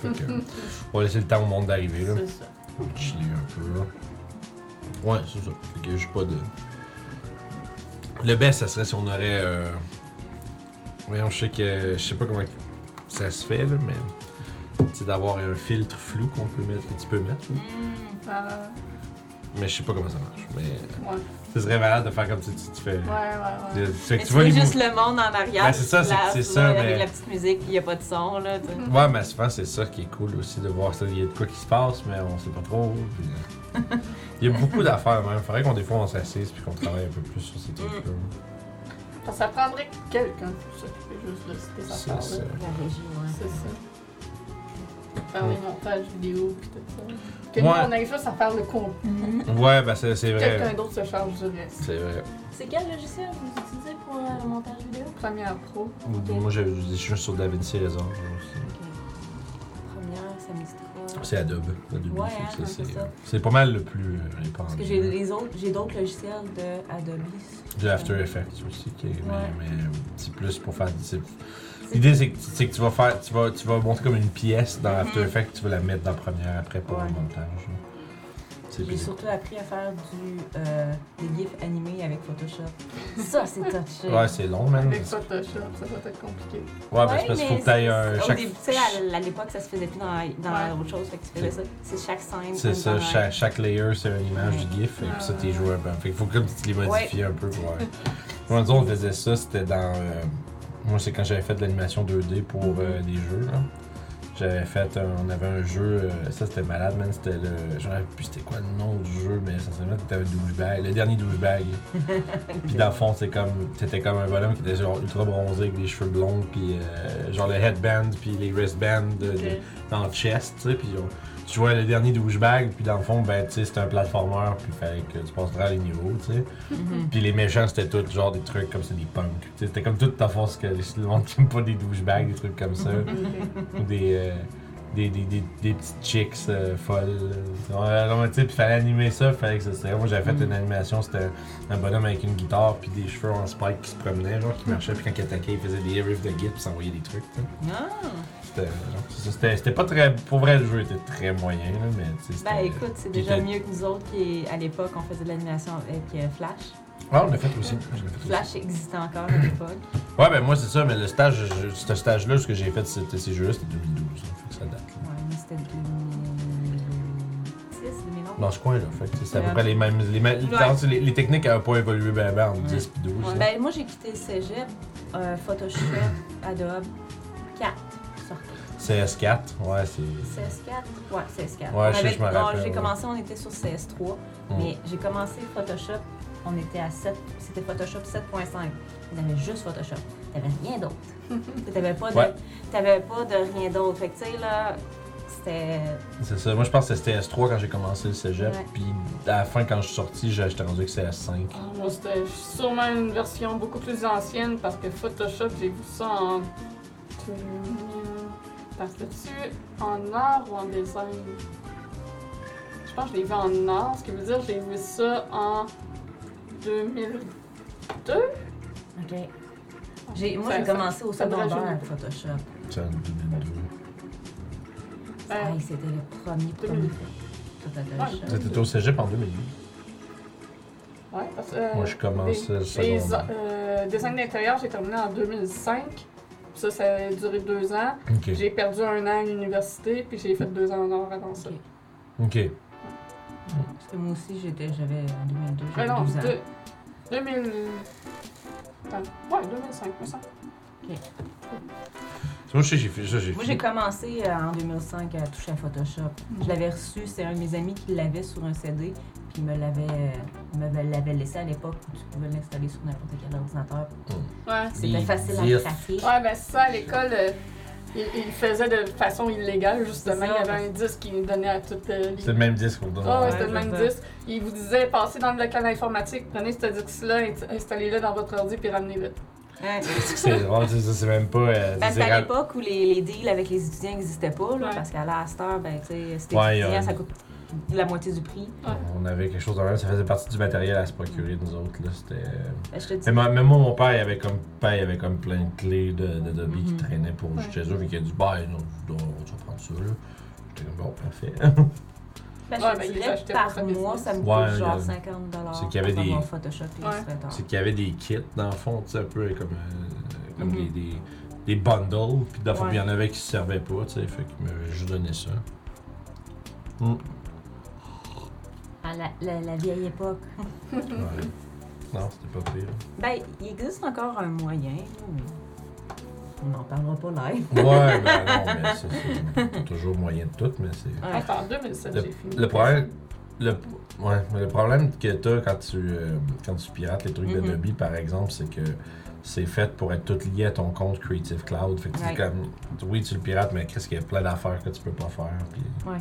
Fait que, on va laisser le temps au monde d'arriver, là. C'est ça. Chiller un peu, là. Ouais, c'est ça. Fait que j'ai pas de. Le best, ça serait si on aurait. Euh... Voyons, je sais que. Je sais pas comment ça se fait, là, mais. C'est d'avoir un filtre flou qu'on peut mettre, que tu peux mettre. là. Hmm. Euh, Mais je sais pas comment ça marche. Mais. ouais. Ce serait malade de faire comme si tu, tu fais. Ouais, ouais, ouais. Tu, Mais vois les juste mou- le monde en arrière. Ben, c'est ça, c'est- ça, là, Avec mais- la petite musique, il n'y a pas de son, là. tu sais. Ouais, mais souvent, c'est ça qui est cool aussi de voir ça. Il y a de quoi qui se passe, mais on sait pas trop. puis, euh, Il y a beaucoup d'affaires, même. Faudrait qu'on, des fois, on s'assise puis qu'on travaille un peu plus sur ces trucs-là. Que ça prendrait quelqu'un pour s'occuper juste de ces C'est ça. La régie, ouais. C'est ça. Faire les montages vidéo pis tout ça. Que Ouais. nous, on ait juste à faire le contenu. Mhm. Ouais, ben, c'est, c'est Quelqu'un vrai. d'autre se charge du reste. C'est vrai. C'est quel logiciel vous utilisez pour euh, le montage vidéo? Première pro. Moi, je, je suis juste sur DaVinci Resolve aussi. Première, ça me dit quoi? C'est Adobe. Adobe Ouais, fait que hein, c'est, c'est ça. c'est pas mal le plus euh, répandu. Parce que j'ai les autres, j'ai d'autres logiciels de Adobe. De After Effects aussi, qui est, mais- Ouais. mais, c'est plus pour faire. c'est- L'idée, c'est que, c'est que tu vas faire, tu vas, tu vas monter comme une pièce dans After Mhm. Effects, tu vas la mettre dans Première après pour Ouais. le montage. là. C'est J'ai bien. surtout appris à faire du, euh, des gifs animés avec Photoshop. Ça, c'est touché. Ouais, c'est long, man. Avec Photoshop, ça va être compliqué. Ouais, parce qu'il faut que tu ailles un. Chaque... Tu sais, à, à l'époque, ça se faisait plus dans, dans Ouais. autre chose. Fait que tu faisais ça. C'est chaque scène. C'est ça, chaque, chaque layer, c'est une image du GIF, et puis ça, t'es joué un peu. Fait qu'il faut comme tu les modifies un peu pour. euh, Moi, nous autres, on faisait ça, c'était dans. euh, Moi, c'est quand j'avais fait de l'animation 2D pour euh, des jeux, là. J'avais fait, un- on avait un jeu, euh, ça c'était malade, man. C'était le. J'en avais plus c'était quoi le nom du jeu, mais essentiellement c'était un douchebag, le dernier douchebag. puis dans le fond, c'est comme. T'étais comme un bonhomme qui était genre ultra bronzé avec des cheveux blonds, puis euh, genre le headband, puis les wristbands de- de- Ok. dans le chest, tu sais. Puis tu jouais le dernier douchebag, puis dans le fond, ben, tu sais, c'était un platformer, puis il fallait que tu passes dans les niveaux, tu sais. Mhm. Puis les méchants, c'était tout genre des trucs comme ça, des punks. C'était comme toute ta force que le monde qui pas des douchebags, des trucs comme ça. ou des, euh, des, des, des, des petites chicks euh, folles. Non, mais tu sais, puis fallait animer ça, fallait que ça serait. Moi, j'avais fait une animation, c'était un bonhomme avec une guitare, puis des cheveux en spike qui se promenaient, genre, qui marchaient, puis quand il attaquait, il faisait des riffs de guitare, puis s'envoyait des trucs, tu sais. Ah! C'était, pas très. Pour vrai, le jeu était très moyen, là, mais tu sais. c'était- Ben écoute, c'est déjà mieux que nous autres qui, à l'époque, on faisait de l'animation avec euh, Flash. Ah, on l'a fait aussi. Je l'ai fait aussi. Flash existait encore à l'époque. Ouais, ben moi, c'est ça, mais le stage, je- ce stage-là, ce que j'ai fait, c'était ces jeux-là, c'était 2012. hein, fait que ça date. là. Ouais, mais c'était 2006, 2011. Dans ce coin-là, fait que c'est à peu Ouais. près les mêmes. Les, mêmes- Ouais. dans- les, les techniques n'avaient pas évolué ben, ben entre Ouais. 10 et 12. hein. Ben, moi, j'ai quitté le cégep, euh, Photoshop, Adobe, 4 sortait. CS4, ouais, c'est. CS4? Ouais, CS4. Ouais, On je sais, avait- je me rappelle, J'ai ouais. commencé, on était sur CS3, Mm. mais j'ai commencé Photoshop, on était à 7, c'était Photoshop 7.5. On avait juste Photoshop. T'avais rien d'autre. T'avais pas, de- Ouais. t'avais pas de rien d'autre. Fait que, tu sais, là, c'était. C'est ça. Moi, je pense que c'était S3 quand j'ai commencé le cégep. Puis à la fin, quand je suis sorti, j'ai- j'étais rendu avec CS5. Ah, Moi, c'était sûrement une version beaucoup plus ancienne parce que Photoshop, j'ai vu ça en. 2000. Attends, c'était-tu en art ou en design? Je pense que je l'ai vu en art, ce qui veut dire que j'ai vu ça en 2002. OK. J'ai, moi, Ça- j'ai commencé au secondaire. Photoshop. C'est en 2002. Euh, Hey, c'était le premier, premier 2000. Photoshop. Ouais. C'était au cégep en 2012. ouais, parce que. euh, Moi, je commençais le secondaire. les, euh, design d'intérieur, j'ai terminé en 2005. Ça, ça a duré deux ans. Ok. J'ai perdu un an à l'université, puis j'ai fait deux ans en or avant ça. Ok. Ok. Parce que moi aussi, j'étais, j'avais en 2002, Ah j'avais non, 12 ans. de- 2000. Attends, ouais, 2005, me semble. Moi, j'ai fait ça. J'ai Moi, fait. j'ai commencé euh, en 2005 à toucher à Photoshop. Je l'avais reçu, c'est un de mes amis qui l'avait sur un CD, puis il me l'avait, euh, me l'avait laissé à l'époque où tu pouvais l'installer sur n'importe quel ordinateur. Ouais. C'était facile à gifs. craquer. Ouais, ben c'est ça, à l'école, euh, il, il faisait de façon illégale, justement. Il y avait un disque qui donnait à toutes euh, les. C'est le même disque qu'on donne. Ah ouais, Ouais, c'était le même ça. disque. Il vous disait, passez dans le local informatique, prenez ce disque-là, installez-le dans votre ordi, puis ramenez-le. Ouais. C'est c'est ça, c'est même pas. euh, Ben, c'est c'était à l'époque où les, les deals avec les étudiants n'existaient pas, là, Ouais. parce qu'à la Star, ben, tu sais, c'était Ouais, étudiant, euh, ça coûte la moitié du prix. On avait quelque chose de même, ça faisait partie du matériel à se procurer, nous autres. Là, c'était... Ben, te dis, Mais, moi- même moi, mon père, il avait comme, père, il avait comme plein de clés de, de Dobby qui Mhm. traînaient pour Ouais. chez eux, puis qu'il a dit, bah, non, on va prendre ça, là. J'étais comme, bon, parfait. ben, je Ouais, ben, par mois, ça me coûte Ouais, genre il y a- 50 dollars. c'est qu'il y avait des- Photoshop et Ouais. Illustrator. C'est qu'il y avait des kits, dans le fond, tu sais, un peu comme, euh, comme Mhm. des, des, des bundles, puis dans le fond, Ouais. il y en avait qui se servaient pas, tu sais, fait m'avait juste donné ça. Mm. À la, la- la vieille époque. Ouais. Non, c'était pas pire. Ben, il existe encore un moyen, mais on n'en parlera pas live. Ouais, ben non, mais c'est c'est toujours moyen de tout, mais c'est. Ouais. 2007, Le, j'ai fini. le problème. Le, ouais, mais le problème que t'as quand tu, euh, quand tu pirates les trucs Mhm. de Dobby, par exemple, c'est que c'est fait pour être tout lié à ton compte Creative Cloud. Fait que Ouais. comme, oui, tu le pirates, mais qu'est-ce qu'il y a plein d'affaires que tu peux pas faire. Puis, Ouais.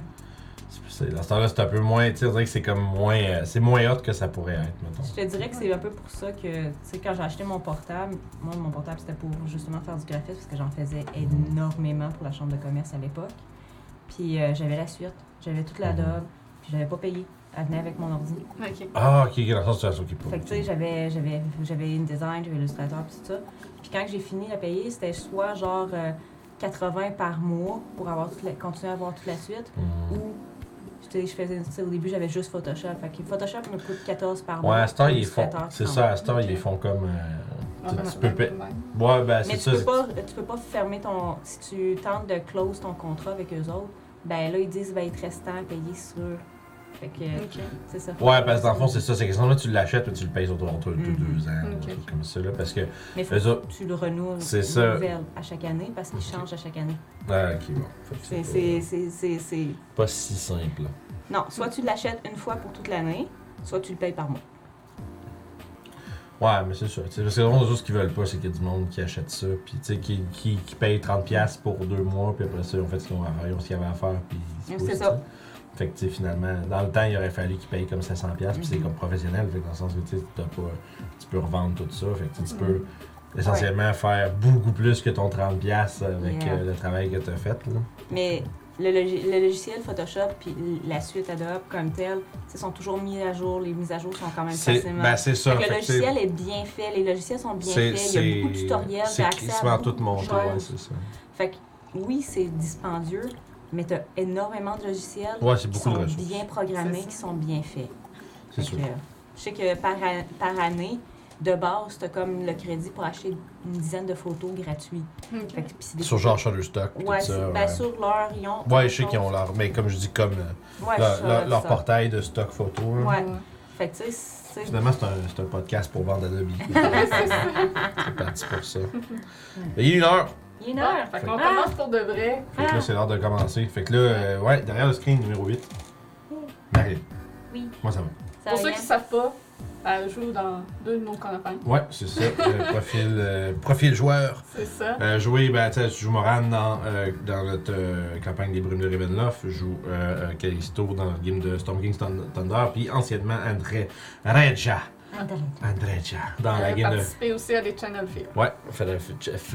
Dans ce temps-là, c'est un peu moins, tu sais, c'est comme moins, euh, c'est moins hot que ça pourrait être, mettons. Je te dirais que c'est un peu pour ça que, tu sais, quand j'ai acheté mon portable, moi, mon portable, c'était pour justement faire du graphisme parce que j'en faisais énormément pour la chambre de commerce à l'époque. Puis euh, j'avais la suite, j'avais toute la Mhm. dob, puis j'avais pas payé. Elle venait avec mon ordi. Ok. Ah, ok, dans le sens, qui. Fait que, tu sais, j'avais, j'avais, j'avais InDesign, j'avais Illustrator, puis tout ça. Puis quand j'ai fini à payer, c'était soit genre euh, 80 par mois pour avoir toute la- continuer à avoir toute la suite, Mhm. ou je faisais, au début, j'avais juste Photoshop. Fait que Photoshop me coûte 14 par Ouais, mois. à heure, ils font. C'est 30. ça, à heure, ils font comme. euh, Ah, tu- ben, tu peux ben, payer- ben. Ouais, ben, c'est Mais ça. tu peux, pas, tu peux pas fermer ton. Si tu tentes de close ton contrat avec eux autres, ben là, ils disent va être restant à payer sur. Fait que Ok. c'est ça. Ouais, parce que dans le fond, c'est ça. C'est que sinon, là, tu l'achètes, puis tu le payes sur ton entre Mhm. deux ans, Ok. un truc comme ça, là. Parce que. Mais faut eux autres- que tu le renouves C'est ça. nouvelle à chaque année parce qu'ils Ok. changent à chaque année. Ah, ok, bon. C'est, c'est c'est, c'est, c'est, c'est- pas, pas si simple. là. Non, soit tu l'achètes une fois pour toute l'année, soit tu le payes par mois. Ouais, mais c'est sais, Parce que vraiment, ce qu'ils veulent pas, c'est qu'il y a du monde qui achète ça, puis tu sais, qui, qui, qui paye 30$ pour deux mois, puis après ça, ils ont fait ce qu'ils ont à faire, ils ont ce qu'il y avait à faire, puis C'est ça. Fait que, tu sais, finalement, dans le temps, il aurait fallu qu'ils payent comme 700$, puis c'est Mhm. comme professionnel, fait que dans le sens où, tu pas. Tu peux revendre tout ça, fait que tu tu Mhm. peux essentiellement faire beaucoup plus que ton 30$ avec Yeah. euh, le travail que t'as fait, là. Mais le, logi- le logiciel Photoshop puis la suite Adobe comme tel, ils sont toujours mis à jour. Les mises à jour sont quand même facilement. ben, c'est ça. Fait que fait le logiciel est bien fait, les logiciels sont bien faits, il y a beaucoup de tutoriels, C'est accès à tout ouais, c'est ça. Fait que oui, c'est dispendieux, mais t'as énormément de logiciels Ouais, qui de sont bien programmés, qui sont bien faits. C'est sûr. que, je sais que par, a- par année, de base, t'as comme le crédit pour acheter une dizaine de photos des Sur genre Shutterstock, Ouais, tout ça. c'est- ouais. ben, sur leur, ils ont. Ouais, je sais qu'ils ont leur. Mais comme je dis, comme euh, Ouais, leur, leur- leur ça. portail de stock photo. Ouais. Fait que, tu sais, c'est. Finalement, c'est un, c'est un podcast pour vendre Adobe. c'est parti pour ça. Il est une heure. Il est une Ouais, heure. fait qu'on Ah! commence pour de vrai. Fait que là, c'est l'heure de commencer. Fait que là, euh, ouais, derrière le screen numéro 8. Marie. Oui. Moi, ça va. Ça Pour ceux qui ne savent pas, elle joue dans deux de nos campagnes. Ouais, c'est ça. euh, profil, euh, profil joueur. C'est ça. Euh, jouer, ben, tu sais, je joue Moran dans, euh, dans notre euh, campagne des Brumes de Ravenloft. Je joue euh, euh, Callisto dans le game de Storm King's Thun- Thunder. Puis anciennement, André Regia. André. Andreja. Dans la a game de. participé aussi à des Channel Fear. Ouais, Fennel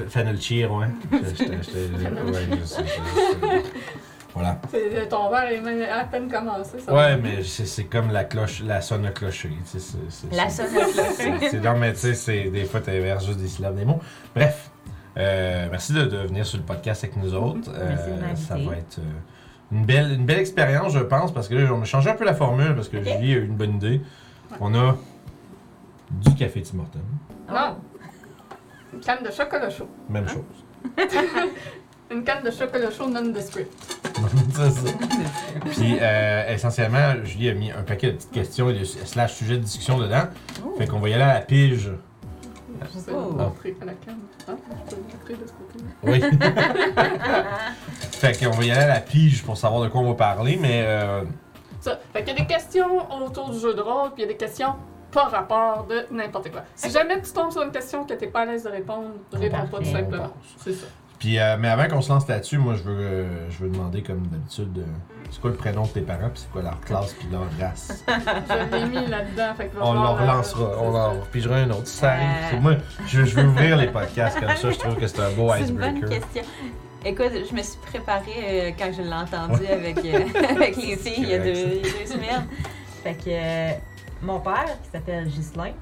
Fennel Cheer, ouais. J'étais- j'étais- ouais, je sais, je sais. Voilà. C'est- Ton verre est même à peine commencé. Ça Ouais, mais c'est c'est comme la cloche, la sonne clocher. tu sais, La c'est- sonne à cloche. c'est- c'est- Non, mais tu sais, c'est- des fois, tu inverses juste des syllabes, des mots. Bref, euh, merci de, de venir sur le podcast avec nous autres. Merci de Euh, ça va être euh, une, belle, une belle expérience, je pense, parce que là, on a changé un peu la formule, parce que. Julie a eu une bonne idée. On a du café Tim Hortons. Non. Une canne de chocolat chaud. Même Hein? chose. Une canne de chocolat chaud non-descript. c'est ça. Puis, euh, essentiellement, Julie a mis un paquet de petites questions et de slash sujets de discussion dedans. Oh. Fait qu'on va y aller à la pige. C'est Oh. montrer à la canne. Hein? Je peux le montrer de ce côté. Oui. fait qu'on va y aller à la pige pour savoir de quoi on va parler, mais euh, Ça. Fait qu'il y a des questions autour du jeu de rôle, puis il y a des questions pas rapport de n'importe quoi. Si jamais tu tombes sur une question que t'es pas à l'aise de répondre, réponds pas tout simplement. C'est ça. Puis, euh, mais avant qu'on se lance là-dessus, moi, je veux, euh, je veux demander, comme d'habitude, euh, c'est quoi le prénom de tes parents, puis c'est quoi leur classe, puis leur race? Je l'ai mis là-dedans, fait que On leur la- relancera, on leur pigera un autre. Ça, Euh. c'est moi, je, je veux ouvrir les podcasts comme ça, je trouve que c'est un beau C'est une bonne icebreaker. question. Écoute, je me suis préparée euh, quand je l'ai entendu avec, euh, avec les filles il y a deux, deux semaines. Fait que euh, mon père, qui s'appelle Ghislain,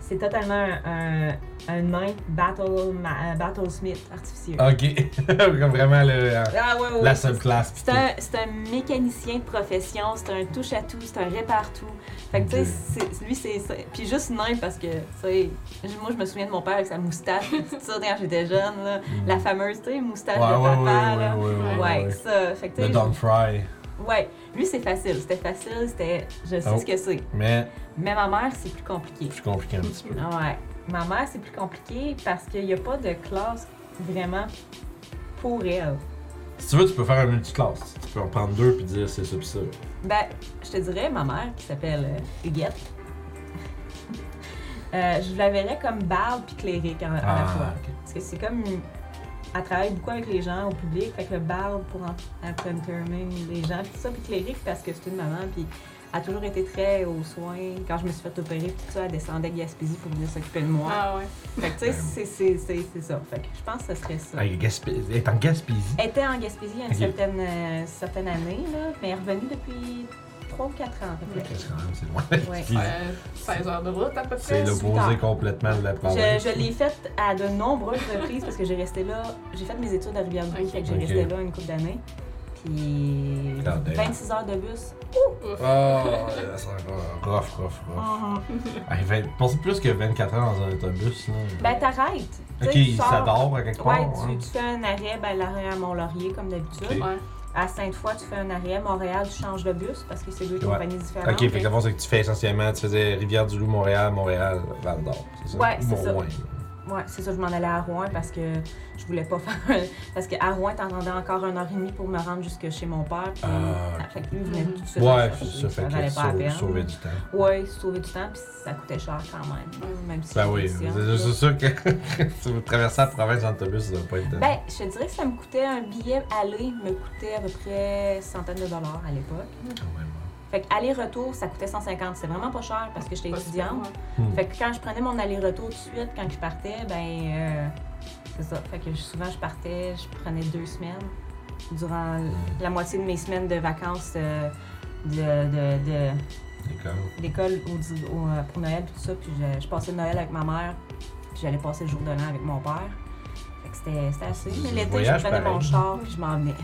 c'est totalement un, un, un nain battle, ma- euh, battlesmith artificieux. Ok, comme vraiment le, Ah ouais, ouais, la ouais, seule classe. C'est un, un mécanicien de profession, c'est un touche-à-tout, c'est un répare-tout. Fait que, tu sais, lui, c'est ça. Puis juste nain parce que, tu sais, moi, je me souviens de mon père avec sa moustache, tout ça, quand j'étais jeune, là. La fameuse, tu sais, moustache Mm. Ouais, de papa, ouais, là. ouais, ça. Fait que, Le Don Fry. ouais. Lui, c'est facile. C'était facile, c'était. Je sais Oh. ce que c'est. Mais Mais ma mère, c'est plus compliqué. plus compliqué un petit peu. Ouais. Ma mère, c'est plus compliqué parce qu'il n'y a pas de classe vraiment pour elle. Si tu veux, tu peux faire un multiclasse. Tu peux en prendre deux puis dire c'est ça pis ça. Ben, je te dirais, ma mère, qui s'appelle euh, Huguette, euh, je la verrais comme barbe puis cléric en- à la fois. Ah, ok. Parce que c'est comme. Elle travaille beaucoup avec les gens, au public, fait que barbe pour en- entertainer les gens, puis tout ça, puis cléric parce que c'est une maman, puis elle a toujours été très aux soins. Quand je me suis fait opérer, tout ça, elle descendait de Gaspésie pour venir s'occuper de moi. Ah ouais. Fait que tu sais, c'est- c'est c'est- c'est ça. Fait que je pense que ce serait ça. Ah, elle est en Gaspésie. Elle était en Gaspésie il y a une certaine, euh, certaine année, là, mais elle est revenue depuis 3 ou 4 ans à peu près. Qu'est-ce quand même, c'est loin. Ouais. Euh, 16 heures de route à peu près. C'est l'opposé complètement de la province. Je, je l'ai faite à de nombreuses reprises parce que j'ai resté là. J'ai fait mes études à Rivière-du-Loup, Ok. fait que j'ai resté là une couple d'années. Puis God damn. 26 heures de bus. Ouf. Oh, c'est rough, rough, rough. Ah, passer plus que 24 heures dans un autobus, là. Ben t'arrêtes. Tu ok, tu il sors- s'adore à quelque part. Ouais, hein. tu, tu fais un arrêt, ben l'arrêt à Mont-Laurier comme d'habitude. Ouais. À Sainte-Foy, tu fais un arrêt. Montréal, tu changes de bus parce que c'est deux Ouais. compagnies différentes. Ok, fait que c'est que tu fais essentiellement, tu faisais Rivière-du-Loup, Montréal, Montréal, Val d'Or, c'est ça? Ouais, c'est ça. Ouais. C'est ça, je m'en allais à Rouen parce que je voulais pas faire. un- Parce qu'à Rouen, t'entendais encore une heure et demie pour me rendre jusque chez mon père. Puis, Ah. fait que lui, il venait tout de suite. Ouais, ça, fait valait que pas la sauver, sauver du temps. Ouais, sauver du temps, puis ça coûtait cher quand même. Même si Ben oui, c'est sûr que tu veux traverser la province en autobus, ça va pas être. Ben, je te dirais que ça me coûtait un billet aller, me coûtait à peu près centaine de dollars à l'époque. Quand même. Fait que aller-retour, ça coûtait 150. C'est vraiment pas cher parce que j'étais étudiante. super, Hmm. Fait que quand je prenais mon aller-retour tout de suite, quand je partais, ben euh, c'est ça. Fait que souvent je partais, je prenais deux semaines durant la moitié de mes semaines de vacances euh, de, de, de- au, euh, pour Noël tout ça. Puis je, je passais Noël avec ma mère, puis j'allais passer le jour de l'an avec mon père. Fait que c'était assez. Mais l'été, je prenais mon char puis je m'en venais.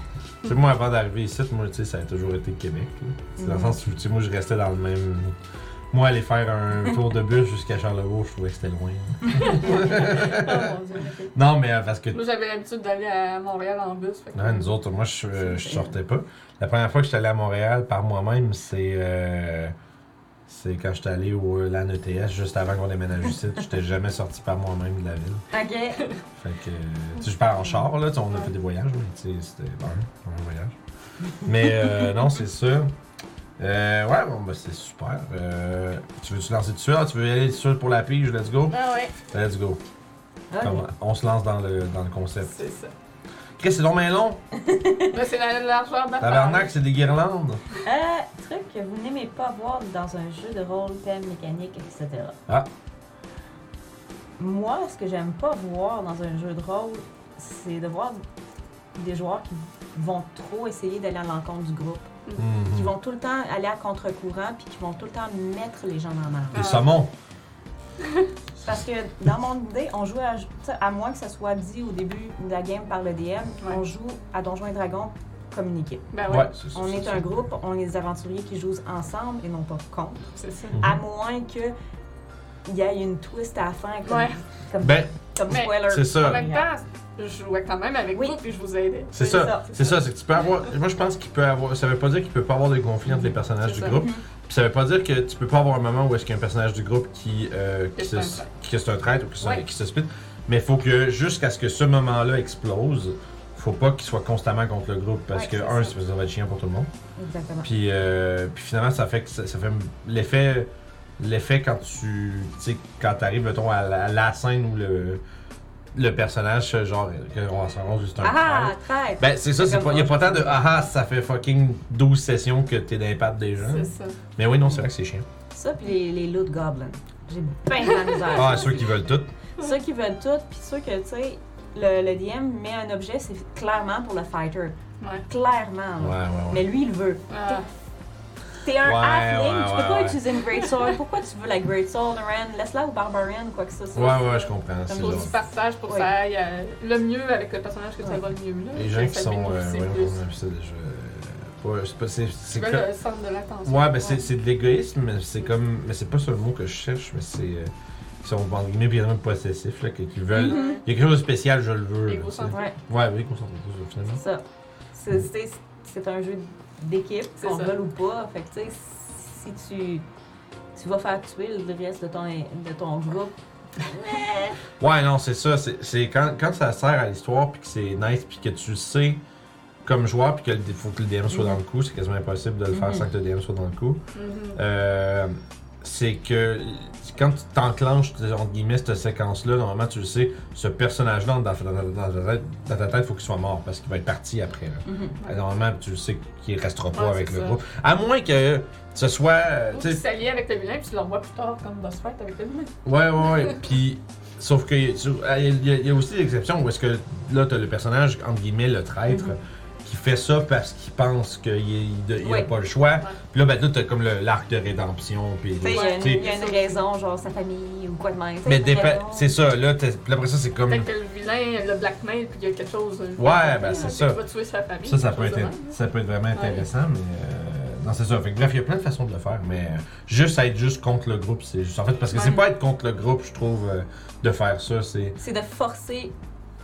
Tu sais, moi, avant d'arriver ici, moi, tu sais, ça a toujours été Québec. là. C'est dans le Mhm. sens où, tu sais, moi, je restais dans le même. Moi, aller faire un tour de bus jusqu'à Charlevoix, je trouvais que c'était loin. Oh mon dieu. Non, mais euh, parce que. Moi, j'avais l'habitude d'aller à Montréal en bus. Que- Non, nous autres, moi, je, euh, je sortais pas. La première fois que je suis allé à Montréal par moi-même, c'est. euh, c'est quand j'étais allé au LAN ETS, juste avant qu'on déménage ici. J'étais jamais sorti par moi-même de la ville. OK. Fait que, je pars en char, là, on a fait des voyages, mais c'était bon, un voyage. Mais euh, non, c'est ça. Euh, ouais, bon, bah c'est super. Euh, tu veux-tu lancer tout de suite? Ah, Tu veux y aller tout de suite pour la pige? Let's go? Ah ouais, Let's go. On se lance dans le, dans le concept. c'est ça. Chris, c'est long, mais long. Là, c'est la largeur de la Tabarnak, c'est des guirlandes. Euh, truc que vous n'aimez pas voir dans un jeu de rôle, thème, mécanique, etc. Ah. Moi, ce que j'aime pas voir dans un jeu de rôle, c'est de voir des joueurs qui vont trop essayer d'aller à l'encontre du groupe. Mhm. Qui vont tout le temps aller à contre-courant, puis qui vont tout le temps mettre les gens dans la Des saumons. Parce que dans mon idée, on joue à, à moins que ça soit dit au début de la game par le DM, on joue à Donjons et Dragons comme une équipe. Ben ouais, Ouais, c'est ça. On est ça. un groupe, on est des aventuriers qui jouent ensemble et non pas contre. c'est ça. Mhm. À moins que il y ait une twist à la fin comme, Ouais. comme, Ben, comme Mais spoiler. c'est ça. En même temps, je jouais quand même avec Oui. vous puis je vous aidais. c'est c'est ça. C'est ça, c'est que tu peux avoir. Moi, je pense qu'il peut avoir. Ça veut pas dire qu'il peut pas avoir de conflit entre les personnages du ça. groupe. Puis ça veut pas dire que tu peux pas avoir un moment où est-ce qu'il y a un personnage du groupe qui, euh, qui, c'est un se, traître. qui un traître ou qui, se- Ouais. qui se split. Mais il faut que jusqu'à ce que ce moment-là explose, faut pas qu'il soit constamment contre le groupe parce Ouais, que, c'est un, ça. ça va être chiant pour tout le monde. Exactement. Puis, euh, puis finalement, ça fait que ça, ça fait l'effet. L'effet quand tu. Quand t'arrives, mettons, à la, à la scène où le. le personnage, genre, qu'on s'en rend juste un Ah, traître. traite! Ben, c'est ça, c'est pas, y a pas tant de ah ah, ça fait fucking 12 sessions que t'es d'impact des gens. C'est ça. Mais oui, non, c'est vrai que c'est chiant. Ça, puis les, les loot goblins. J'ai bien de la misère. Ah, ceux qui veulent tout. Ceux qui veulent tout, puis ceux que, tu sais, le, le DM met un objet, c'est clairement pour le fighter. Ouais. Clairement. Ouais, là. ouais, ouais. Mais lui, il veut. Ah, T'es un Ouais, halfling, ouais, tu ouais, peux pas ouais. utiliser une Great Sword. Pourquoi tu veux la Great Sword, Ren? Laisse-la au Barbarian ou quoi que ce soit. Ouais, ouais, je comprends. C'est faut genre. du partage pour ça aille euh, le mieux avec le personnage que ça va le mieux. Là, Les gens qui sont. Euh, c'est pas. C'est. Comme- le centre de l'attention. Ouais, ben c'est c'est de l'égoïsme, mais c'est comme. Mais c'est pas ça le mot que je cherche, mais c'est. euh, Ils sont entre guillemets bien possessifs, là, qui qui veulent. Mhm. Il y a quelque chose de spécial, je le veux. là, Ouais, oui, concentré finalement. c'est ça. C'est- C'est c'est un jeu d'équipe, qu'on veuille ou pas. Fait que, tu sais, si tu, tu vas faire tuer le reste de ton, de ton groupe, Ouais, non, c'est ça. C'est c'est quand, quand ça sert à l'histoire, puis que c'est nice, puis que tu le sais comme joueur, puis qu'il faut que le DM soit dans le coup, c'est quasiment impossible de le faire Mhm. sans que le DM soit dans le coup. Mhm. Euh, c'est que quand tu t'enclenches, entre guillemets, cette séquence-là, normalement, tu le sais, ce personnage-là, dans, ta tête- il faut qu'il soit mort parce qu'il va être parti après. là. mhm. Euh, Normalement, tu le sais qu'il restera pas Ouais, avec le ça. groupe. À moins que ce soit. euh, Ou tu tu s'allies avec le vilain puis tu le revois plus tard comme boss fight avec le vilain. Ouais, ouais, ouais. Puis, sauf que tu- ah, il y, a- il y a aussi l'exception où est-ce que là, t'as le personnage, entre guillemets, le traître, Mhm. Qui fait ça parce qu'il pense qu'il il, il a Ouais. pas le choix. Ouais. Puis là, ben, là, t'as comme le- l'arc de rédemption. Puis, il y a une- y, a raison, genre sa famille ou quoi de même. mais c'est ça, là, t'as- puis après ça, c'est comme. Peut-être que le vilain le blackmail puis il y a quelque chose. euh, Ouais, ben, c'est ça. va tuer sa famille. Ça, peut, être, ça peut être vraiment intéressant, mais. euh, non, c'est ça. Fait que bref, il y a plein de façons de le faire, mais euh, juste être juste contre le groupe, c'est juste. En fait, parce que c'est pas être contre le groupe, je trouve, euh, de faire ça, c'est. C'est de forcer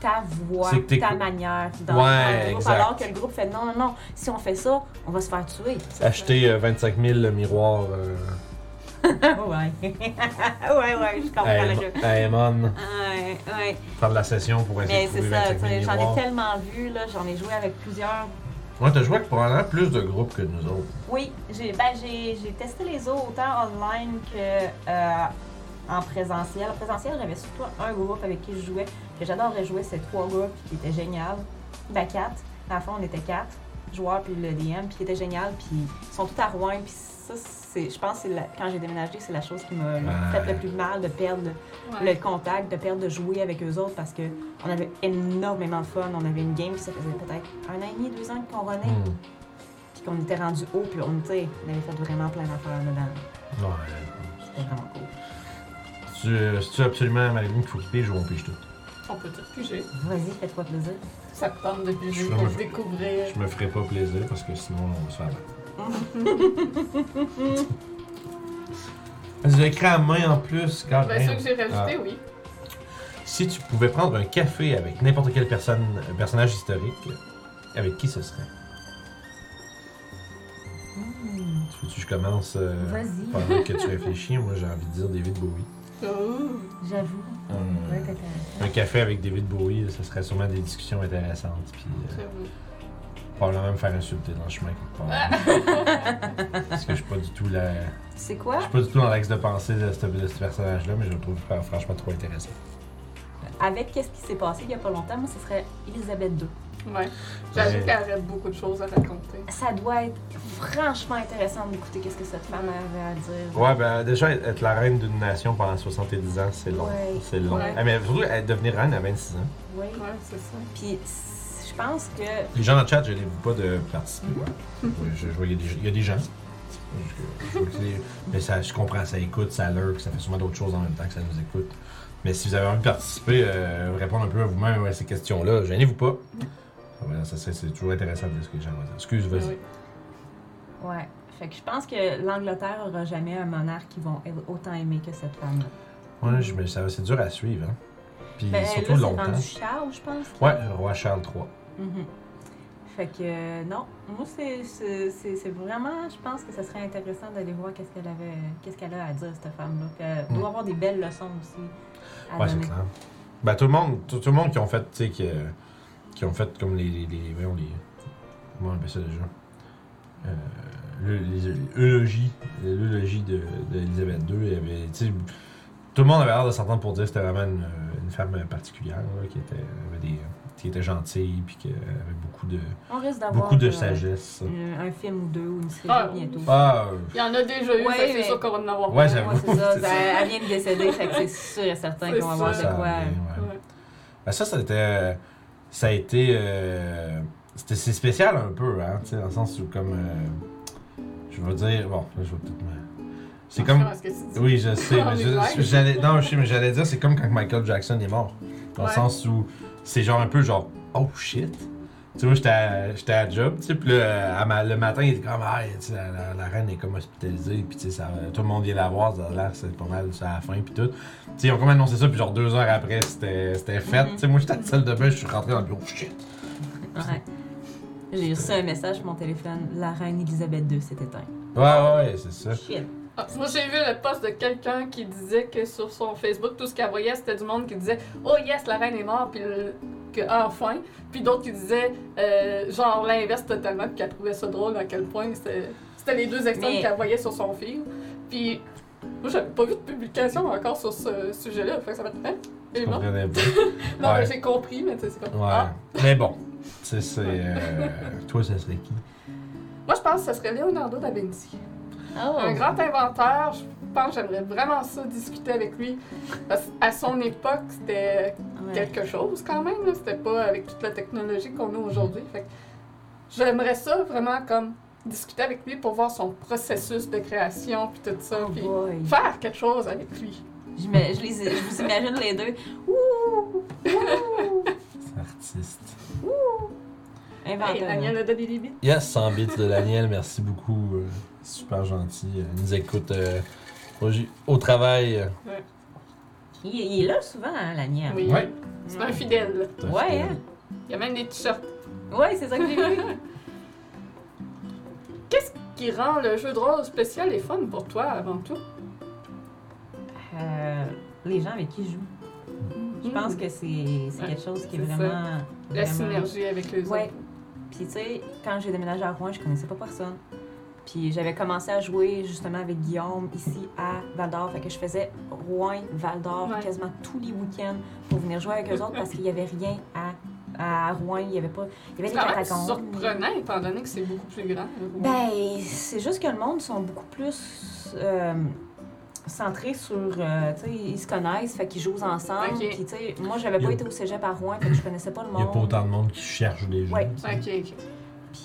ta voix, ta manière dans, Ouais, le groupe, alors que le groupe fait non, non, non, si on fait ça, on va se faire tuer. Acheter euh, 25 000 miroirs euh, ouais. ouais, ouais, je comprends le jeu. à Amon, Ouais, ouais. faire de la session pour essayer Mais de c'est ça, 25 tu 000 sais, j'en ai tellement vu, là, j'en ai joué avec plusieurs. Ouais, t'as joué avec probablement plus de groupes que nous autres. Oui, j'ai ben, j'ai j'ai testé les autres autant online que euh, en présentiel. En présentiel, j'avais surtout un groupe avec qui je jouais, que j'adorais jouer, c'est trois groupes qui étaient génial. Ben quatre. À la fin, on était quatre joueurs, puis le DM, puis qui était génial, puis ils sont tous à Rouen, puis ça, c'est, je pense que c'est la- quand j'ai déménagé, c'est la chose qui m'a Ouais. fait le plus mal de perdre Ouais. le contact, de perdre de jouer avec eux autres parce que on avait énormément de fun. On avait une game, puis ça faisait peut-être un an et demi, deux ans qu'on revenait, Hmm. puis qu'on était rendu haut, puis on, était, on avait fait vraiment plein d'affaires dedans. Ouais. C'était vraiment cool. Si tu, si tu veux absolument Marilyn qu'il faut qu'il pige ou on pige tout. On peut tout piger. Vas-y, fais-toi plaisir. Ça te tente de piger Je pour ferais- découvrir. Je me ferai pas plaisir parce que sinon on va se faire battre. Avez écrit à main en plus, quand Ben, ceux que j'ai rajoutés, Ah. oui. Si tu pouvais prendre un café avec n'importe quel personne, personnage historique, avec qui ce serait? Tu veux que je commence euh, Vas-y. pendant que tu réfléchis? Moi, j'ai envie de dire David Bowie. J'avoue. Hum. Ouais, t'as- Un café avec David Bowie, ça serait sûrement des discussions intéressantes. Puis euh, probablement me faire insulter dans le chemin quelque part. Parce que je suis pas du tout la. Tu sais Je quoi? suis pas du tout dans l'axe de pensée de ce, de ce personnage-là, mais je le trouve fr- franchement trop intéressant. Avec qu'est-ce qui s'est passé il y a pas longtemps, moi, ce serait Elisabeth II. Ouais. J'avoue qu'elle aurait beaucoup de choses à raconter. Ça doit être franchement intéressant d'écouter qu'est-ce que cette femme avait à dire. Ouais, ben déjà, être la reine d'une nation pendant 70 ans, c'est long. Ouais. C'est long. Ouais. Ah, mais surtout, devenir reine à 26 ans. Oui. Ouais, c'est ça. Puis je pense que Les gens dans le chat, je les vois pas de participer. Mhm. Ouais, je, je vois, il y, a des- il y a des gens. Je- je mais ça, je comprends, ça écoute, ça lurk, ça fait sûrement d'autres choses en même temps que ça nous écoute. Mais si vous avez envie de participer, euh, répondre un peu à vous-même à ces questions-là, gênez-vous pas. Ouais, ça, c'est toujours intéressant de dire ce que les gens vont dire. Excuse, vas-y. Oui. Ouais. Fait que je pense que l'Angleterre aura jamais un monarque qui vont autant aimer que cette femme-là. Ouais, je- mais ça- c'est dur à suivre. Hein. Puis Ben, surtout là, c'est longtemps. rendu Charles, je pense. Ouais, le roi Charles III. Mhm. Fait que euh, non, moi c'est vraiment, je pense que ce serait intéressant d'aller voir qu'est-ce qu'elle avait, qu'est-ce qu'elle a à dire cette femme-là. Elle Mm. doit avoir des belles leçons aussi à Ouais, c'est clair. Ben, tout le monde, tout, tout le monde qui ont fait, tu sais, qui, euh, qui ont fait comme les. les, les, voyons, les comment on appelle ça déjà? Euh, l'eulogie de- d'Elisabeth II. il y avait, tu sais, tout le monde avait l'air de s'entendre pour dire que c'était vraiment une, une femme particulière là, qui, était, avait des, qui était gentille puis qui avait beaucoup de, On risque beaucoup de euh, sagesse. un, un film ou deux ou une série Ah. bientôt. Ah, euh, Il y en a déjà eu, Ouais, c'est sûr qu'on va en avoir Ouais, j'avoue. Ça. Ça. Elle vient de décéder, c'est sûr et certain qu'on va avoir de ça, quoi. ouais. Ouais. Ben, ça, été. Ça a été. euh, c'était- c'est spécial un peu, hein, tu sais, dans le sens où, comme. euh, je veux dire. Bon, là, je vais peut-être. me- C'est comme. Que Oui, je sais, mais je- j'allais. Non, je sais, mais j'allais dire, c'est comme quand Michael Jackson est mort. Dans le sens où c'est genre un peu genre. Oh shit! Tu sais, moi, j'étais à, j'étais à job, tu sais, puis là, à ma- le matin, il était comme, ah, tu sais, la, la- la reine est comme hospitalisée, puis tu sais, ça- tout le monde vient la voir, ça a l'air, c'est pas mal, c'est à la fin, puis tout. Tu sais, ils ont comme annoncé ça, puis genre deux heures après, c'était c'était fait. Mhm. Tu sais, moi, j'étais à la salle de bain, je suis rentré dans le bureau, shit! Ouais. J'ai reçu un message sur mon téléphone. La reine Elisabeth II s'est éteinte. Ouais, ouais, ouais, c'est ça. Shit. Ah, moi, j'ai vu le post de quelqu'un qui disait que sur son Facebook, tout ce qu'elle voyait, c'était du monde qui disait Oh yes, la reine est morte, puis le- que enfin. Puis d'autres qui disaient euh, genre l'inverse totalement, puis qu'elle trouvait ça drôle à quel point c'était les deux extrêmes Mais- qu'elle voyait sur son fil. Puis moi, j'avais pas vu de publication encore sur ce sujet-là, fait que ça va être hein? Je. Non, Ouais. mais j'ai compris, mais tu sais, c'est comme Ouais. Ah. Mais bon, tu sais, c'est. euh, toi, ça serait qui? Moi, je pense que ce serait Leonardo da Vinci. Oh. Un grand inventeur, je pense j'aimerais vraiment ça discuter avec lui. Parce qu'à son époque, c'était Ouais. quelque chose quand même. C'était pas avec toute la technologie qu'on a aujourd'hui. J'aimerais ça vraiment comme discuter avec lui pour voir son processus de création puis tout ça. Oh puis boy. faire quelque chose avec lui. Je, me- je, les, je vous imagine les deux. Ouh! Ouh! C'est artiste. Hey, Inventeur. Daniel a donné des bits. Yes, 100 bits de Daniel, merci beaucoup. euh, super gentil. Euh, Il nous écoute euh, au, au travail. il, il est là souvent, hein, la nière. Oui. Ouais. C'est un fidèle. là. Ouais, hein? Il y a même des t-shirts. Ouais, c'est ça que j'ai vu. Qu'est-ce qui rend le jeu de rôle spécial et fun pour toi avant tout? Euh, les gens avec qui je joue. Je pense que c'est Ouais, quelque chose qui est vraiment. La synergie avec les Ouais. autres. Puis tu sais, quand j'ai déménagé à Rouen, je connaissais pas personne. Puis j'avais commencé à jouer justement avec Guillaume ici à Val d'Or. Fait que je faisais Rouen, Val d'Or Ouais. quasiment tous les week-ends pour venir jouer avec eux autres parce qu'il y avait rien à, à Rouen. Il y avait pas. Il y avait des catacombes. surprenant étant donné que c'est beaucoup plus grand. Ben, c'est juste que le monde sont beaucoup plus euh, centrés sur. euh, tu sais, ils se connaissent, fait qu'ils jouent ensemble. Ok. Puis, tu sais, moi, j'avais Il pas a- été au cégep à Rouen, fait que je connaissais pas le Il monde. n'y a pas autant de monde qui cherche des jeux. Ouais. tu sais. Ok, ok.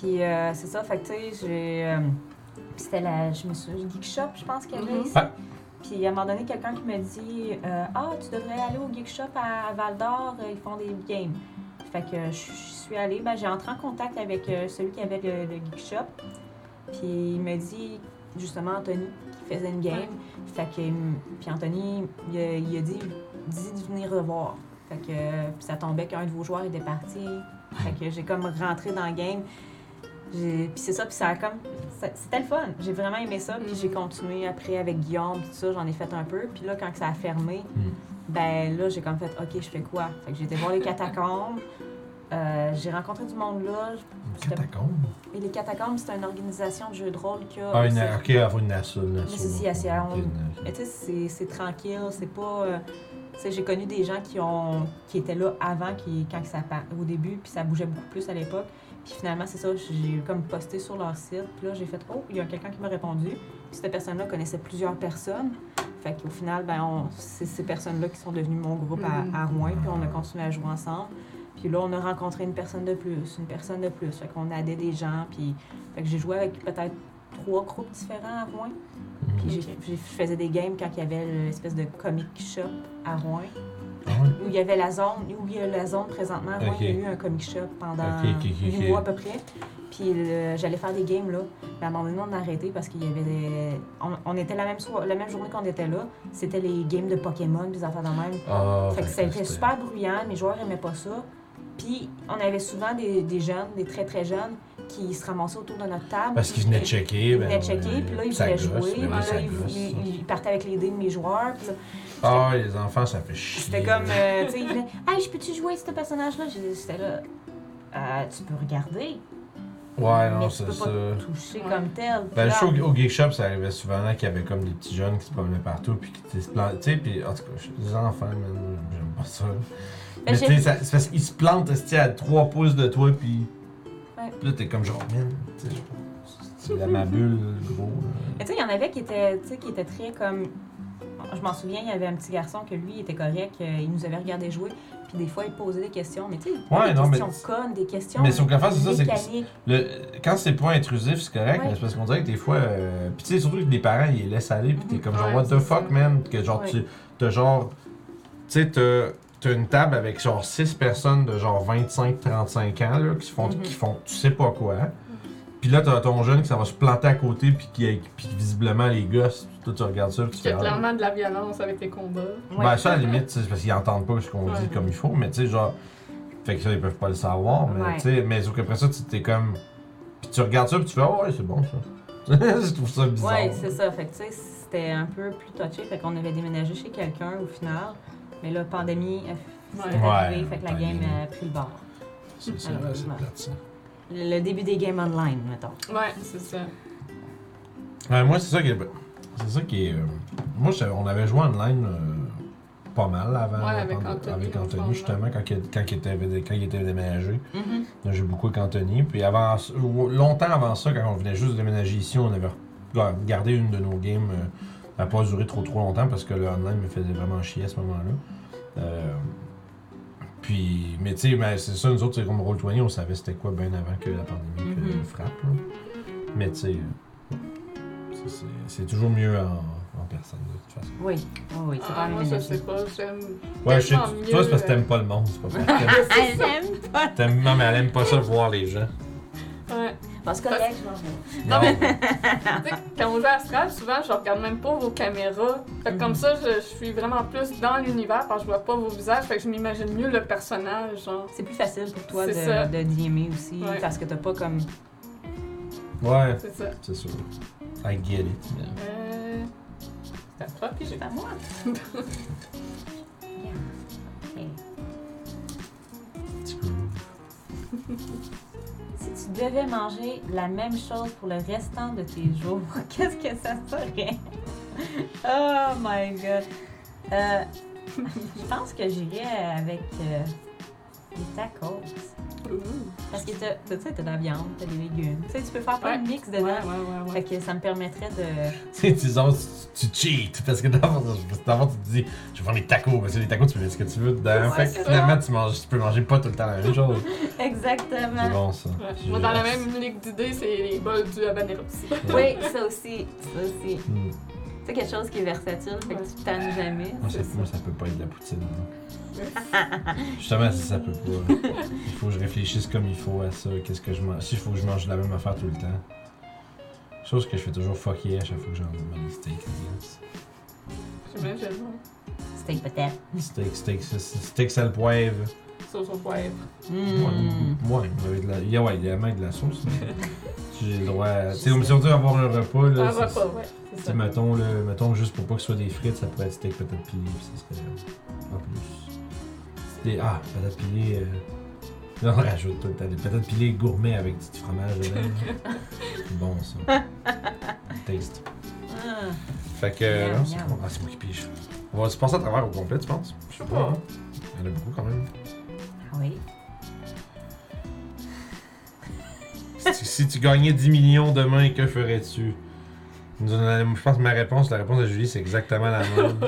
Puis, euh, c'est ça, fait que, tu sais, j'ai. Puis c'était la. Je me suis. Geek Shop, je pense qu'il y avait Mhm. ici. Ouais. Puis, à un moment donné, quelqu'un qui me dit euh, Ah, tu devrais aller au Geek Shop à Val d'Or, euh, ils font des games. Fait que je je suis allée, ben, j'ai entré en contact avec euh, celui qui avait le, le Geek Shop. Puis il me dit, justement, Anthony, qui faisait une game. Fait que, hum, puis Anthony, il a, il a dit, dis de venir revoir. Fait que, puis ça tombait qu'un de vos joueurs était parti. Fait que j'ai comme rentré dans le game. Puis c'est ça, puis ça a comme. C'était le fun. J'ai vraiment aimé ça. Puis j'ai continué après avec Guillaume, tout ça, j'en ai fait un peu. Puis là, quand ça a fermé, Mm. ben là, j'ai comme fait, OK, je fais quoi? Fait que j'ai été voir les catacombes. Euh, j'ai rencontré du monde là. Une catacombe? Et les catacombes, c'est une organisation de jeux de rôle qui a. Ah, une, ok, elle va une asso. Mais si, Mais tu sais, c'est- tranquille, c'est pas. euh, tu sais, j'ai connu des gens qui ont qui étaient là avant, qui, quand ça au début, puis ça bougeait beaucoup plus à l'époque. Puis finalement, c'est ça, j'ai comme posté sur leur site. Puis là, j'ai fait Oh, il y a quelqu'un qui m'a répondu. Puis cette personne-là connaissait plusieurs personnes. Fait qu'au final, ben, on- c'est ces personnes-là qui sont devenues mon groupe à, Mhm. à Rouen. Puis on a continué à jouer ensemble. Puis là, on a rencontré une personne de plus, une personne de plus. Fait qu'on a aidé des gens. Puis fait que j'ai joué avec peut-être trois groupes différents à Rouen. Mm. Puis j'ai- j'ai- je faisais des games quand il y avait l'espèce de comic shop à Rouen, Ah ouais? où il y avait la zone, où il y a la zone présentement Ok. il y a eu un comic shop pendant Ok, ok, ok, huit ok. mois à peu près. Puis le- j'allais faire des games là. Mais à un moment donné, on a arrêté parce qu'il y avait des... On, on était la même, la même journée qu'on était là. C'était les games de Pokémon, des affaires de même. Ah, fait que ça a été c'était- super bruyant, mes joueurs aimaient pas ça. Puis on avait souvent des, des jeunes, des très très jeunes, qui se ramassaient autour de notre table. Parce qu'ils venaient checker. Ils ben, venaient checker, puis là, ils voulaient jouer. ben Puis là, ils partaient avec les dés de mes joueurs. Puis là, Ah, les enfants, ça fait chier. C'était comme, euh, tu sais, ils venaient, Hey, je peux-tu jouer ce personnage-là? J'ai- J'étais là, Euh, tu peux regarder. Ouais, non, tu c'est peux ça. toucher Ouais. comme tel. Ben, je sais au, Geek Shop, ça arrivait souvent là, qu'il y avait comme des petits jeunes qui se promenaient partout, puis qui se plantaient. Tu sais, puis en tout cas, je suis des enfants, man, j'aime pas ça. Mais tu sais, parce qu'ils se plantent esti, à 3 pouces de toi, puis. Ouais. Puis là, t'es comme genre, man, tu sais, c'est la ma bulle, gros. là. Mais tu sais, il y en avait qui étaient, tu sais, qui étaient très comme. Je m'en souviens, il y avait un petit garçon que lui, il était correct, euh, il nous avait regardé jouer, puis des fois, il posait des questions, mais tu sais, Ouais, des non, mais- questions connes, des questions. Mais c'est ça, c'est le, quand c'est pas intrusif, c'est correct, Ouais. mais c'est parce qu'on dirait que des fois. euh, puis tu sais, surtout que les parents, ils les laissent aller, puis t'es Mhm. comme genre, what the fuck, ça. man? Que genre, tu. T'as genre. Tu sais, t'as. T'as une table avec genre 6 personnes de genre 25-35 ans là, qui, font, Mhm. qui font tu sais pas quoi. Puis là, t'as ton jeune qui s'en va se planter à côté, puis qui visiblement les gosses, toi tu regardes ça, puis tu a ah, clairement de la violence avec les combats. Ouais. Ben, ça, à la limite, c'est parce qu'ils entendent pas ce qu'on Ouais. dit comme il faut, mais tu sais, genre. Fait que ça, ils peuvent pas le savoir, mais Ouais. tu sais, mais sauf qu'après ça, tu t'es comme. Puis tu regardes ça, puis tu fais, oh, ouais, c'est bon ça. je trouve ça bizarre. Ouais, c'est ça. Fait que tu sais, c'était un peu plus touché. Fait qu'on avait déménagé chez quelqu'un au final. Mais là, pandémie, Ouais. s'est Ouais, arrivée, fait que la game a pris le bord. C'est ça, c'est plate, ça. Le, le début des games online, mettons. Ouais, c'est ça. Ouais, moi, c'est ça qui est. C'est ça qui est. euh, Moi, je- on avait joué online euh, pas mal avant. Ouais, avec Anthony, avec Anthony, justement, quand, il, quand, il était, quand il était déménagé. Mhm. Là, J'ai beaucoup avec Anthony. Puis avant, longtemps avant ça, quand on venait juste de déménager ici, on avait ga- gardé une de nos games. euh, elle n'a pas duré trop trop longtemps parce que le online me faisait vraiment chier à ce moment-là. Euh, puis, mais tu sais, mais c'est ça, nous autres, c'est comme Roll20, on savait c'était quoi bien avant que la pandémie Mhm. frappe. là. Mais tu sais, c'est- toujours mieux en, en personne de toute façon. Oui, oui, oui, c'est Ah, pas moi, je sais pas, j'aime. Ouais, je sais, Tellement toi, c'est parce que euh, t'aimes pas le monde, c'est pas parce que Elle aime pas. t'aimes- Non, mais elle aime pas ça voir les gens. Ouais. Parce que correct, je m'en vais. Non, mais- Tu sais, quand on joue à Astral, souvent, je regarde même pas vos caméras. Fait que comme Mhm. ça, je, je suis vraiment plus dans l'univers parce que je vois pas vos visages. Fait que je m'imagine mieux le personnage, genre. C'est plus facile pour toi de, ça. de DMer aussi, Ouais. parce que t'as pas comme. Ouais, C'est ça. c'est sûr. I get it. Euh. C'est à toi, puis j'ai C'est à moi. Yeah. Si tu devais manger la même chose pour le restant de tes jours, qu'est-ce que ça serait? oh my god. Euh, je pense que j'irais avec euh, des tacos. Parce que t'as, tu sais, t'as de la viande, t'as des légumes. Tu sais, tu peux faire plein de mix dedans. ouais, ouais, ouais. Fait que ça me permettrait de. Tu sais, disons, tu tu cheats parce que d'abord, d'abord, tu te dis, je vais faire des tacos, parce que les tacos, tu peux mettre ce que tu veux dedans. Ouais, fait c'est que finalement, tu, manges, tu peux manger pas tout le temps la même chose. C'est Exactement. bon, ça. Ouais. Moi, dans la même ligue d'idées, c'est les bols du habanero aussi. Oui, ça aussi. Ça aussi. Hmm. C'est quelque chose qui est versatile, fait que tu tannes jamais. Moi, ça, C'est ça. moi, ça peut pas être de la poutine. hein. Justement, si ça peut pas. Il faut que je réfléchisse comme il faut à ça. Qu'est-ce que je mange. Si il faut que je mange la même affaire tout le temps. Chose que je fais toujours fucker à chaque fois que j'en mange des steaks. J'imagine, ouais. Steak peut-être. Steak, steak, steak, steak, sel, poivre. Sauce au poivre. Mmh. Ouais, ouais, avec de la... yeah, ouais, il y a même de la sauce. mais J'ai le droit. à- Tu sais, comme si on dit avoir un repas, là. Un repas, ouais. C'est mettons, là, mettons, juste pour pas que ce soit des frites, ça pourrait être steak pilée, puis ça serait. En plus. Des... Ah, patate pilée. Euh... Là, on rajoute tout le temps des patates pilées gourmet avec du fromage dedans. C'est bon, ça. Taste. Ah. Fait que. Miam, non, c'est miam. bon. Ah, c'est moi qui pige. On va se passer à travers au complet, tu penses? Je sais pas. Il y en a beaucoup quand même. Oui. si, si tu gagnais 10 millions demain, que ferais-tu? Je pense que ma réponse, la réponse de Julie, c'est exactement la même.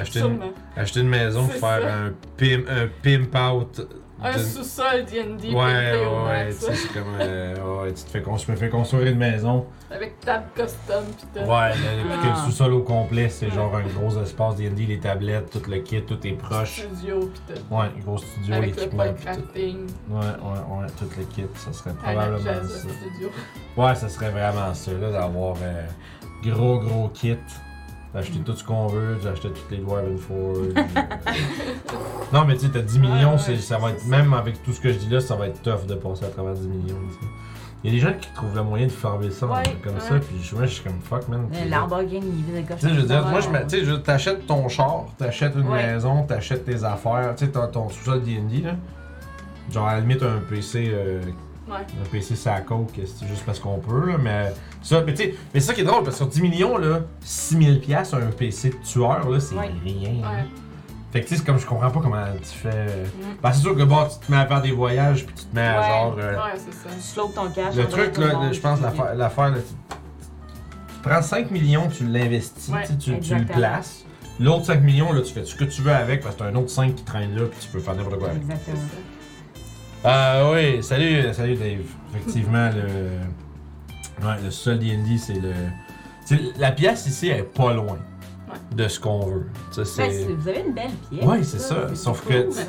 Acheter une, acheter une maison pour faire ça. un pimp, un pimp out. Un sous-sol D&D Ouais, au ouais, max, tu sais, c'est comme. euh, ouais, tu te fais fais construire une maison. Avec table custom pis tout. Ouais, là, puis que Ah. le sous-sol au complet, c'est Ouais. genre un gros espace D&D, les tablettes, tout le kit, tout est proche. Studio pis tout. Ouais, gros studio, l'équipement, pis tout. Ouais, ouais, ouais, tout le kit, ça serait probablement ça. Studio. Ouais, ça serait vraiment ça, là, d'avoir euh, gros, gros kit. D'acheter tout ce qu'on veut, d'acheter toutes les Dwarven Forge. euh. non, mais tu sais, t'as 10 millions, Ouais, ouais, c'est- ça va être, même avec tout ce que je dis là, ça va être tough de passer à travers 10 millions. Il y a des gens qui trouvent le moyen de farmer ça Ouais, comme ouais. ça, puis je, moi, je suis comme fuck, man. Lamborghini, le gars. Tu sais, je veux dire, moi, je me- tu sais, je- t'achètes ton char, t'achètes une Ouais. maison, t'achètes tes affaires, tu sais, t'as ton sous-sol D&D, là. Genre, à la limite, un PC euh, Ouais. Un PC, à coke, c'est juste parce qu'on peut, là, mais ça, mais tu sais, mais c'est ça qui est drôle, parce que sur 10 millions, là, 6000 pièces un PC de tueur, là, c'est Ouais. rien. là. Ouais. Fait que tu sais, c'est comme je comprends pas comment tu fais. euh, Mm. Ben, c'est sûr que bon, tu te mets à faire des voyages, puis tu te mets à Ouais. genre. euh, Ouais, c'est ça. Tu flottes ton cash. le en truc, donnant là, le je pense, monde. l'affaire, l'affaire, là, tu, tu prends 5 millions, tu l'investis, Ouais, tu, sais, tu, tu le exactement. places. L'autre 5 millions, là, tu fais ce que tu veux avec, parce que t'as un autre 5 qui traîne là, puis tu peux faire n'importe quoi avec. Exactement. ça. Ah oui, salut, salut Dave. Effectivement, le, ouais, le sol D&D, c'est le... La pièce ici, elle est pas loin de ce qu'on veut. Ben, vous avez une belle pièce. Ouais, c'est ça, sauf que- hein.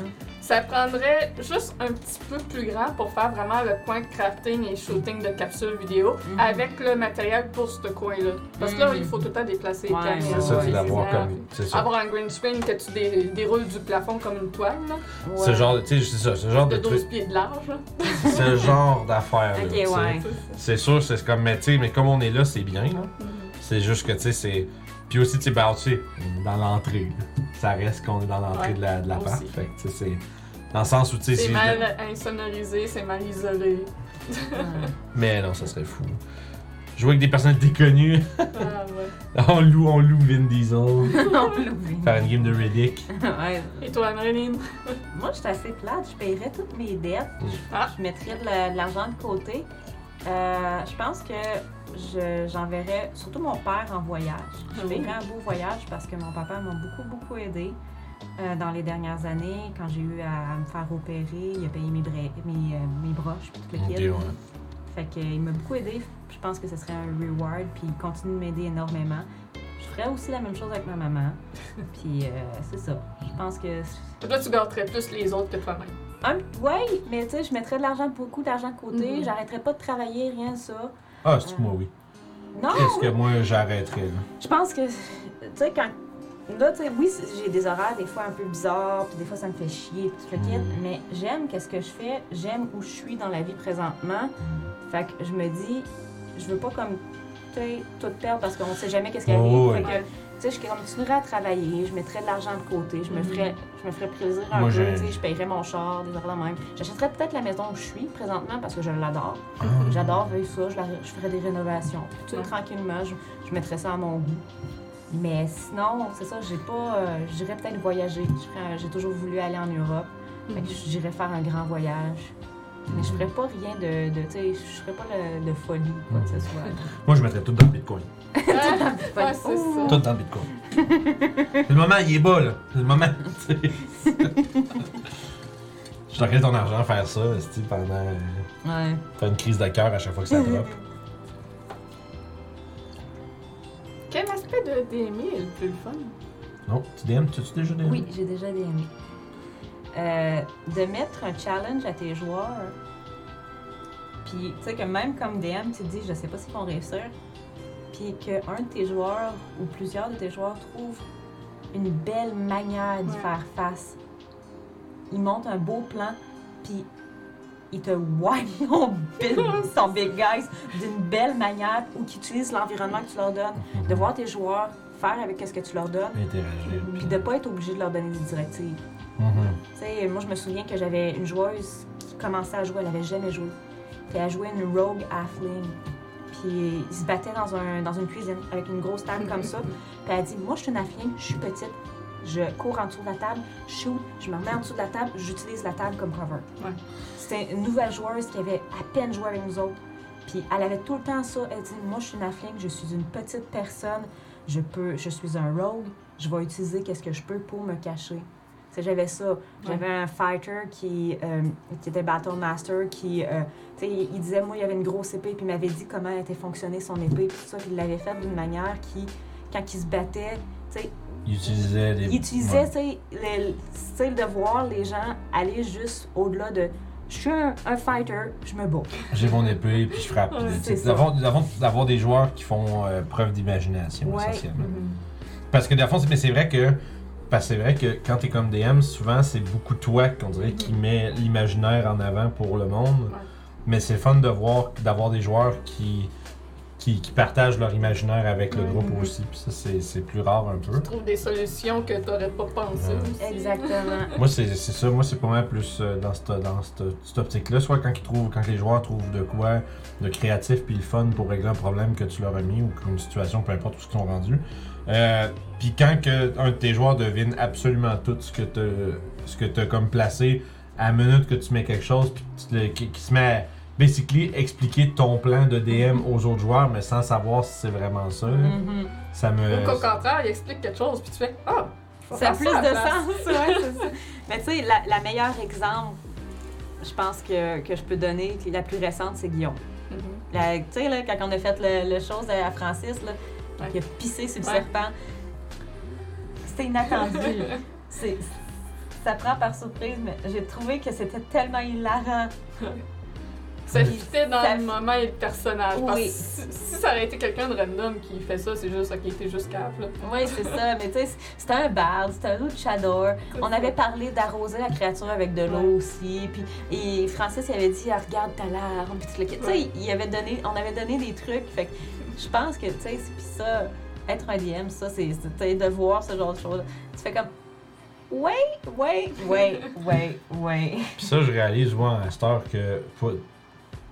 Ça prendrait juste un petit peu plus grand pour faire vraiment le coin crafting et shooting de capsules vidéo Mhm. avec le matériel pour ce coin-là. Parce que là, Mhm. il faut tout le temps déplacer les caméras. C'est ça, c'est d'avoir comme... C'est ça. Avoir un green screen que tu dé- déroules du plafond comme une toile, là, Ce genre, de- tu sais, c'est ça, ce genre de, de 12 truc, pieds de large. ce genre d'affaires. Ok, là, tu sais. ouais. C'est sûr, c'est comme, mais tu sais, mais comme on est là, c'est bien. là. Mhm. C'est juste que, tu sais, c'est. Puis aussi, tu sais, ben, tu sais, dans l'entrée. là. Ça reste qu'on est dans l'entrée Ouais, de la, de la part. Fait que, tu sais, c'est. Dans le sens où, tu sais, C'est mal insonorisé, c'est mal isolé. Mais non, ça serait fou. Jouer avec des personnalités connues. Ah ouais. on loue, on loue Vin Diesel. Non plus. Faire une game de Riddick. Ouais. Et toi, Marilyn? Moi, je suis assez plate. Je paierais toutes mes dettes. Mm. Ah. Je mettrais de la- de l'argent de côté. Euh, je pense que je- j'enverrais surtout mon père en voyage. Je Ah paierais un beau voyage parce que mon papa m'a beaucoup, beaucoup aidé euh, dans les dernières années. Quand j'ai eu à me faire opérer, il a payé mes, bra- mes, euh, mes broches, puis tout le Ok, kit. ouais. Fait qu'il m'a beaucoup aidé. Je pense que ce serait un reward, puis il continue de m'aider énormément. Je ferais aussi la même chose avec ma maman. Puis euh, c'est ça. Je pense que Là, tu garderais plus les autres que toi-même. un, ouais, mais tu sais, je mettrais de l'argent, beaucoup d'argent de côté. Mhm. J'arrêterais pas de travailler, rien de ça. Ah, c'est moi, oui? Non, Qu'est-ce que moi, j'arrêterais, là? je pense que, tu sais, quand. Là, tu sais, oui, j'ai des horaires des fois un peu bizarres, puis des fois ça me fait chier, puis tout le kit, Mhm. mais j'aime qu'est-ce que je fais, j'aime où je suis dans la vie présentement. Fait que je me dis, je veux pas comme, tu sais, tout perdre parce qu'on sait jamais qu'est-ce qui arrive. Oh, fait ouais. que, tu sais, je continuerais à travailler, je mettrais de l'argent de côté, je me Mhm. ferais, je me ferais plaisir un Moi, peu, tu sais, je paierais mon char, des affaires de même. J'achèterais peut-être la maison où je suis présentement parce que je l'adore. Ah. J'adore vivre ça, je, la- je ferais des rénovations. Tout Ouais. tranquillement, je, je mettrais ça à mon goût. Mais sinon, c'est ça, j'ai pas. euh, j'irais peut-être voyager. J'ai toujours voulu aller en Europe. Fait que j'irais faire un grand voyage. Mais je ferais pas rien de. de tu sais, je ferais pas le- de folie quoi que ce soit. Moi, je mettrais tout dans le Bitcoin. Ah, ouais, c'est Ouh. ça. Tout dans le Bitcoin. c'est le moment, il est bas, là. C'est le moment, tu sais. Je t'aurais ton argent à faire ça, pendant. Ouais. faire une crise de cœur à chaque fois que ça drop. Quel aspect de DMI est le plus fun? Non, tu DM, tu as-tu déjà DM? Oui, j'ai déjà amis. Euh, de mettre un challenge à tes joueurs, puis tu sais que même comme DM, tu te dis, je sais pas s'ils vont réussir, puis qu'un de tes joueurs ou plusieurs de tes joueurs trouvent une belle manière d'y Ouais. faire face. Ils montent un beau plan, puis ils te wipe son big, son big guys d'une belle manière ou qu'ils utilisent l'environnement que tu leur donnes. De voir tes joueurs faire avec ce que tu leur donnes, Interagir. puis de pas être obligé de leur donner des directives. Tu sais, moi, je me souviens que j'avais une joueuse qui commençait à jouer, elle avait jamais joué. Puis elle jouait une rogue halfling. Puis ils se battaient dans, un, dans une cuisine avec une grosse table comme ça. Puis elle a dit Moi, je suis une halfling, je suis petite, je cours en dessous de la table, je shoot, je me remets en dessous de la table, j'utilise la table comme cover. Ouais. C'était une nouvelle joueuse qui avait à peine joué avec nous autres. Puis elle avait tout le temps ça. Elle dit Moi, je suis une halfling, je suis une petite personne, je peux, je suis un rogue, je vais utiliser qu'est-ce que je peux pour me cacher. Tu sais, j'avais ça. J'avais un fighter qui, euh, qui était Battle Master qui, euh, tu sais, il il disait, moi, il avait une grosse épée, puis il m'avait dit comment était fonctionnée son épée, puis tout ça, puis il l'avait fait d'une manière qui, quand il se battait, tu sais, Il utilisait des. il utilisait, Ouais. tu sais, le le style de voir les gens aller juste au-delà de je suis un, un fighter, je me bats. J'ai mon épée, puis je frappe. D'avoir des joueurs qui font euh, preuve d'imagination, Ouais. essentiellement. Mhm. Parce que, dans le fond, c'est- mais c'est vrai que. Parce que c'est vrai que quand t'es comme DM, souvent c'est beaucoup toi qu'on dirait qui met l'imaginaire en avant pour le monde. Ouais. Mais c'est fun de voir d'avoir des joueurs qui qui, qui partagent leur imaginaire avec le groupe aussi. Puis ça, c'est c'est plus rare un peu. Tu trouves des solutions que t'aurais pas pensé Ouais. Exactement. Moi, c'est c'est ça. Moi, c'est pas mal plus euh, dans cette, dans cette, cette optique-là. Soit quand, ils trouvent, quand les joueurs trouvent de quoi de créatif puis le fun pour régler un problème que tu leur as mis ou une situation, peu importe où ils sont rendus. Euh, puis quand que un de tes joueurs devine absolument tout ce que tu ce que as comme placé à la minute que tu mets quelque chose, puis tu qui se met à basically expliquer ton plan de DM aux autres joueurs, mais sans savoir si c'est vraiment ça. Mhm. Ça me. Ou contraire, il explique quelque chose, puis tu fais Ah, Ça a plus de place. sens, ouais, c'est ça. Mais tu sais, la, la meilleure exemple, je pense que, que je peux donner, qui est la plus récente, c'est Guillaume. Mhm. Tu sais, là, quand on a fait le, le chose à Francis, là, Ouais. qui a pissé sur le Ouais. serpent, c'était inattendu. C'est- ça prend par surprise, mais j'ai trouvé que c'était tellement hilarant. Ça fitait dans Ça- le moment et le personnage. Parce que Oui. si, si ça aurait été quelqu'un de random qui fait ça, c'est juste ok, t'es juste cap là. Oui, c'est ça. Mais tu sais, c'était un bard, c'était un luchador. On avait parlé d'arroser la créature avec de l'eau Ouais. aussi. Puis, et Francis, il avait dit, Ah, regarde ta larme. Puis, tout le- tu sais, Ouais. il avait donné, on avait donné des trucs. Fait que je pense que, tu sais, c'est- puis ça, être un DM, ça, c'est tu de voir ce genre de choses. Tu fais comme, ouais, ouais, ouais, ouais, ouais. Puis ça, je réalise, moi, à cette heure, que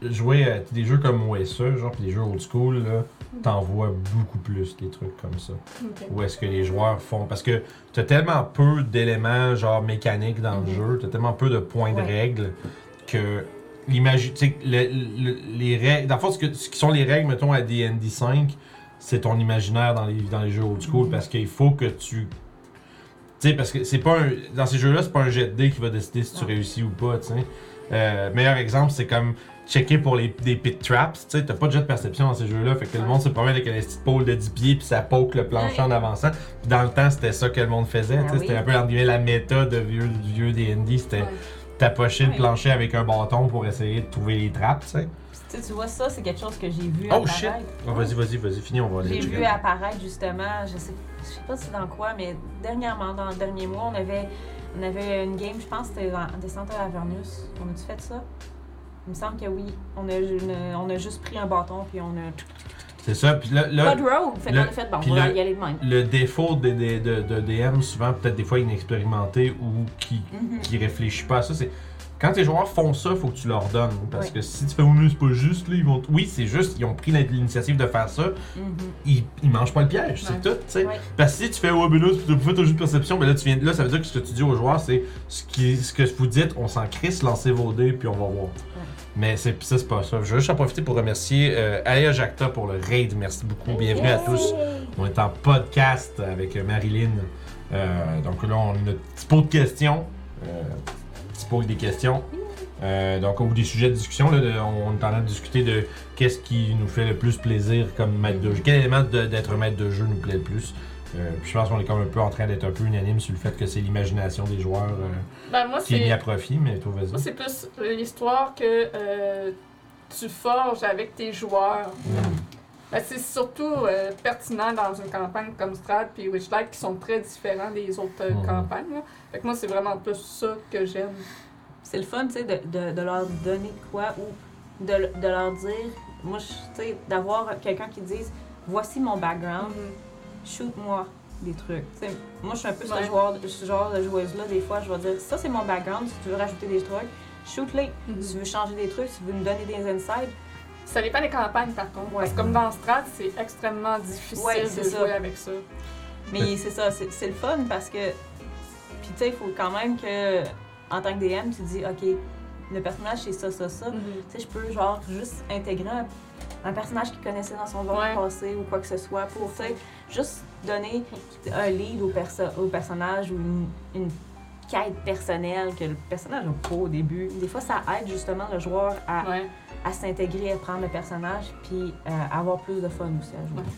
jouer à des jeux comme OSE, genre, pis des jeux old school, là, t'en vois beaucoup plus des trucs comme ça. Où est-ce que les joueurs font? Parce que t'as tellement peu d'éléments, genre, mécaniques dans le Mhm. jeu, t'as tellement peu de points de Ouais. règles, que sais, le- le- les règles. Dans le fond, ce, que- ce qui sont les règles, mettons, à D&D 5, c'est ton imaginaire dans les, dans les jeux old school, Mhm. parce qu'il faut que tu tu sais, parce que c'est pas un. Dans ces jeux-là, c'est pas un jet de dés qui va décider si tu Non. réussis ou pas, tu sais. Euh, meilleur exemple, c'est comme checker pour les, des pit traps. Tu sais, t'as pas de jet de perception dans ces jeux-là. Fait que le monde se promène avec une petite pôle de 10 pieds puis ça poke le plancher Ouais. en avançant. Puis dans le temps, c'était ça que le monde faisait. Ah C'était un peu, entre la méta de vieux, du vieux D&D. C'était tapocher le plancher avec un bâton pour essayer de trouver les trappes, tu sais. Tu sais, tu vois, ça, c'est quelque chose que j'ai vu Oh apparaître. shit! Oh, vas-y, vas-y, vas-y, finis, on va aller J'ai vu apparaître justement, je sais, je sais pas si c'est dans quoi, mais dernièrement, dans le dernier mois, on avait, on avait une game, je pense c'était dans Descente à Avernus. On a-tu fait ça? Il me semble que oui. On a, une- on a juste pris un bâton puis on a. C'est ça. Puis là, là, Pas de road! Fait le- qu'on a fait, bon, puis on va le- y aller de même. le défaut des- des- de, de DM, souvent peut-être des fois inexpérimenté ou qui, qui réfléchit pas à ça, c'est quand tes joueurs font ça, faut que tu leur donnes. Parce Oui. que si tu fais oh, mais c'est pas juste, là, ils vont. Oui, c'est juste, ils ont pris l'initiative de faire ça, Mhm. ils, ils mangent pas le piège, c'est tout, tu sais. Ouais. Parce que si tu fais ben là, tu fais ton jeu de perception, ben là, tu viens, là, ça veut dire que ce que tu dis aux joueurs, c'est ce, qui, ce que vous dites, on s'en crisse, lancez vos dés, puis on va voir. Mais c'est, ça, c'est pas ça. Je veux juste en profiter pour remercier euh, Aya Jacta pour le raid. Merci beaucoup. Bienvenue à tous. On est en podcast avec Marilyn. Euh, donc là, on a notre petit pot de questions. Euh, petit pot des questions. Euh, donc, au bout des sujets de discussion, là, de- on est en train de discuter de qu'est-ce qui nous fait le plus plaisir comme maître de jeu. Quel élément d'être maître de jeu nous plaît le plus? Euh, puis je pense qu'on est comme un peu en train d'être un peu unanime sur le fait que c'est l'imagination des joueurs euh, Ben, moi, qui est mis c'est. à profit, mais toi, Moi, vas-y. c'est plus l'histoire que euh, tu forges avec tes joueurs. Mm. Ben, c'est surtout euh, pertinent dans une campagne comme Strad puis Witchlight qui sont très différents des autres euh, Mhm. campagnes. là. Fait que moi, c'est vraiment plus ça que j'aime. C'est le fun, tu sais, de, de, de leur donner quoi ou de, de leur dire, moi, je- tu sais, d'avoir quelqu'un qui dise, voici mon background, shoot-moi des trucs. Tu sais, moi, je suis un peu Ouais. ce, joueur, ce genre de joueuse-là. Des fois, je vais dire ça, c'est mon background. Si tu veux rajouter des trucs, shoot-les. Mhm. Si tu veux changer des trucs, si tu veux me donner des insides, Ça dépend des campagnes, par contre. Ouais. Parce que comme dans Strad, c'est extrêmement difficile Ouais, de jouer avec ça. Mais c'est ça, c'est le fun parce que. Puis tu sais, il faut quand même que, en tant que DM, tu dis, OK, le personnage, c'est ça, ça, ça. Mhm. Tu sais, je peux, genre, juste intégrer un, un personnage qu'il connaissait dans son genre Ouais. passé ou quoi que ce soit pour, tu sais, juste donner un lead au, perso- au personnage ou une, une quête personnelle que le personnage n'a pas au début. Des fois, ça aide justement le joueur à, Ouais. à s'intégrer, à prendre le personnage, puis euh, avoir plus de fun aussi à jouer. Ouais.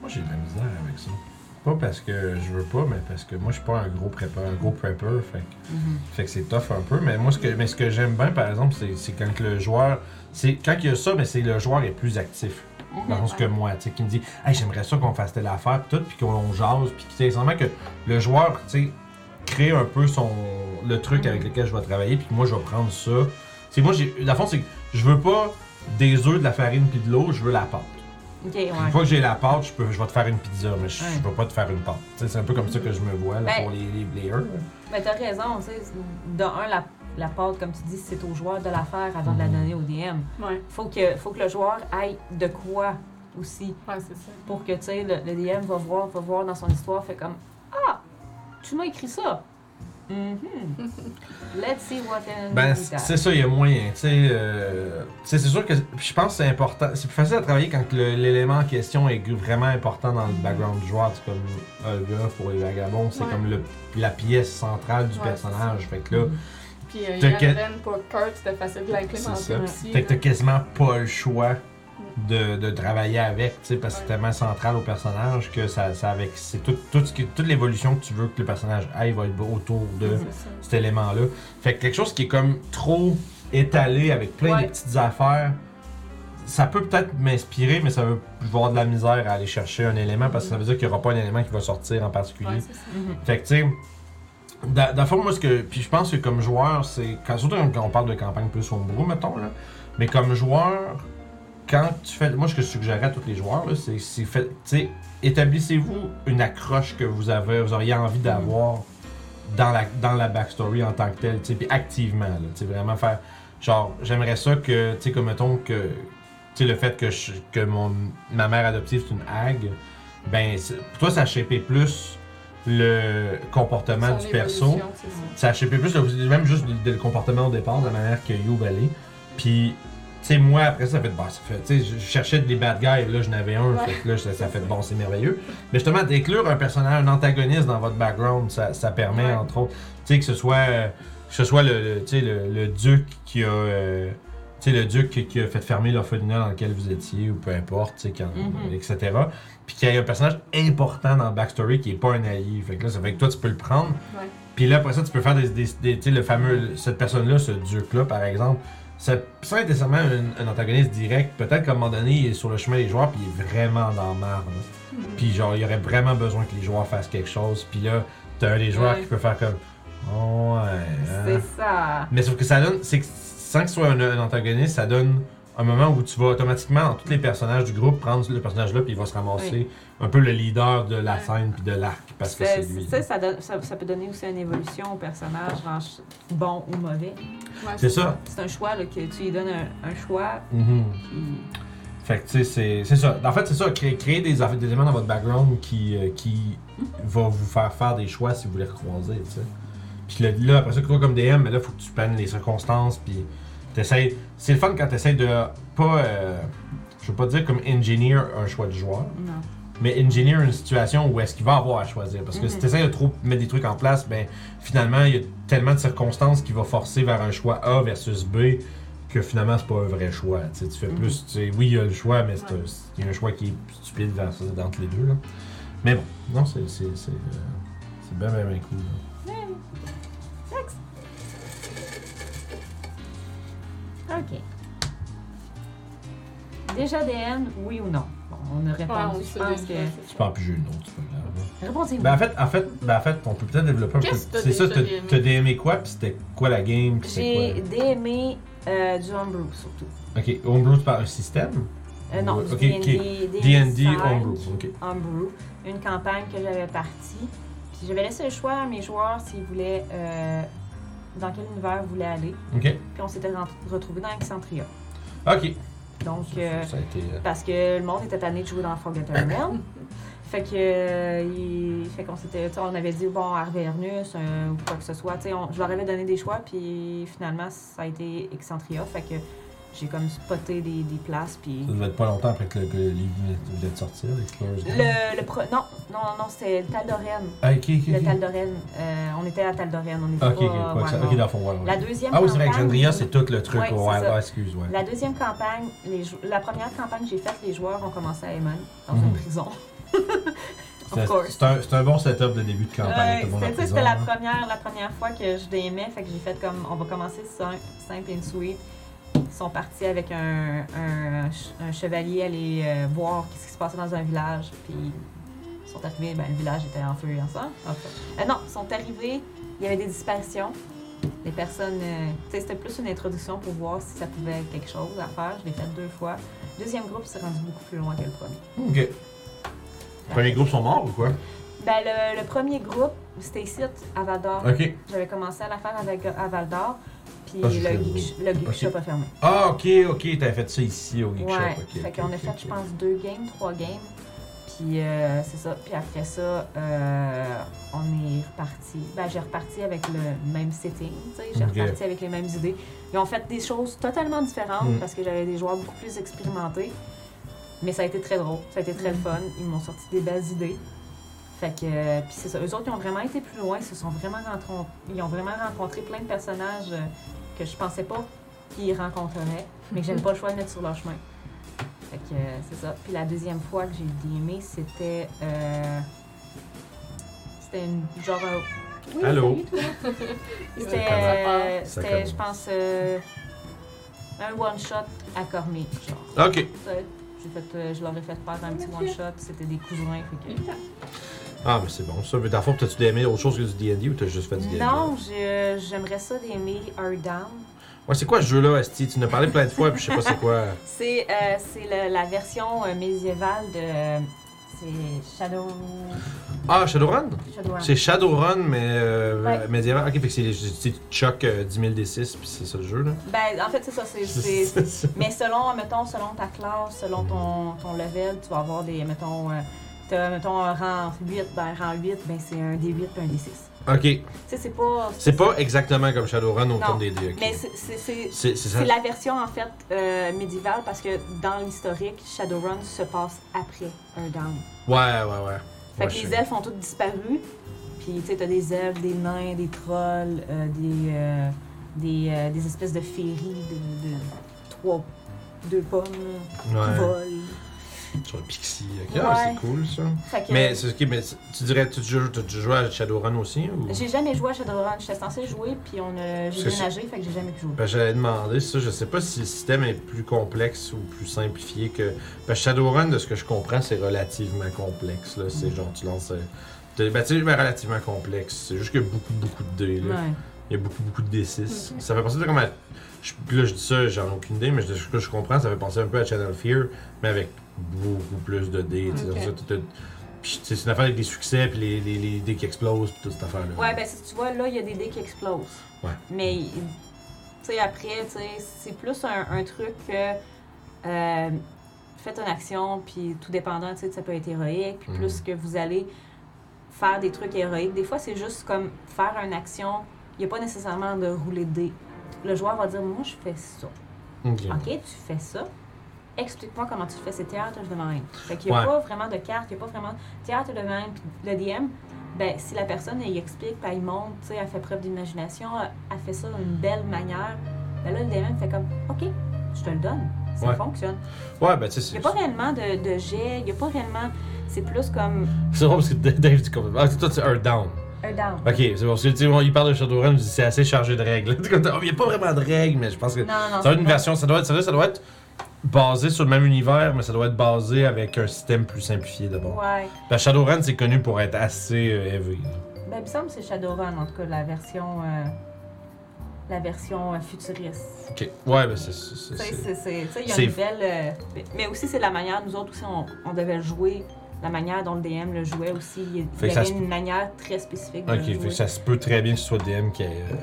Moi, j'ai de la misère avec ça. Pas parce que je veux pas, mais parce que moi, je suis pas un gros prepper, un gros prepper. Fait que, Mhm. fait que c'est tough un peu. Mais moi, ce que, mais ce que j'aime bien, par exemple, c'est, c'est quand le joueur. C'est, quand il y a ça, mais c'est le joueur est plus actif. Dans ce que moi, tu sais, qui me dit, hey, j'aimerais ça qu'on fasse telle affaire, puis tout, puis qu'on jase, puis tu sais, que le joueur, tu sais, crée un peu son, le truc avec lequel je vais travailler, puis que moi, je vais prendre ça. C'est moi, j'ai, la fond, c'est que je veux pas des œufs, de la farine, puis de l'eau, je veux la pâte. Ouais. Une fois que j'ai la pâte, je, peux, je vais te faire une pizza, mais je, Ouais. je vais pas te faire une pâte. C'est un peu comme ça que je me vois là, Ben- pour les, les. Mais t'as raison, tu sais. De un, la, la pâte, comme tu dis, c'est au joueur de la faire avant de la Mhm. donner au DM. Ouais, Faut que, faut que le joueur aille de quoi aussi. ouais, c'est ça. Pour que, tu sais, le, le DM va voir, va voir dans son histoire, fait comme Ah, tu m'as écrit ça. Mhm. Let's see what Ben, c'est ça, il y a moyen. Tu euh, tu sais, c'est sûr que je pense que c'est important. C'est plus facile à travailler quand l'élément en question est vraiment important dans le background du joueur. C'est comme Olga pour les vagabonds, c'est Ouais. comme le, la pièce centrale du Ouais, personnage. Fait que là, Puis euh, T'as que- pour Kurt, c'était facile de c'est l'implémenter ça. aussi. Fait que t'as là. quasiment pas le choix de, de travailler avec, tu sais, parce que c'est tellement central au personnage que ça, ça avec, c'est tout, tout ce qui- toute l'évolution que tu veux que le personnage aille va être autour de C'est ça. cet élément-là. Fait que quelque chose qui est comme trop étalé avec plein Ouais. de petites affaires, ça peut peut-être m'inspirer, mais ça va je vais avoir de la misère à aller chercher un élément parce que ça veut dire qu'il n'y aura pas un élément qui va sortir en particulier. Ouais, c'est ça. Mhm. Fait que tu sais, fond, moi, ce que. Puis je pense que comme joueur, c'est. Quand, surtout quand on parle de campagne plus homebrew, mettons, là. Mais comme joueur, quand tu fais. Moi, ce que je suggérerais à tous les joueurs, là, c'est. c'est fait- établissez-vous une accroche que vous avez, vous auriez envie d'avoir dans la, dans la backstory en tant que telle, puis activement, là. Vraiment faire. Genre, j'aimerais ça que, tu sais, comme mettons que. Tu sais, le fait que, je- que mon, ma mère adoptive, c'est une hag, ben, pour toi, ça shapé plus le comportement Son du perso. ça. Shapé plus, même juste le, le comportement au départ, de la manière que You aller. Puis, tu sais, moi, après ça, ça fait, bah, ça fait, tu sais, je cherchais des bad guys, là, j'en avais un, Ouais. fait que là, ça, ça fait, bon, c'est merveilleux. Mais justement, d'inclure un personnage, un antagoniste dans votre background, ça, ça permet, Ouais. entre autres, tu sais, que ce soit, euh, que ce soit le, le- tu sais, le, le duc qui a, euh, tu sais, le duc qui, a fait fermer l'orphelinat dans lequel vous étiez, ou peu importe, tu sais, Mhm. etc. Puis qu'il y a un personnage important dans le backstory qui est pas un allié. Fait que là, ça fait que toi, tu peux le prendre. Ouais. Puis là, après ça, tu peux faire des. des, des- tu sais, le fameux. Cette personne-là, ce duc-là, par exemple, c'est sans nécessairement un, un antagoniste direct. Peut-être qu'à un moment donné, il est sur le chemin des joueurs, puis il est vraiment dans le marre. là. Mhm. Puis genre, il y aurait vraiment besoin que les joueurs fassent quelque chose. Puis là, t'as un des joueurs Ouais. qui peut faire comme. Oh, ouais. hein. C'est ça. Mais sauf que ça donne, c'est que sans que ce soit un, un antagoniste, ça donne un moment où tu vas automatiquement, dans tous les personnages du groupe, prendre le personnage là, puis il va se ramasser Oui. un peu le leader de la scène puis de l'arc, parce que C'est- lui. Ça, ça, donne- ça, ça peut donner aussi une évolution au personnage, bon ou mauvais. Ouais, C'est ça. C'est un choix, là, que tu lui donnes un, un choix, Mhm. puis Fait que tu sais, c'est- c'est ça. En fait, c'est ça, créer, créer des, éléments dans votre background qui, euh, qui va vous faire faire des choix si vous voulez recroiser, tu sais. Puis là, là, après ça, comme DM, mais là, faut que tu planes les circonstances, puis t'essayes... C'est le fun quand t'essayes de pas... euh, je veux pas dire comme engineer un choix du joueur, non. mais engineer une situation où est-ce qu'il va avoir à choisir. Parce que si Mhm. tu essaies de trop mettre des trucs en place, ben finalement, il y a tellement de circonstances qui vont forcer vers un choix A versus B que finalement, c'est pas un vrai choix. Tu, sais, tu fais Mhm. plus. tu sais, oui, il y a le choix, mais c'est il y a un choix qui est stupide vers, entre les deux. Là. Mais bon, non, c'est c'est- c'est, euh, c'est bien, bien, bien cool. là. OK. Déjà DM, oui ou non? Bon, on a Ouais, répondu, on je pense que... Tu peux en piger une autre, c'est pas grave. là. Répondez-vous. Ben en fait, en fait, ben en fait, on peut peut-être développer un peu. Qu'est-ce que t'as C'est ça, déjà t'as DMé? t'as DMé quoi, puis c'était quoi la game, puis c'est J'ai quoi? DM euh, du homebrew, surtout. Ok, homebrew par un système? Euh, non, du ok, D&D, D&D cinq, homebrew, ok. Homebrew. Une campagne que j'avais partie. Puis j'avais laissé le choix à mes joueurs s'ils voulaient... euh, dans quel univers ils voulaient aller. Ok, Puis on s'était retrouvés dans Exantria. ok. Donc... euh, Ça a été. euh, Parce que le monde était tanné de jouer dans Forgotten Realm. fait que, euh, il- fait qu'on s'était, on avait dit bon Arvernus euh, ou quoi que ce soit. Tu sais, on- je leur avais donné des choix, puis finalement ça a été Excentria. Fait que j'ai comme spoté des, des places, puis Ça devait être pas longtemps après que le, que le livre venait de sortir, le, le pro- non non non c'était le Taldoren. Ah. Le. Taldoren, euh, on était à Taldoren, on était Ok, pas. ça- ouais, ok, dans le fond, ouais, ouais. La deuxième Ah oui, c'est vrai, Alexandria, c'est tout le truc. Ouais, c'est excuse, ouais. La deuxième campagne, les jou- la première campagne que j'ai faite, les joueurs ont commencé à Emon, dans Mhm. une prison. C'est-. C'est un, c'est un bon setup de début de campagne. Ouais, c'était- la première, la première fois que je DMais, fait que j'ai fait comme on va commencer sim- simple and sweet. Ils sont partis avec un, un, un chevalier aller euh, voir ce qui se passait dans un village, puis ils sont arrivés, ben, le village était en feu et en sang. Euh, non, ils sont arrivés, il y avait des disparitions, les personnes. euh, c'était plus une introduction pour voir si ça pouvait être quelque chose à faire. Je l'ai fait deux fois. Deuxième groupe s'est rendu beaucoup plus loin que le premier. Ok. Les premiers groupes sont morts ou quoi? Ben, le, le premier groupe, c'était ici, à Val d'Or. Ok. J'avais commencé à la faire avec, à Val d'Or. Puis Ah, le, le geek Ok. shop a fermé. Ah, ok, ok, t'avais fait ça ici au Geek ouais. Shop. Ok. fait qu'on a fait, je pense, deux games, trois games. Puis euh, c'est ça. Puis après ça, euh, on est reparti. Ben, j'ai reparti avec le même setting, tu sais. J'ai reparti avec les mêmes idées. Ils ont fait des choses totalement différentes Mm. parce que j'avais des joueurs beaucoup plus expérimentés. Mais ça a été très drôle, ça a été très le fun. Ils m'ont sorti des belles idées. Fait que, euh, puis c'est ça. Eux autres, ils ont vraiment été plus loin. Ils se sont vraiment rencontrés. Ils ont vraiment rencontré plein de personnages euh, que je pensais pas qu'ils rencontreraient, mais que j'avais pas le choix de mettre sur leur chemin. Fait que euh, c'est ça. Puis la deuxième fois que j'ai aimé, c'était. euh, c'était une genre. oui, Allô? C'était, euh, c'était, je pense, euh, un one-shot à Cormier, genre. Ok. Ça, J'ai fait, euh, je leur ai fait faire un petit one-shot. C'était des cousins. Fait que... Ah, mais c'est bon ça. Mais dans le fond, t'as-tu aimé autre chose que du DD ou t'as juste fait du DD? Non, j'ai- j'aimerais ça d'aimer Earth Down. Ouais, c'est quoi ce jeu-là, Asti? Tu en as parlé plein de fois, puis je sais pas c'est quoi. C'est euh, c'est le- la version euh, médiévale de. C'est Shadow. Ah, Shadowrun? Shadowrun. C'est Shadowrun, mais euh, Ouais. médiéval. Ok, fait que c'est c'est Chuck euh, 10 000 D6, puis c'est ça le jeu, là. Ben, en fait, c'est ça. c'est- c'est- c'est- Mais selon, mettons, selon ta classe, selon ton, ton level, tu vas avoir des, mettons, euh, t'as, mettons, un rang 8, ben, rang 8, ben, c'est un D8 puis un D6. ok. Tu sais, c'est pas... C'est pas exactement comme Shadowrun au tourne des dés, ok. Mais c'est- c'est... c'est- la version, en fait, euh, médiévale, parce que dans l'historique, Shadowrun se passe après un down. Ouais, ouais, ouais. Fait Ouais, que les elfes ont tous disparu. Puis, tu sais, t'as des elfes, des nains, des trolls, euh, des, euh, des, euh, des espèces de féeries de, de trois, deux pommes, qui volent. Sur le Pixie. ok. Ah, Ouais. c'est cool, ça. Que, Mais, c'est ok, mais tu dirais, tu, joues- tu, joues à Shadowrun aussi, ou? J'ai jamais joué à Shadowrun. J'étais censée jouer, puis on a, déménagé, fait que j'ai jamais pu jouer. Ben, j'allais demander ça. Je sais pas si le système est plus complexe ou plus simplifié que. Ben, Shadowrun, de ce que je comprends, c'est relativement complexe. Là. C'est genre, tu lances. euh, Ben, tu ben, relativement complexe. C'est juste qu'il y a beaucoup, beaucoup de dés. Là. Ouais. Il y a beaucoup, beaucoup de D6. Ok. Ça fait penser comme à. je- là, je dis ça, j'en ai aucune idée, mais de ce que je comprends, ça fait penser un peu à Channel Fear, mais avec beaucoup plus de dés. tu sais, Ok. dans ça, t'as- t'as- Puis, tu sais, c'est une affaire avec des succès, puis les, les, les dés qui explosent, puis toute cette affaire-là. Ouais, ben si tu vois, là, il y a des dés qui explosent. Ouais. Mais, tu sais, après, tu sais, c'est plus un, un truc que. euh, faites une action, puis tout dépendant, tu sais, ça peut être héroïque, puis Mhm. plus que vous allez faire des trucs héroïques. Des fois, c'est juste comme faire une action, il n'y a pas nécessairement de rouler de dés. Le joueur va dire, moi, je fais ça. Ok. OK, tu fais ça. Explique-moi comment tu fais. C'est théâtre de même. Fait qu'il n'y a Ouais. pas vraiment de carte, il n'y a pas vraiment théâtre de même. Puis le DM, ben, si la personne, elle y explique, puis elle montre, tu sais, elle fait preuve d'imagination, elle, fait ça d'une belle manière, ben là, le DM fait comme, OK, je te le donne. Ça Ouais. fonctionne. Ouais, ben, tu sais, Il n'y a pas réellement de, de jet, il n'y a pas réellement. C'est plus comme C'est drôle parce que Dave dit complètement. Ah, toi, c'est Earth Down. un down. Ok, c'est bon. On- il parle de Shadowrun, c'est assez chargé de règles. Comme, Il n'y a pas vraiment de règles, mais je pense que. Non, non, Ça doit être une version, ça doit être, ça doit, ça doit être basé sur le même univers, mais ça doit être basé avec un système plus simplifié d'abord. Ouais. La Shadowrun, c'est connu pour être assez euh, heavy. là. Ben, il me semble que c'est Shadowrun, en tout cas, la version. euh, la version euh, futuriste. Ok. Ouais, ben c'est. c'est- c'est- Tu sais, c'est- c'est- c'est- tu sais, il y a une belle. euh, mais aussi, c'est la manière, nous autres aussi, on, on devait le jouer. La manière dont le DM le jouait aussi. Il Fait y que ça avait se- une manière très spécifique de Ok, le fait jouer. que ça se peut très bien que ce soit DM qui ait euh,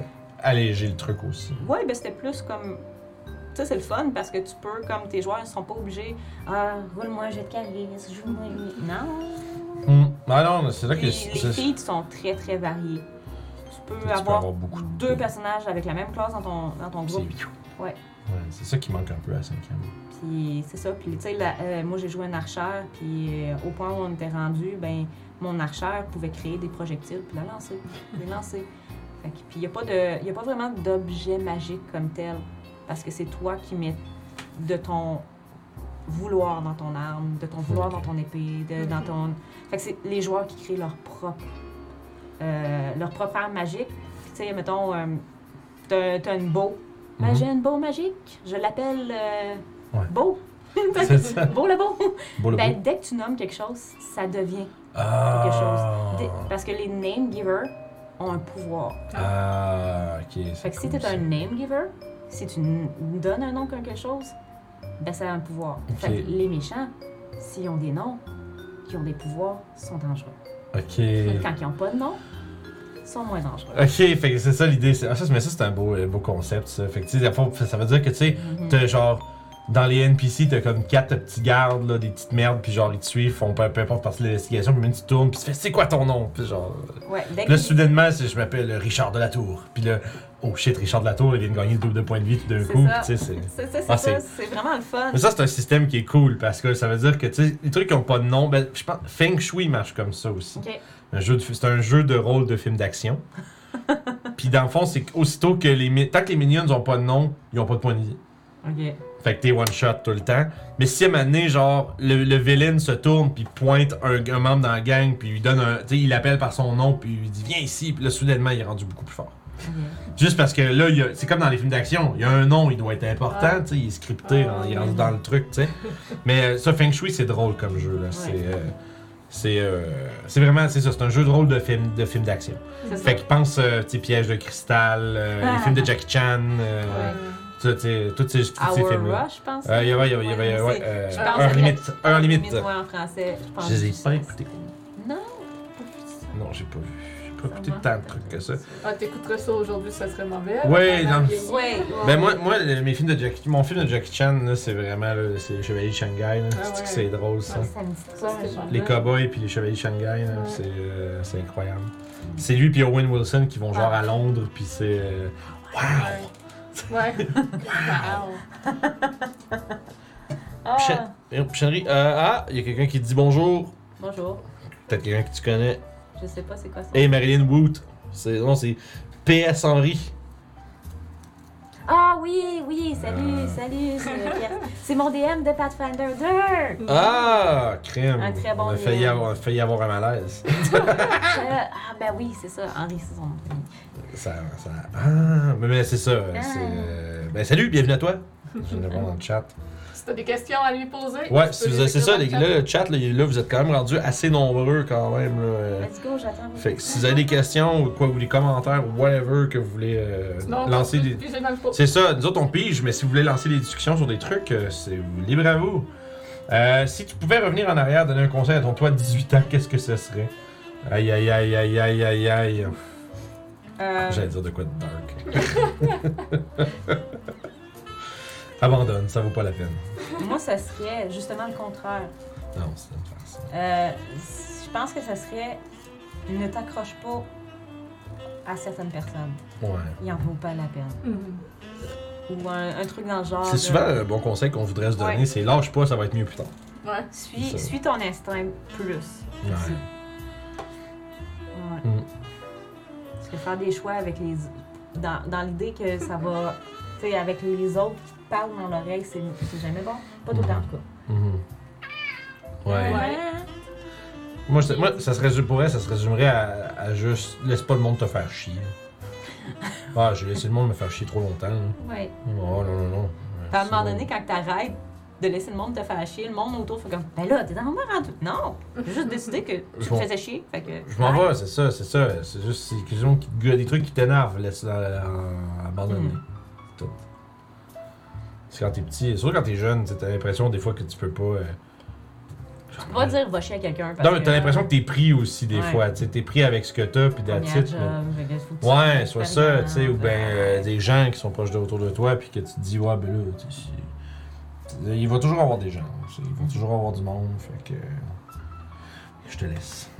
allégé le truc aussi. Ouais, ben c'était plus comme. Tu sais, c'est le fun parce que tu peux, comme tes joueurs, ils sont pas obligés. Ah, roule-moi, j'ai de charisme, joue-moi. Non. Ah non, c'est là que. Les c'est- feats sont très, très variés. Tu peux tu peux avoir, beaucoup de deux personnages avec la même classe dans ton, dans ton groupe. C'est- Ouais. Ouais, c'est ça qui manque un peu à 5ème. Puis c'est ça. Puis tu sais, euh, moi j'ai joué un archère, puis euh, au point où on était rendu, ben mon archère pouvait créer des projectiles, puis la lancer, les lancer. Fait que- puis il n'y a, pas de- y a pas vraiment d'objet magique comme tel, parce que c'est toi qui mets de ton vouloir dans ton arme, de ton vouloir dans ton épée, de, dans ton... Fait que c'est les joueurs qui créent leur propre, euh, leur propre arme magique. Tu sais, mettons, euh, t'as t'as une bow. Mhm. J'ai une bow magique, je l'appelle euh, Ouais. beau. C'est ça. beau le beau. Beau le Ben, beau. dès que tu nommes quelque chose, ça devient. Ah. quelque chose. Dès- Parce que les name givers, ont un pouvoir. Ah, ok. c'est Fait que si t'es un name giver, si tu donnes un nom à quelque chose, ben ça a un pouvoir. Fait que les méchants, s'ils ont des noms, qui ont des pouvoirs, sont dangereux. Ok. Quand ils n'ont pas de nom, ils sont moins dangereux. Ok, fait que c'est ça l'idée. Ah, ça, mais ça, c'est un beau, euh, beau concept, ça. Fait que, ça veut dire que, tu sais, t'as genre. Dans les NPC, t'as comme quatre petits gardes, là, des petites merdes, puis genre, ils te suivent, font peu, peu importe partie de l'investigation, puis même tu tournes, puis tu fais, c'est quoi ton nom? Puis genre. Ouais, dès Puis là, que soudainement, c'est- je m'appelle Richard de la Tour. Puis là, oh shit, Richard de la Tour, il vient de gagner le double de points de vie tout d'un C'est coup. ça. Puis tu sais, c'est. c'est c'est- c'est Ah, ça, c'est- c'est vraiment le fun. Mais ça, c'est un système qui est cool parce que ça veut dire que, tu sais, les trucs qui ont pas de nom, ben, je pense, Feng Shui marche comme ça aussi. Ok. Un jeu de- C'est un jeu de rôle de film d'action. Puis dans le fond, c'est qu'aussitôt que les. mi- Tant que les minions ont pas de nom, ils ont pas de point de vie. Ok. Fait que t'es one shot tout le temps. Mais si à un moment donné, genre, le, le villain se tourne, puis pointe un, un membre dans la gang, puis lui donne un. Tu sais, il l'appelle par son nom, puis il lui dit Viens ici, puis là, soudainement, il est rendu beaucoup plus fort. ok. Juste parce que là, il y a- c'est comme dans les films d'action. Il y a un nom, il doit être important, tu sais, il est scripté, Ah, il rendu dans le truc, tu sais. Mais euh, ça, Feng Shui, c'est drôle comme jeu, là. C'est. euh, c'est euh, c'est vraiment, c'est ça, c'est un jeu de rôle de film de film d'action. C'est ça. Fait qu'il pense, euh, sais, Piège de cristal, euh, les Ah. films de Jackie Chan, Ouais. Tu sais, tu sais, tous ces, tous ces films-là. Rush, je pense. Euh, il y avait, il y avait, il y Ouais, avait, ouais, c'est- euh, je pense Heure que- limite, Heure limite. ouais, en français. Je pense Je les ai pas écoutés. Non. Non, j'ai pas vu. J'ai pas écouté tant de trucs que ça. Ah, t'écouterais ça aujourd'hui, ça serait mauvais. Dans- vieillir. Ouais. ouais, Ben moi, moi mes films de Jackie, mon film de Jackie Chan, là, c'est vraiment là, c'est les Chevaliers de Shanghai. Là. Ah C'est que ouais. c'est drôle ça. Les cowboys puis les Chevaliers de Shanghai, là, Ouais. c'est euh, c'est incroyable. C'est lui puis Owen Wilson qui vont genre Ah. à Londres puis c'est wow. Ouais. Wow. Ah, euh, Chenry, euh, ah, il y a quelqu'un qui te dit bonjour. bonjour. Peut-être quelqu'un que tu connais. Je sais pas c'est quoi ça. Hey Marilyn Woot. C'est non, c'est PS Henry. Ah oui, oui, salut, Ah. salut. c'est mon DM de Pathfinder 2. Ah, crème. Un très bon On a failli lien. avoir, on a failli avoir un malaise. Euh, ah ben oui, c'est ça. Henri, c'est son nom. Ça, ça... Ah, mais, mais c'est ça. Ah. C'est, euh, ben, salut, bienvenue à toi. Je viens de voir dans le chat. Si t'as des questions à lui poser. Ouais, si vous c'est ça, les, le là, le chat, là, là, vous êtes quand même rendus assez nombreux quand même. Là, euh. Let's go, j'attends. Fait que si vous avez des questions ou quoi, ou des commentaires ou whatever que vous voulez euh, Sinon, lancer des. C'est ça, nous autres on pige, mais si vous voulez lancer des discussions sur des trucs, euh, c'est libre à vous. Euh, si tu pouvais revenir en arrière, donner un conseil à ton toi de 18 ans, qu'est-ce que ce serait? Aïe aïe aïe aïe aïe aïe aïe. Euh, J'allais dire de quoi de dark. Abandonne, ça vaut pas la peine. moi, ça serait justement le contraire. Non, c'est une farce. Euh, je pense que ça serait ne t'accroche pas à certaines personnes. Ouais. Il en vaut pas la peine. Mhm. Ou un, un truc dans le genre. C'est de- souvent un bon conseil qu'on voudrait se donner, Ouais. c'est lâche pas, ça va être mieux plus tard. Ouais. Suis, suis ton instinct plus. Ouais. Que faire des choix avec les. Dans, dans l'idée que ça va. Tu sais, avec les autres qui te parlent dans l'oreille, c'est c'est jamais bon. Pas tout le temps, en tout cas. Mhm. Ouais. Ouais. Moi, je- moi, ça se résume pour elle, ça se résumerait à, à juste laisse pas le monde te faire chier. Ah, j'ai laissé le monde me faire chier trop longtemps. Ouais. Oh non, non, non. À un moment bon. donné, quand t'arrêtes de laisser le monde te faire chier, le monde autour fait comme Ben là, t'es dans le rendu. Non! J'ai juste décidé que tu m'en- faisais chier. Fait que. Je m'en vais, c'est ça, c'est ça. C'est juste c'est chose qui des trucs qui t'énervent, laisse la abandonner. Tout. C'est quand t'es petit, surtout quand t'es jeune, t'as l'impression des fois que tu peux pas. euh, Tu peux pas dire va chier à quelqu'un. Non, mais t'as l'impression que t'es pris aussi des Ouais. fois. Tu t'es pris avec ce que t'as, puis job, mais- Ouais, soit ça, tu sais, ou ben euh, des gens qui sont proches de autour de toi, puis que tu te dis, ouais, ben là, tu sais, si- il va toujours avoir des gens, il va toujours avoir du monde, fait que. Je te laisse.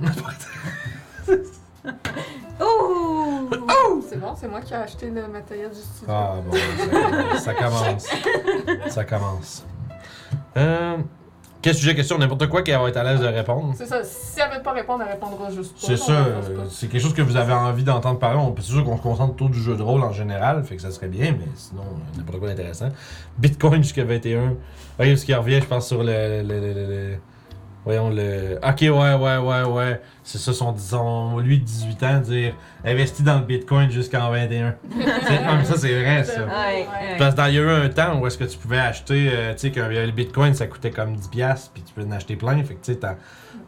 Ouh! C'est bon, c'est moi qui ai acheté le matériel du studio. ah bon, ça, ça commence. Ça commence. Euh, quel sujet, question, n'importe quoi qu'elle va être à l'aise de répondre. C'est ça, si elle veut pas répondre, elle répondra juste pas. C'est ça, c'est quelque chose que vous avez envie d'entendre parler. On peut toujours qu'on se concentre autour du jeu de rôle en général, fait que ça serait bien, mais sinon, euh, n'importe quoi d'intéressant. Bitcoin jusqu'à 21. Ok, ce qui revient, je pense, sur le. le, le, le- le- Voyons le. Ok, ouais, ouais, ouais, ouais. C'est ça, son, son lui de 18 ans, dire investi dans le bitcoin jusqu'en 21. C'est- non, mais ça, c'est vrai, ça. Ouais, ouais. Parce qu'il y a eu un temps où est-ce que tu pouvais acheter, euh, tu sais, que le bitcoin ça coûtait comme 10$, puis tu peux en acheter plein. Fait que tu sais, t'en,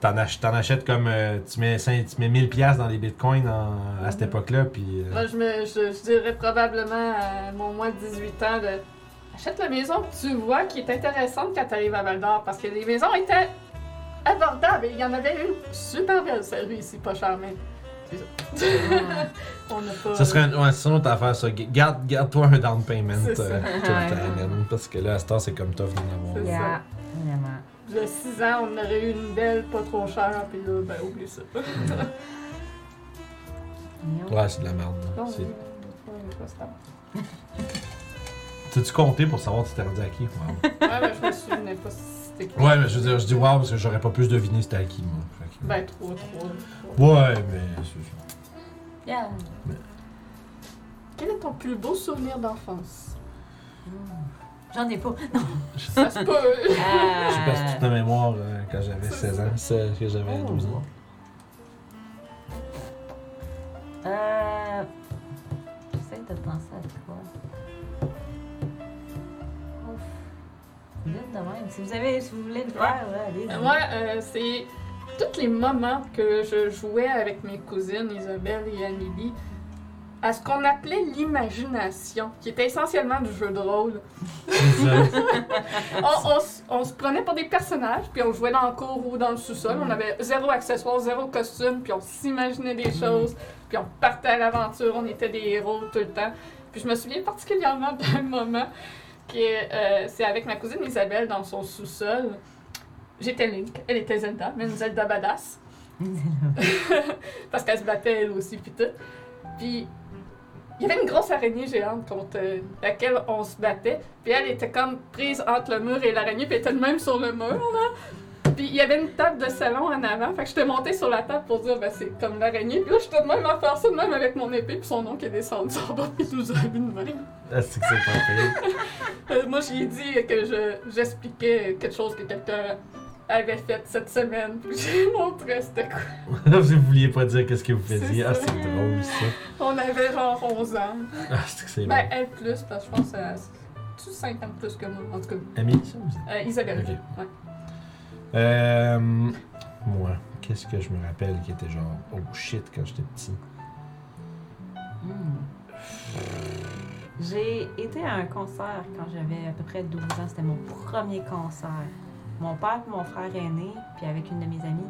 t'en ach- t'en achètes comme. euh, tu, mets, cinq- tu mets 1000$ dans les bitcoins en- à cette époque-là, puis. euh, Moi, je, me, je, je dirais probablement à mon moins de 18 ans de achète la maison que tu vois qui est intéressante quand tu arrives à Val d'Or parce que les maisons étaient abordables. Il y en avait une super belle, celle ici, pas chère, mais. c'est ça. On n'a pas. Ça serait un, ouais, c'est une autre affaire, ça. Garde, garde-toi un down payment euh, tout le temps, Parce que là, à ce temps, c'est comme tough d'en avoir. Yeah, vraiment. Il y a 6 ans, on aurait eu une belle, pas trop chère, puis là, ben, oublie ça. Ouais, c'est de la merde. C'est-. T'as-tu compté pour savoir si t'es rendu à qui? Wow. Ouais, ben, je me souvenais pas si. Ouais, mais je veux dire, je dis wow parce que j'aurais pas plus deviné c'était à qui, moi. Fait que- Ben, trop, trop. Ouais, mais c'est ça. Yeah. Quel est ton plus beau souvenir d'enfance? J'en ai pas. Ça se peut. Je sais pas si Euh, toute ma mémoire euh, quand j'avais C'est 16 ans, c'est que j'avais Oh. 12 ans. Euh. J'essaie de penser à quoi. Vite de même. Si vous avez, si vous voulez le faire, allez. Moi, euh, c'est tous les moments que je jouais avec mes cousines Isabelle et Amélie à ce qu'on appelait l'imagination, qui était essentiellement du jeu de rôle. On, on s- on se prenait pour des personnages, puis on jouait dans le cour ou dans le sous-sol. On avait zéro accessoire, zéro costume, puis on s'imaginait des choses, puis on partait à l'aventure, on était des héros tout le temps. Puis je me souviens particulièrement d'un moment qui est, euh, c'est avec ma cousine Isabelle dans son sous-sol. J'étais Link, elle était Zelda, mais une Zelda badass. Parce qu'elle se battait elle aussi, puis tout. Puis il y avait une grosse araignée géante contre euh, laquelle on se battait. Puis elle était comme prise entre le mur et l'araignée, puis elle était de même sur le mur, là. Puis il y avait une table de salon en avant. Fait que j'étais montée sur la table pour dire, ben c'est comme l'araignée. Puis là, j'étais de même à faire ça de même avec mon épée, puis son oncle est descendu en bas, puis il nous a vu de même. Ah, c'est que c'est pas. Euh, moi, j'ai dit que je, j'expliquais quelque chose que quelqu'un avait fait cette semaine, puis j'ai montré c'était quoi. vous vouliez pas dire qu'est-ce que vous faisiez. Ah, c'est drôle ça. On avait genre 11 ans. Ah, c'est que c'est bon. Ben, elle plus, parce que je pense que c'est 5 ans plus que moi, en tout cas. Amélie, ça vous Euh, Isabelle. Ouais. Euh. Moi, qu'est-ce que je me rappelle qui était genre oh shit quand j'étais petit? Hmm. J'ai été à un concert quand j'avais à peu près 12 ans. C'était mon premier concert. Mon père et mon frère aîné, puis avec une de mes amies,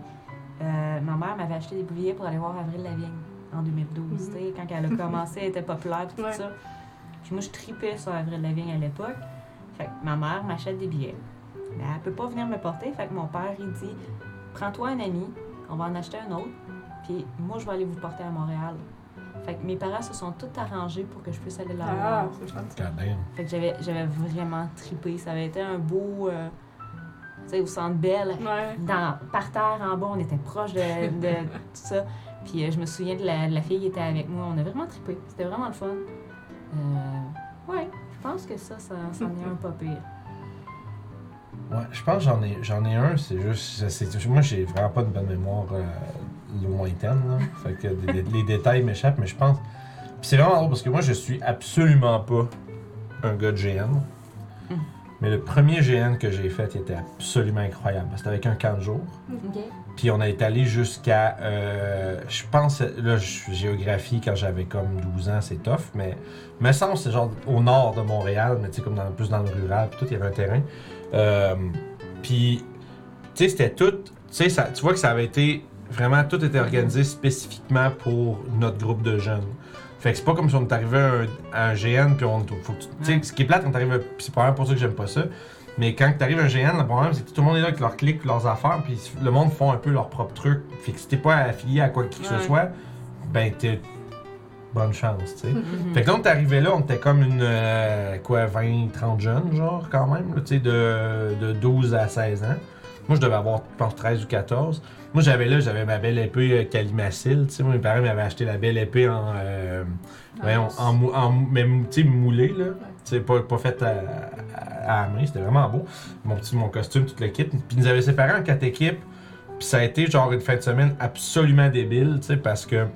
euh, ma mère m'avait acheté des billets pour aller voir Avril Lavigne en 2012. Mhm. Quand elle a commencé, elle était populaire puis tout Ouais. ça. Puis moi, je tripais sur Avril Lavigne à l'époque. Fait que ma mère m'achète des billets. Mais elle peut pas venir me porter. Fait que mon père, il dit Prends-toi un ami, on va en acheter un autre, puis moi, je vais aller vous porter à Montréal. Fait que mes parents se sont tous arrangés pour que je puisse aller la Ah, voir. c'est. Fait que j'avais, j'avais vraiment tripé. Ça avait été un beau. euh, tu sais, au centre Belle, Ouais. dans, par terre en bas, on était proche de, de tout ça. Puis euh, je me souviens de la, de la fille qui était avec moi. On a vraiment trippé. C'était vraiment le fun. Euh, ouais, je pense que ça, ça, ça en est un pas pire. Ouais, je pense que j'en ai, j'en ai un, c'est juste. moi, j'ai vraiment pas de bonne mémoire euh, lointaine, là. Fait que des- les détails m'échappent, mais je pense. Puis c'est vraiment drôle parce que moi, je suis absolument pas un gars de GN. Mm. Mais le premier GN que j'ai fait, il était absolument incroyable. C'était avec un camp de jour. Puis on a été allé jusqu'à. euh, je pense. Là, je- géographie, quand j'avais comme 12 ans, c'est tough. Mais me semble c'est genre au nord de Montréal, mais tu sais, comme dans, plus dans le rural. Puis tout, il y avait un terrain. Euh, puis, tu sais, c'était tout. Tu sais, ça- tu vois que ça avait été. Vraiment, tout était organisé spécifiquement pour notre groupe de jeunes. Fait que c'est pas comme si on est arrivé à un, à un GN, puis on. Faut que tu sais, ce qui est plate quand t'arrives. C'est pas pour ça que j'aime pas ça. Mais quand t'arrives à un GN, le problème, c'est que tout le monde est là avec leurs clics, leurs affaires, puis le monde font un peu leur propre truc. Fait que si t'es pas affilié à quoi que ce Ouais. soit, ben t'es. Bonne chance, tu sais. Mhm. Fait que là, on est arrivé là, on était comme une. euh, quoi, 20, 30 jeunes, genre, quand même, tu sais, de, de 12 à 16 ans. Moi, je devais avoir, je pense, 13 ou 14. Moi, j'avais là, j'avais ma belle épée euh, Calimacil, tu sais. Moi, mes parents m'avaient acheté la belle épée en. euh, voyons, en, moulée, là. Tu sais, pas, pas faite à, à- main, c'était vraiment beau. Mon petit, mon costume, tout le kit. Puis, ils nous avaient séparés en quatre équipes Puis ça a été genre une fin de semaine absolument débile, tu sais, parce que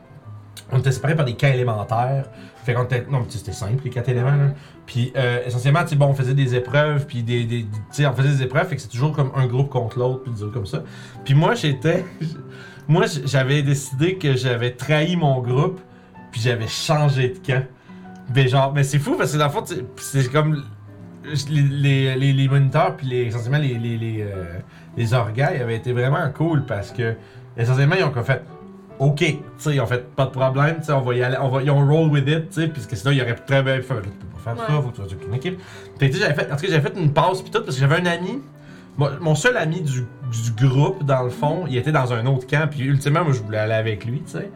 on était séparés par des cas élémentaires. Fait qu'on était. Non, c'était simple, les quatre éléments. là. Puis euh, essentiellement, bon, on faisait des épreuves, puis des. des- on faisait des épreuves, fait c'est toujours comme un groupe contre l'autre, puis des comme ça. Puis moi, j'étais. Moi, j'avais décidé que j'avais trahi mon groupe, puis j'avais changé de camp. Mais genre, mais c'est fou parce que dans le fond, c'est comme. Les, les, les, moniteurs, puis les, essentiellement les, les, les, euh, les avaient été vraiment cool parce que, essentiellement, ils ont fait. Ok, tu sais, ont fait pas de problème, tu sais, on va y aller, on va, ils ont roll with it, tu sais, puisque sinon, ils auraient pu très bien fait, tu peux pas faire ça, faut que tu fasses une équipe. Tu sais, j'avais fait, en tout cas, j'avais fait une pause pis tout, parce que j'avais un ami, mon, mon seul ami du, du groupe, dans le fond, il était dans un autre camp, puis ultimement, moi, je voulais aller avec lui, tu sais.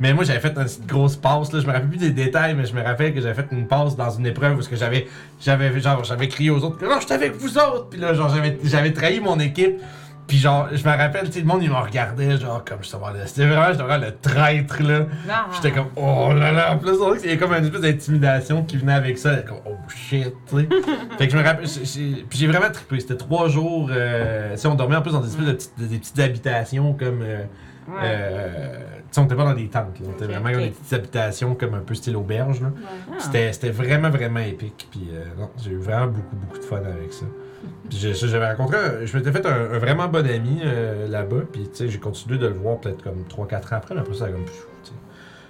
Mais moi, j'avais fait une petite grosse passe, là, je me rappelle plus des détails, mais je me rappelle que j'avais fait une passe dans une épreuve où ce que j'avais, j'avais, genre, j'avais crié aux autres, non, je suis avec vous autres, puis là, genre, j'avais, j'avais trahi mon équipe. Puis genre, je me rappelle, tu sais, le monde, il me regardait, genre, comme je savais, c'était vraiment, j'étais vraiment le traître, là. Ah. J'étais comme, oh là là. En plus, on qu'il y a comme une espèce d'intimidation qui venait avec ça. Comme, oh shit, tu sais. fait que je me rappelle, puis j'ai vraiment trippé. C'était trois jours. Euh, on dormait en plus dans des espèces de petites, des petites habitations comme. Euh, Ouais. euh, tu sais, on était pas dans des tentes, là. On était Ok, vraiment dans des petites habitations comme un peu style auberge, là. Ouais. C'était, c'était vraiment, vraiment épique. Puis euh, non, j'ai eu vraiment beaucoup, beaucoup de fun avec ça. J'avais rencontré, un- je m'étais fait un, un vraiment bon ami euh, là-bas. Puis tu sais, j'ai continué de le voir peut-être comme 3-4 ans après. mais Après ça, comme,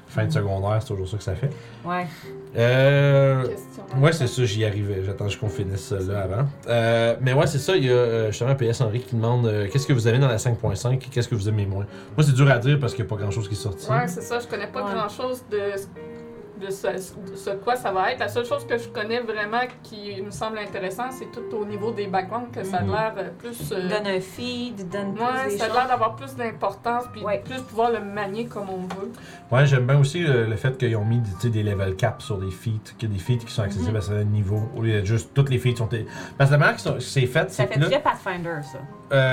fin de secondaire, c'est toujours ça que ça fait. Ouais. Euh, Question. Ouais, c'est ça, j'y arrivais. J'attends juste qu'on finisse ça là avant. Euh, mais ouais, c'est ça. Il y a euh, justement PS Henri qui demande euh, qu'est-ce que vous avez dans la 5.5 et qu'est-ce que vous aimez moins? Moi, c'est dur à dire parce qu'il n'y a pas grand chose qui est sorti. Ouais, c'est ça. Je connais pas Ouais. grand chose de, de, ce, de ce quoi ça va être. La seule chose que je connais vraiment qui me semble intéressant, c'est tout au niveau des backgrounds que ça a Mhm. l'air euh, plus. euh, Donne un feed, donne plus Ouais, des ça a l'air d'avoir plus d'importance, puis Ouais. plus pouvoir le manier comme on veut. Ouais, j'aime bien aussi le, le fait qu'ils ont mis des level caps sur des feats, qu'il y a des feats qui sont accessibles Mhm. à certains niveaux, au lieu d'être juste toutes les feats sont. Parce que la manière que ça- c'est fait, Ça c'est fait que là, déjà Pathfinder, ça.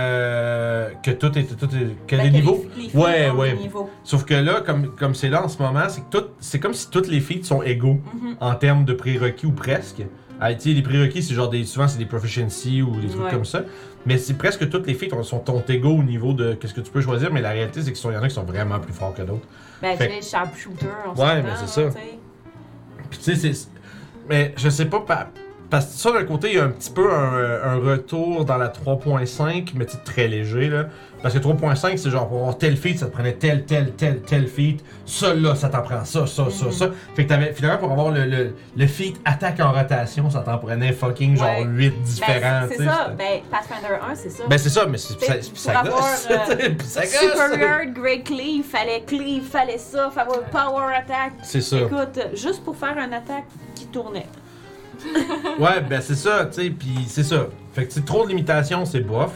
euh, que tout est. Tout est que Ben, les que niveaux. les feeds Ouais, ouais. niveaux. Sauf que là, comme comme c'est là en ce moment, c'est que tout, c'est comme si toutes les feats sont égaux en termes de prérequis ou presque. Ah, les prérequis, c'est genre des. Souvent, c'est des proficiency ou des trucs Ouais. comme ça. Mais c'est presque toutes les feats sont, sont égaux au niveau de qu'est-ce que tu peux choisir. Mais la réalité, c'est qu'il y en a qui sont vraiment plus forts que d'autres. Ben, tu sais, sharpshooter, on Ouais, mais c'est ça. Puis tu sais, c'est. Mais je sais pas, pa- parce que ça, d'un côté, il y a un petit peu un, un retour dans la 3.5, mais très léger, là. Parce que 3.5, c'est genre, pour avoir tel feat, ça te prenait tel, tel, tel, tel feat. Ça, là, ça t'en prend ça, ça, ça, Mhm. ça. Fait que t'avais, finalement, pour avoir le, le, le feat attaque en rotation, ça t'en prenait fucking genre Ouais. 8 différents, Ben, tu c'est ça. Ben, Pathfinder 1, c'est ça. Ben, c'est ça, mais c'est, ça, pour ça avoir, gosse. euh, ça. Superior, Great Cleave, fallait cleave, fallait ça, fallait power attack. C'est ça. Écoute, juste pour faire un attaque qui tournait. Ouais, ben c'est ça, tu sais, puis c'est ça. Fait que trop de limitations, c'est bof.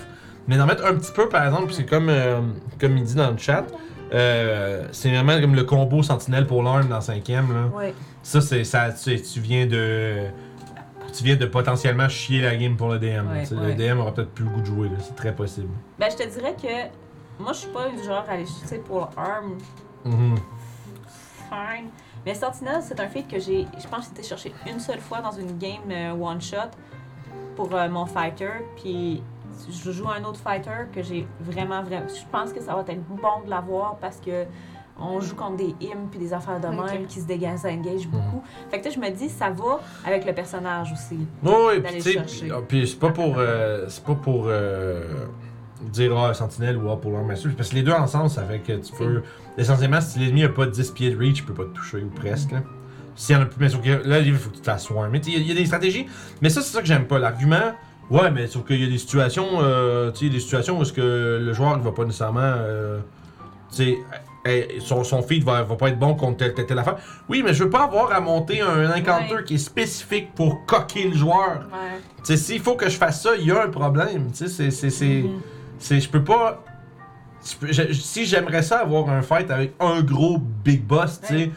Mais d'en mettre un petit peu, par exemple, c'est comme, euh, comme il dit dans le chat, euh, c'est vraiment comme le combo sentinelle pour l'arme dans 5ème. Là. Ouais. Ça, c'est ça, tu, tu viens de. Tu viens de potentiellement chier la game pour le DM. Ouais, ouais. Le DM aura peut-être plus le goût de jouer, c'est très possible. Ben, je te dirais que moi, je suis pas du genre à aller, sais, pour arm, Mhm. fine. Mais Sentinel, c'est un feat que j'ai, je pense que c'était cherché une seule fois dans une game euh, one shot pour euh, mon fighter. Puis je joue un autre fighter que j'ai vraiment, vraiment. Je pense que ça va être bon de l'avoir parce que on joue contre des hymnes puis des affaires de Ok. même qui se dégagent, ça engage beaucoup. Fait que tu sais, je me dis, ça va avec le personnage aussi. Oui, puis- ah, puis c'est pas pour, euh, c'est pas pour euh, dire ah, Sentinelle ou ah, pour l'arme sucre, parce que les deux ensemble, ça fait que tu peux. Essentiellement, si l'ennemi a pas 10 pieds de reach, il peut pas te toucher ou presque. là. S'il y en a plus, mais sauf que là, il faut que tu fasses Mais il y, a- il y a des stratégies. Mais ça, c'est ça que j'aime pas. L'argument, ouais, mais sauf qu'il y a des situations, euh, tu sais, des situations où est-ce que le joueur il va pas nécessairement. euh, tu sais, eh, son, son feed va, va pas être bon contre telle, telle, telle affaire. Oui, mais je veux pas avoir à monter un encounter Ouais. qui est spécifique pour coquer le joueur. Ouais. Tu sais, s'il faut que je fasse ça, il y a un problème. Tu sais, c'est. c'est, c'est, Mhm. C'est- je peux pas. je peux- je- si j'aimerais ça avoir un fight avec un gros big boss, tu sais. Ouais.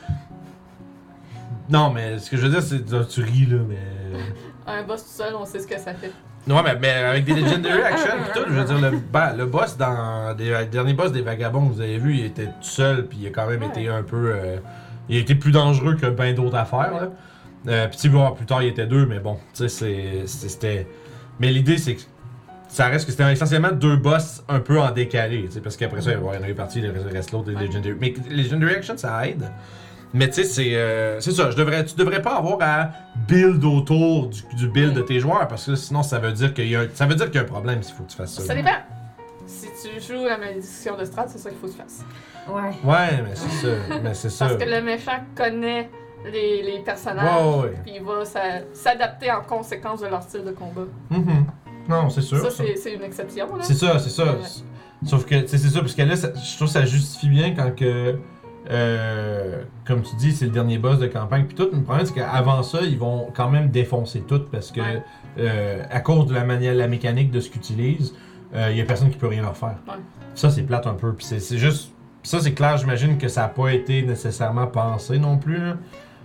Non, mais ce que je veux dire, c'est. Tu ris, là, mais. Un boss tout seul, on sait ce que ça fait. Non, mais, mais avec des Legendary Action pis tout, je veux dire, le, ba- le boss dans. Des, le dernier boss des Vagabonds vous avez vu, il était tout seul, puis il a quand même Ouais. été un peu. euh, il a été plus dangereux que ben d'autres affaires, là. Euh, puis tu voir, plus tard, il était deux, mais bon, tu sais, c'était. Mais l'idée, c'est que. Ça reste que c'était essentiellement deux boss un peu en décalé, tu sais, parce qu'après ça, il y en a eu partie, il reste l'autre, Ouais. Legendary. Mais les Legendary Action, ça aide. Mais tu sais, c'est euh, c'est ça, je devrais, tu devrais pas avoir à build autour du, du build de tes joueurs, parce que sinon, ça veut dire qu'il y a, un- ça veut dire qu'il y a un problème s'il faut que tu fasses ça. Ça dépend. Si tu joues la malédiction de Strat, c'est ça qu'il faut que tu fasses. Ouais. Ouais, mais c'est ça, mais c'est ça. Parce que le méchant connaît les, les personnages. Ouais, ouais. Puis il va s'a- s'adapter en conséquence de leur style de combat. Mhm. Non, c'est sûr. ça, ça. c'est une exception. C'est ça, c'est ça. Ouais. Sauf que, c'est ça, parce que là, ça- je trouve que ça justifie bien quand que, euh, comme tu dis, c'est le dernier boss de campagne puis tout. Mais le problème, c'est qu'avant ça, ils vont quand même défoncer tout parce que, Ouais. euh, à cause de la manière, la mécanique de ce qu'ils utilisent, il y a personne qui peut rien leur faire. Ouais. Ça, c'est plate un peu. Puis c'est c'est juste, ça, c'est clair, j'imagine que ça n'a pas été nécessairement pensé non plus.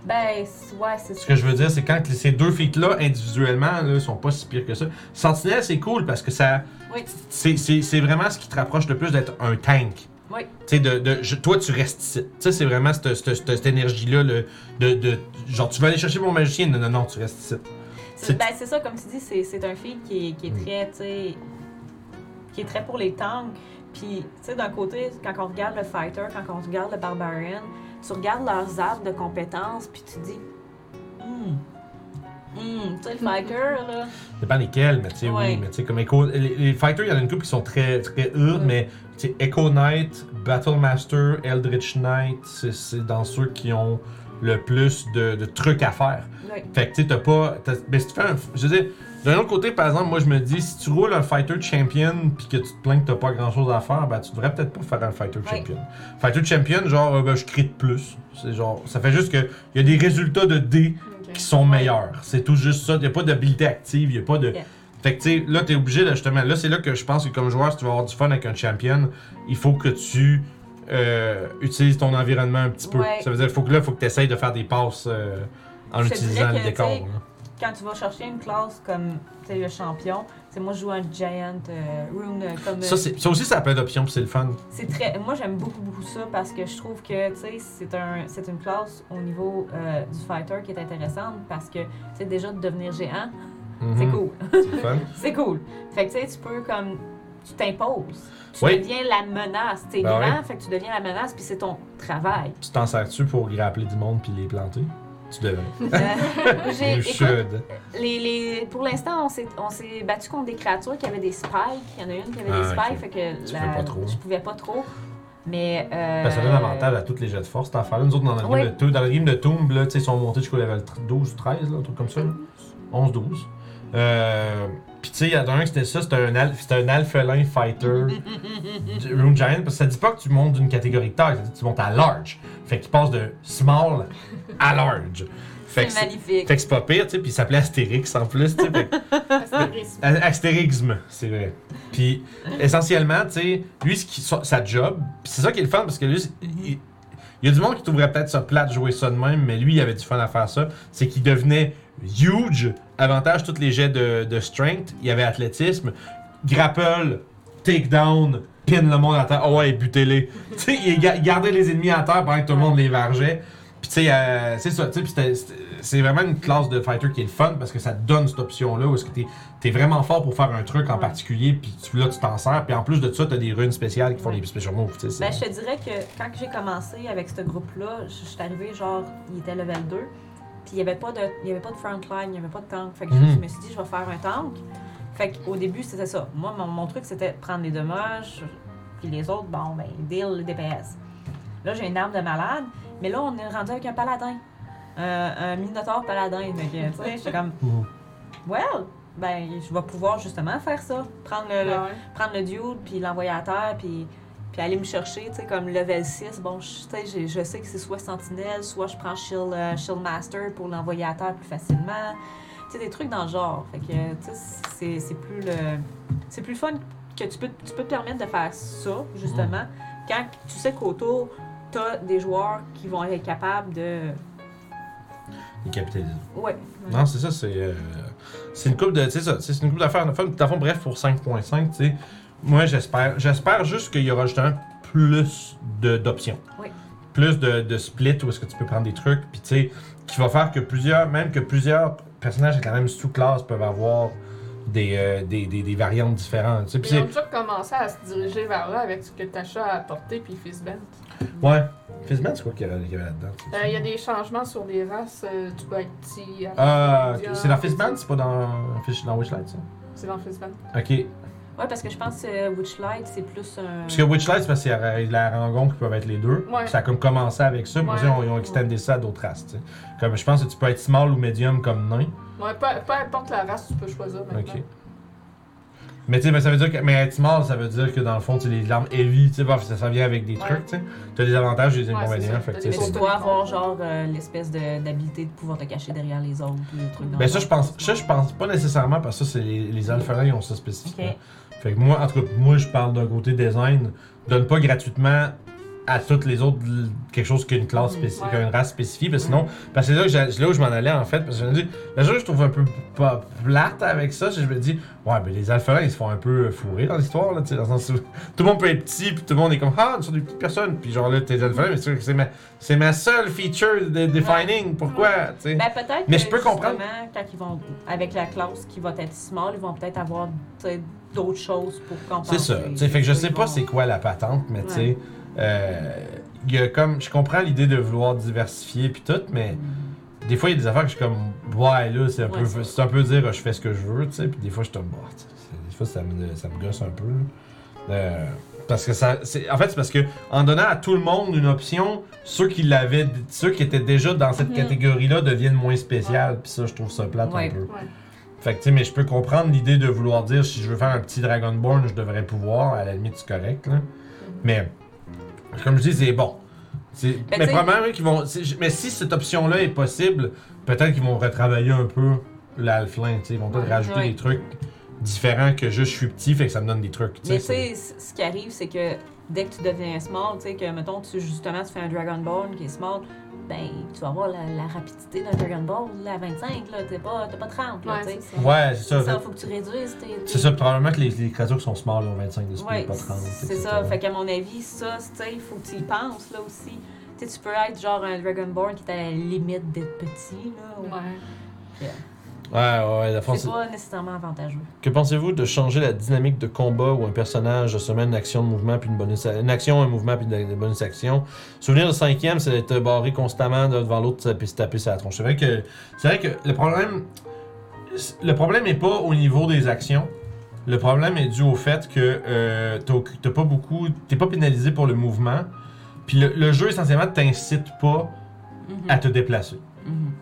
Ben, ouais, c'est Ce que je veux dire, c'est quand ces deux feats-là, individuellement, là, sont pas si pires que ça. Sentinelle, c'est cool parce que ça. Oui. C'est, vraiment ce qui te rapproche le plus d'être un tank. Oui. Tu sais, de, de, je- toi, tu restes ici. Tu sais, c'est vraiment cette, cette, cette- cette énergie-là, de, de. Genre, tu vas aller chercher mon magicien. Non, non, non, tu restes ici. C'est- Ben, c'est ça, comme tu dis, c'est un feed qui est, qui est Mm. très, tu sais, qui est très pour les tanks. Puis, tu sais, d'un côté, quand on regarde le fighter, quand on regarde le barbarian, tu regardes leurs arbres de compétences, puis tu dis, hum, hum, tu sais, le fighter, là, dépend lesquels, mais tu sais, Ouais. oui. Mais tu sais, comme Echo. Les, les fighters, il y en a une couple qui sont très, très mais tu sais, Echo Knight, Battle Master, Eldritch Knight, c'est, c'est dans ceux qui ont le plus de, de trucs à faire. Fait que tu sais, t'as pas. t'as- mais si tu fais un. Je veux dire, d'un autre côté, par exemple, moi je me dis, si tu roules un fighter champion puis que tu te plains que t'as pas grand chose à faire, ben tu devrais peut-être pas faire un fighter Ouais. champion. Fighter champion, genre, euh, ben, je crie de plus. C'est genre. Ça fait juste que il y a des résultats de dés qui sont meilleurs. C'est tout juste ça. Il y a pas d'habilité active, il a pas de. Yeah. Fait que tu sais, là, t'es obligé, là, justement. Là, c'est là que je pense que comme joueur, si tu veux avoir du fun avec un champion, il faut que tu. euh, utilises ton environnement un petit peu. Ouais. Ça veut dire faut que là, faut que tu essayes de faire des passes euh, en utilisant le décor. là. Quand tu vas chercher une classe comme, le champion, sais, moi, je joue un giant euh, rune euh, comme... Ça, c'est- ça aussi, ça a plein d'options, puis c'est le fun. C'est très. Moi, j'aime beaucoup, beaucoup ça parce que je trouve que, tu sais, c'est un, c'est une classe au niveau euh, du fighter qui est intéressante parce que, tu sais, déjà de devenir géant, c'est Mhm. cool. C'est c'est cool. Fait que, tu sais, tu peux comme. Tu t'imposes. Tu Oui. deviens la menace. T'es Ben grand, fait que tu deviens la menace, puis c'est ton travail. Tu t'en sers-tu pour grappler du monde puis les planter? Tu devrais. Should. les, les, pour l'instant, on s'est, on s'est battu contre des créatures qui avaient des spikes. Il y en a une qui avait Ah, des spikes, ok. fait que Tu la- pouvais pas trop. je pouvais pas trop. Mais. Euh, Parce que ça donne avantage à toutes les jets de force, cette affaire-là. Nous autres, dans, la Oui. game de, Tomb- dans la game de Tomb, là, tu sais, ils sont montés jusqu'au level 12 ou 13, là, un truc comme ça. là. 11-12. Euh, Puis tu sais, il y en a un qui c'était ça, c'était un, c'était un alphelin fighter Rune Giant, parce que ça dit pas que tu montes d'une catégorie de taille, ça dit que tu montes à large. Fait qu'il passe de small à large. Fait que C'est magnifique. fait que c'est pas pire, tu sais, puis il s'appelait Astérix en plus, tu sais. Astérisme. A- Astérixme, c'est vrai. Puis essentiellement, tu sais, lui, ce qui, sa job, c'est ça qui est le fun parce que lui, il, il y a du monde qui trouverait peut-être ça plate de jouer ça de même, mais lui, il avait du fun à faire ça. C'est qu'il devenait huge, avantage tous les jets de, strength, il y avait athlétisme, grapple, takedown, pin le monde à terre, oh ouais, butez-les. tu sais, il les ennemis à terre pendant que tout le monde les vargeait. Puis tu sais, euh, c'est ça, tu sais, c'est vraiment une classe de fighter qui est le fun parce que ça te donne cette option-là où est-ce que t'es es vraiment fort pour faire un truc en particulier, puis là tu t'en sers, puis en plus de ça, t'as des runes spéciales qui font des special moves. Ben, je te dirais que quand j'ai commencé avec ce groupe-là, je suis arrivée genre, il était level 2, puis il n'y avait pas de, il y avait pas de frontline, il n'y avait pas de tank. Fait que je- Mhm. je me suis dit, je vais faire un tank. Fait qu'au début, c'était ça. Moi, mon, mon truc, c'était de prendre les dommages, puis les autres, bon, ben, deal le DPS. Là, j'ai une arme de malade, mais là, on est rendu avec un paladin. Euh, un minotaure paladin. Fait que, tu sais, j'étais comme, Mhm. well, ben, je vais pouvoir justement faire ça. Prendre le- prendre le dude puis l'envoyer à terre puis puis aller me chercher tu sais comme level 6 bon je, tu sais, j'ai- je sais que c'est soit sentinelle soit je prends shield, euh, shield master pour l'envoyer à terre plus facilement tu sais des trucs dans le genre fait que tu sais c'est c'est plus le c'est plus fun que tu peux tu peux te permettre de faire ça justement quand tu sais qu'autour t'as des joueurs qui vont être capables de Les capitalismes. ouais Non, c'est ça, c'est. euh, c'est une coupe de. C'est ça, c'est une coupe d'affaires. Bref, pour 5.5, tu sais. Moi, j'espère. J'espère juste qu'il y aura justement plus de- d'options. Oui. Plus de, de split où est-ce que tu peux prendre des trucs, puis tu sais, qui va faire que plusieurs, même que plusieurs personnages avec la même sous-classe peuvent avoir des, euh, des, des, des variantes différentes. tu sais. Puis Ils ont c'est- déjà commencé à se diriger vers là avec ce que Tasha a apporté puis Fizbent. Ouais. Fizman, c'est quoi qu'il y avait, qu'il y avait là-dedans? tu sais? Euh, Il y a des changements sur les races. euh, tu peux être petit. Ah, ok. c'est dans Fizman, c'est pas dans, Fish- dans Witchlight, ça? C'est dans Fizbent. Ok. Ouais, parce que je pense que euh, Witchlight, c'est plus un. Parce que Witchlight, c'est parce qu'il y a la rangon qui peuvent être les deux. Ouais. Ça a comme commencé avec ça, puis Ouais. ils ont- extendé ça à d'autres races, tu. Comme je pense que tu peux être small ou medium comme nain. Ouais, peu, peu importe la race, tu peux choisir maintenant. Ok. Mais tu sais, ben, ça veut dire que. Mais être small, ça veut dire que dans le fond, tu les armes heavy, tu sais, ça, ça vient avec des Ouais. trucs, tu sais. T'as des avantages et des inconvénients. fait que, tu Mais tu dois avoir genre euh, l'espèce de- d'habilité de pouvoir te cacher derrière les autres ou des trucs Ben ça, je pense. Ça, je pense pas nécessairement parce que ça, c'est les, les alphalins, ils ont ça spécifiquement. Ok. Fait que moi, en tout cas, moi, je parle d'un côté design. Donne pas gratuitement à toutes les autres quelque chose qu'une classe spécifique, Ouais. une race spécifique. Parce que sinon, parce que c'est là, que où je m'en allais en fait. Parce que je me dis, la chose que je trouve un peu pas plate avec ça, c'est que je me dis, ouais, ben les alphalins, ils se font un peu fourrer dans l'histoire, là, tu sais, dans le sens où tout le monde peut être petit, puis tout le monde est comme, ah, ils sont des petites personnes. Puis genre là, t'es alphalins, mais c'est c'est ma, c'est ma seule feature de defining. Pourquoi, tu sais. Ben peut-être Mais que je peux comprendre. quand ils vont avec la classe qui va être small, ils vont peut-être avoir tu d'autres choses pour compenser. C'est ça. Tu sais, fait que je sais pas c'est quoi la patente, mais tu sais, euh, il y a comme, je comprends l'idée de vouloir diversifier puis tout, mais des fois il y a des affaires que je suis comme, ouais là, c'est un Ouais, peu, c'est un peu dire, je fais ce que je veux, tu sais, puis des fois je suis comme, tu sais, c'est- des fois ça me, ça me gosse un peu. Euh, parce que ça, c'est, en fait, c'est parce que en donnant à tout le monde une option, ceux qui l'avaient, ceux qui étaient déjà dans cette Mhm. catégorie-là deviennent moins spéciales, puis ça, je trouve ça plate Ouais. un peu. Fait que, tu sais, mais je peux comprendre l'idée de vouloir dire si je veux faire un petit Dragonborn, je devrais pouvoir, à la limite, c'est correct, là. Mais, comme je dis, c'est bon. C'est- mais probablement, qu'ils vont. Mais si cette option-là est possible, peut-être qu'ils vont retravailler un peu l'alflin. Ils vont peut-être Ouais. rajouter Ouais. des trucs différents que juste je suis petit, fait que ça me donne des trucs, Mais tu sais, ce qui arrive, c'est que dès que tu deviens small, tu sais, que mettons, tu, justement, tu fais un Dragon Ball qui est small, ben, tu vas avoir la, la rapidité d'un Dragon Ball là, à 25, là, t'es pas, t'as pas 30, là, Ouais, c'est ça. Ouais, c'est C'est ça. ça, fait- faut que tu réduises tes. C'est ça, probablement que les, les créatures qui sont small ont 25 de speed, Ouais, pas 30. c'est ça. Fait qu'à mon avis, ça, tu sais, il faut que tu y penses, là, aussi. Tu peux être genre un Dragonborn qui est à la limite d'être petit, là. ou- Ouais. Ouais, ouais, ouais. la fond, C'est pas nécessairement avantageux. Que pensez-vous de changer la dynamique de combat où un personnage se met une action, de mouvement, puis une bonus une action, un mouvement, puis une bonus action? Souvenir le cinquième, c'est d'être barré constamment de- devant l'autre puis se taper sa tronche. C'est vrai que c'est vrai que le problème le problème est pas au niveau des actions. Le problème est dû au fait que euh, t'as pas beaucoup, t'es pas pénalisé pour le mouvement. Puis le, le jeu essentiellement t'incite pas Mhm. à te déplacer.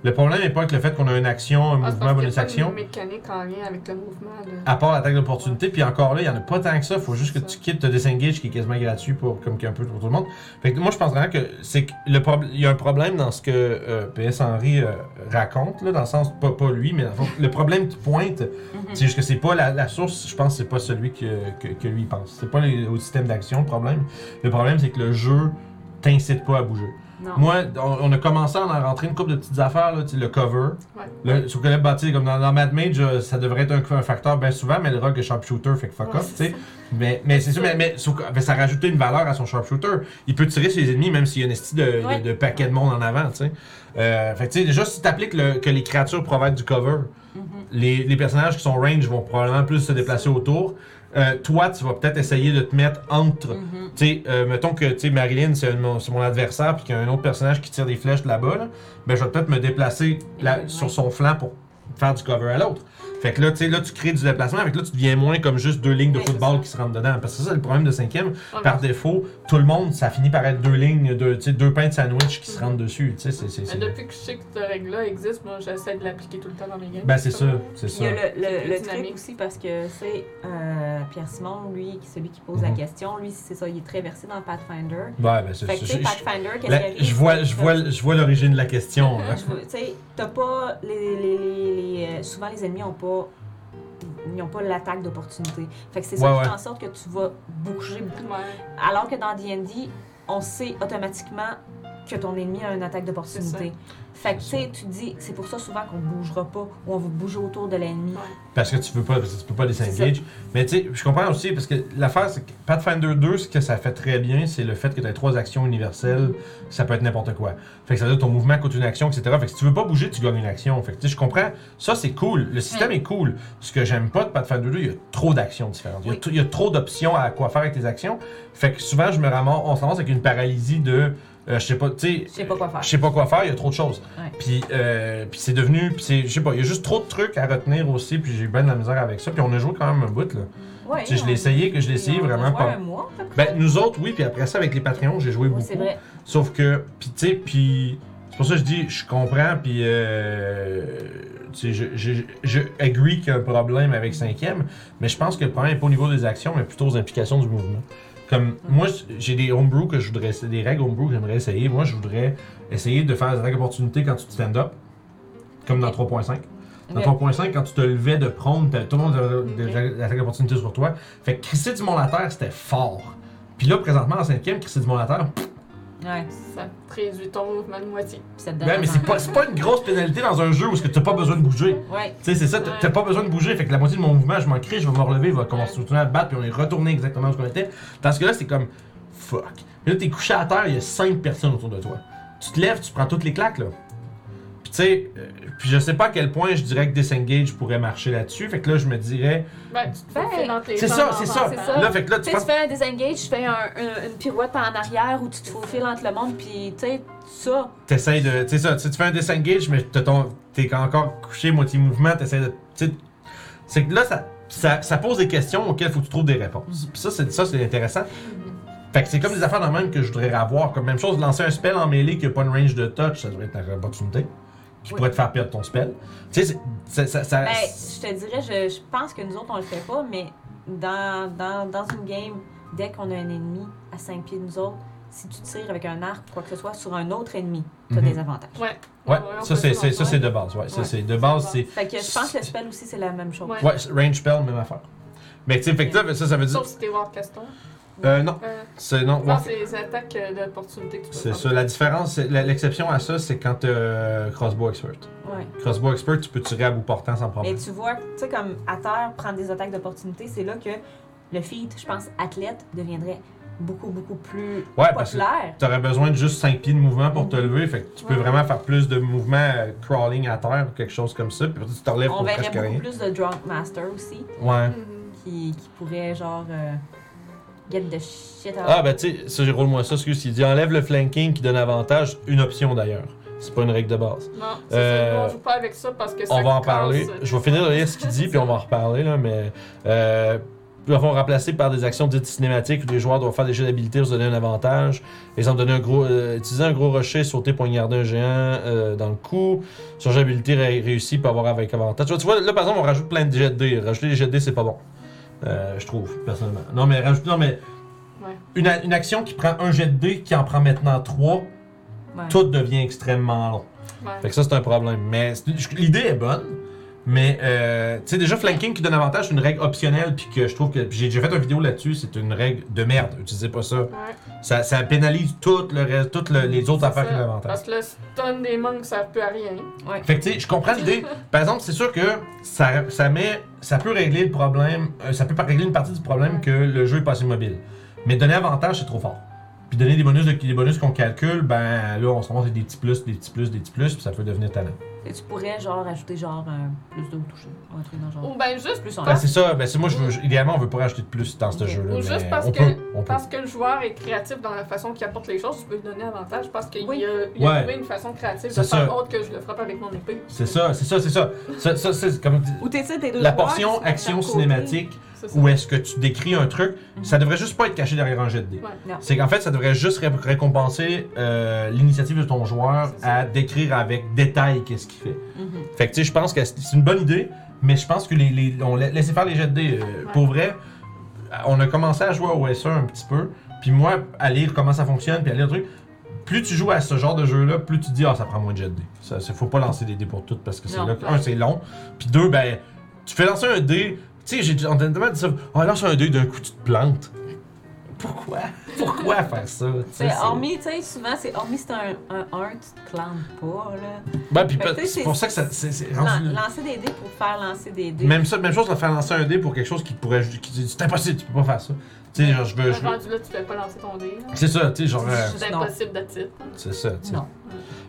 Le problème n'est pas avec le fait qu'on a une action, un Ah, mouvement, bonus action. une mécanique en lien avec le mouvement. À part l'attaque d'opportunité, puis encore là, il y en a pas tant que ça. Faut juste que tu quittes te disengage qui est quasiment gratuit pour comme un peu pour tout le monde. Fait que moi, je pense vraiment que c'est que le. Il y a un problème dans ce que euh, PS Henry euh, raconte, là, dans le sens, pas, pas lui, mais le fond, le problème qui pointe, Mhm. c'est juste que c'est pas la, la source, je pense, que c'est pas celui que, que, que lui pense. C'est pas les- au système d'action le problème. Le problème, c'est que le jeu t'incite pas à bouger. Non. Moi, on, on a commencé à en rentrer une couple de petites affaires, là, tu le cover. Ouais. Le, sauf que là, bah, tu sais, comme dans, dans Mad Mage, euh, ça devrait être un, un facteur bien souvent, mais le rogue est sharpshooter, fait que fuck Ouais, off, tu sais. Mais, mais c'est sûr, mais, mais, ben, ça rajoutait une valeur à son sharpshooter. Il peut tirer sur les ennemis, même s'il y a une esti de, de- Ouais. de, paquet de monde en avant, tu sais. Euh, fait que, tu sais, déjà, si t'appliques le- que les créatures provident du cover, Mhm. les, les personnages qui sont range vont probablement plus se déplacer autour. Euh, toi, tu vas peut-être essayer de te mettre entre Mhm. tu sais, euh, mettons que tu Marilyn, c'est mon, c'est mon adversaire, puis qu'il y a un autre personnage qui tire des flèches de là-bas, là, ben je vais peut-être me déplacer là, sur son flanc pour faire du cover à l'autre. Fait que là, tu sais, là, tu crées du déplacement, avec là, tu deviens moins comme juste deux lignes de football qui se rentrent dedans. Parce que ça, c'est le problème de cinquième. Par défaut, tout le monde, ça finit par être deux lignes, de, tu sais, deux pains de sandwich qui se rentrent dessus. Tu sais, c'est- c'est. mais c'est- depuis que je sais que cette règle-là existe, moi j'essaie de l'appliquer tout le temps dans mes games. Ben, c'est ça, c'est ça. il y a le, le, truc aussi parce que c'est euh, Pierre Simon, lui, qui- celui qui pose la Mhm. question, lui, c'est ça, il est très versé dans Pathfinder. Ouais, ben, c'est Fait que, je- Pathfinder, qu'est-ce qui arrive? je vois, je vois, je vois l'origine de la question. veux- Tu sais, t'as pas. Les, les, les, les, euh, souvent, les ennemis ont pas. Ils n'ont pas l'attaque d'opportunité. Fait que c'est ça Ouais, qui ouais. fait en sorte que tu vas bouger beaucoup. Ouais. Alors que dans D&D, on sait automatiquement que ton ennemi a une attaque d'opportunité. Fait que, tu sais, tu te dis, c'est pour ça souvent qu'on bougera pas ou on va bouger autour de l'ennemi. Ouais. Parce que tu veux pas, parce que tu peux pas les engage. Mais tu sais, je comprends aussi, parce que l'affaire, c'est que Pathfinder 2, ce que ça fait très bien, c'est le fait que tu as trois actions universelles, ça peut être n'importe quoi. Fait que ça veut dire que ton mouvement coûte une action, etc. Fait que si tu veux pas bouger, tu gagnes une action. Fait que tu sais, je comprends. Ça, c'est cool. Le système est cool. Ce que j'aime pas de Pathfinder 2, il y a trop d'actions différentes. Il y a Oui. t- Il y, a trop d'options à quoi faire avec tes actions. Fait que souvent, je me ramasse, on se ramasse avec une paralysie de. Euh, je sais pas, tu sais. Je sais pas quoi faire. Je sais pas quoi faire, il y a trop de choses. Ouais. Puis, euh, puis c'est devenu, puis c'est, je sais pas, il y a juste trop de trucs à retenir aussi, puis j'ai eu bien de la misère avec ça. Puis on a joué quand même un bout, là. Ouais, je l'ai essayé, que je l'ai essayé vraiment pas. un mois, à peu près. Ben, nous autres, oui, puis après ça, avec les Patreons, j'ai joué Oui, beaucoup. c'est vrai. Sauf que, puis tu sais, puis c'est pour ça que je dis, je comprends, puis euh, tu sais, je, je, je agree qu'il y a un problème avec cinquième, mais je pense que le problème n'est pas au niveau des actions, mais plutôt aux implications du mouvement. Comme moi, j'ai des homebrew que je voudrais essayer, des règles homebrew que j'aimerais essayer. Moi, je voudrais essayer de faire des attaques opportunités quand tu te stand up, comme dans 3.5. Dans Ok. 3.5, quand tu te levais de prendre, t'avais- tout le monde avait des attaques sur toi. Fait que crisser du terre, c'était fort. Puis là, présentement, en cinquième, crisser du à terre, Ouais, Ça te réduit ton mouvement de moitié. puis ça te donne Ouais, mais c'est pas, c'est pas une grosse pénalité dans un jeu où est-ce que t'as pas besoin de bouger. Ouais, Tu sais, c'est ça, t'as- Ouais. t'as pas besoin de bouger. Fait que la moitié de mon mouvement, je m'en crie, je vais me relever, je vais commencer à à te battre, puis on est retourné exactement où on était. Parce que là, c'est comme fuck. Puis là, t'es couché à terre, il y a cinq personnes autour de toi. Tu te lèves, tu prends toutes les claques, là. Tu sais, euh, puis je sais pas à quel point je dirais que Disengage pourrait marcher là-dessus. Fait que là, je me dirais. Ben, tu te Ben, fais dans tes C'est ça, c'est ça. ça. Là, fait que là, Tu tu sais, tu prends. fais un disengage, tu fais un- un- une pirouette en arrière où tu te faufiles entre le monde, puis tu sais, ça. T'essayes de. Tu sais ça, tu fais un disengage, mais t'es encore couché moitié mouvement, t'essayes de. tu sais, C'est que là, ça, ça, ça pose des questions auxquelles il faut que tu trouves des réponses. Puis ça, c'est ça, c'est intéressant. Fait que c'est comme des affaires dans le même que je voudrais avoir. Comme même chose, lancer un spell en mêlée qui n'a pas une range de touch, ça devrait être une opportunité. Qui Oui. pourrait te faire perdre ton spell. Tu sais, c'est- ça. ça, ça- Ben, je te dirais, je, je pense que nous autres, on le fait pas, mais dans, dans, dans une game, dès qu'on a un ennemi à 5 pieds de nous autres, si tu tires avec un arc ou quoi que ce soit sur un autre ennemi, tu as Mhm. des avantages. Ouais. ouais, ça, c'est ça, c'est de base. Ouais, ça, Ouais. c'est de base, c'est. Fait que je pense que le spell aussi, c'est la même chose. Ouais. Ouais, range spell, même affaire. Mais tu sais, fait que là, ça, ça veut dire. Sauf si t'es Warcaster. Euh, non, Euh, c'est. Non, non, ouais. c'est les attaques euh, d'opportunité que tu peux C'est faire. ça. La différence, c'est- la- l'exception à ça, c'est quand t'as Crossbow Expert. Ouais. Crossbow Expert, tu peux tirer à bout portant sans Mais problème. tu vois, tu sais, comme à terre, prendre des attaques d'opportunité, c'est là que le feat, je pense, athlète deviendrait beaucoup, beaucoup plus Ouais, parce que populaire. t'aurais besoin de juste 5 pieds de mouvement pour te lever, fait que tu peux Ouais. vraiment faire plus de mouvements euh, crawling à terre ou quelque chose comme ça, puis après, tu te relèves On pour verrait presque beaucoup rien. plus de Drunk Master aussi, Ouais. Mhm. qui, qui pourrait, genre, euh, get the shit out. Ah, ben tu sais, ça, j'ai roule-moi ça, excuse. Il dit enlève le flanking qui donne avantage, une option d'ailleurs. C'est pas une règle de base. Non, c'est Euh, ça. On joue pas avec ça parce que ça On va en parler. Je vais finir de lire ce qu'il dit, puis on va en reparler, là, mais. Euh, ils vont remplacer par des actions dites cinématiques où les joueurs doivent faire des jeux d'habilité pour se donner un avantage. Exemple, donner un gros, euh, utiliser un gros rocher, sauter, poignarder un géant euh, dans le cou. Sur jeu d'habilité ré- réussi peut avoir avec avantage. Tu vois, tu vois, là, par exemple, on rajoute plein de jets de dés. Rajouter des jets de dés, c'est pas bon. Euh, je trouve, personnellement. Non, mais rajoute, non, mais. Ouais. Une, a- une action qui prend un jet de dés, qui en prend maintenant trois, Ouais. tout devient extrêmement long. Ouais. Fait que ça, c'est un problème. Mais c'est- je- l'idée est bonne. Mais, euh, tu sais, déjà, flanking qui donne avantage, c'est une règle optionnelle. Puis que je trouve que. puis J'ai déjà fait une vidéo là-dessus, c'est une règle de merde. Utilisez pas ça. Ouais. Ça, ça pénalise tout le reste, toutes le- les autres affaires qui ont l'avantage. Parce que le stun des monks, ça peut à rien. Fait que, tu sais, je comprends l'idée. Par exemple, c'est sûr que ça, ça met. Ça peut régler le problème. euh, ça peut pas régler une partie du problème que le jeu est pas assez mobile. Mais donner avantage, c'est trop fort. Puis donner des bonus, de- des bonus qu'on calcule, ben là, on se ramasse avec des petits plus, des petits plus, des petits plus, puis ça peut devenir talent. Et tu pourrais, genre, ajouter, genre, un plus de toucher. Ou un truc dans le genre. Ou ben juste Plus en Ben, c'est ça, ben c'est moi je veux idéalement on veut pas rajouter de plus dans ce jeu-là. Ou mais juste parce on que- peut, on peut. Parce que le joueur est créatif dans la façon qu'il apporte les choses, tu peux lui donner avantage parce qu'il Oui. a, il a Ouais. trouvé une façon créative de faire autre que je le frappe avec mon épée. C'est ça, c'est ça, c'est ça. Ça, ça, c'est comme Ou t'es tes deux la portion action côté. Ça. où est-ce que tu décris un truc, ça devrait juste pas être caché derrière un jet de dés. Ouais. C'est qu'en fait, ça devrait juste ré- récompenser euh, l'initiative de ton joueur ça. à décrire avec détail qu'est-ce qu'il fait. Mhm. Fait que tu sais, je pense que c'est une bonne idée, mais je pense que les, les- on la- laissez faire les jets de dés. Euh, Ouais. Pour vrai, on a commencé à jouer à OSR un petit peu, puis moi, à lire comment ça fonctionne, puis à lire le truc, plus tu joues à ce genre de jeu-là, plus tu te dis, ah, ça prend moins de jets de dés. Ça, c'est- faut pas lancer des dés pour toutes parce que c'est là que, un, c'est long, puis deux, ben, tu fais lancer un dé, tu sais, j'ai honnêtement dit ça, on lance un dé, d'un coup, tu te plantes. pourquoi? Pourquoi faire ça? Sais, C'est hormis, tu sais, souvent, c'est hormis, c'est un, un 1, tu te plantes pas, là. Ben, puis c'est pour ça que ça. c'est- c'est Lan- rendu- lancer des dés pour faire lancer des dés. Même, ça, même chose, de faire lancer un dé pour quelque chose qui pourrait. Qui, c'est impossible, tu peux pas faire ça. Tu sais, genre, je veux. je veux- Rendu là, tu fais pas lancer ton dé. là. C'est ça, tu sais, genre. euh, C'est Non. impossible d'attitude. c'est ça, tu sais. Non.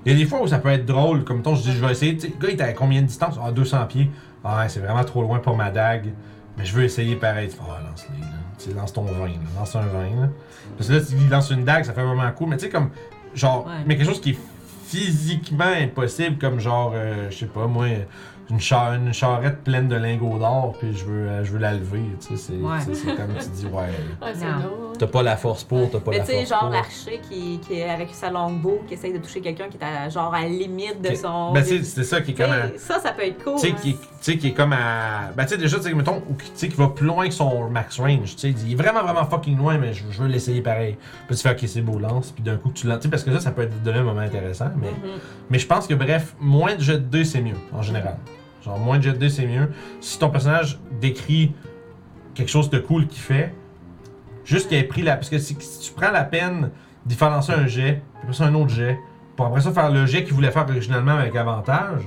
Il y a des fois où ça peut être drôle, comme ton, je dis, je vais essayer. Tu sais, le gars, il est à combien de distance? Ah, 200 pieds. Ah, ouais, c'est vraiment trop loin pour ma dague. Mais je veux essayer pareil. Tu fais, ah, lance-les, là. Tu lance ton 20, là. Lance un 20, là. Parce que là, s'il lance une dague, ça fait vraiment cool. Mais tu sais, comme. Genre, Ouais. mais quelque chose qui est physiquement impossible, comme genre, euh, je sais pas, moi, une, char- une charrette pleine de lingots d'or, puis je veux, euh, je veux la lever. Tu sais, c'est Ouais. tu sais, c'est comme tu dis, ouais. T'as pas la force pour, t'as pas Mais la tu sais, force genre pour. l'archer qui, qui est avec sa longbow, qui essaye de toucher quelqu'un qui est à, genre à la limite de son. Ben, c'est c'est ça qui est comme. Ça, ça peut être cool. Tu sais, hein. qui, est- tu sais, qui est comme à. Ben, tu sais, déjà, tu sais, mettons, ou qui, tu sais, qui va plus loin que son max range. Tu sais, il est vraiment, vraiment fucking loin, mais je, je veux l'essayer pareil. Puis tu fais, ok, c'est beau, lance. Puis d'un coup, tu lances. Tu sais, parce que ça, ça peut être donner un moment intéressant. Mais, Mhm. mais je pense que, bref, moins de jet de 2, c'est mieux, en général. Genre, moins de jet de 2, c'est mieux. Si ton personnage décrit quelque chose de cool qu'il fait, juste qu'il ait pris la. Parce que si, si tu prends la peine d'y faire lancer un jet, puis après ça, un autre jet, pour après ça faire le jet qu'il voulait faire originalement avec avantage,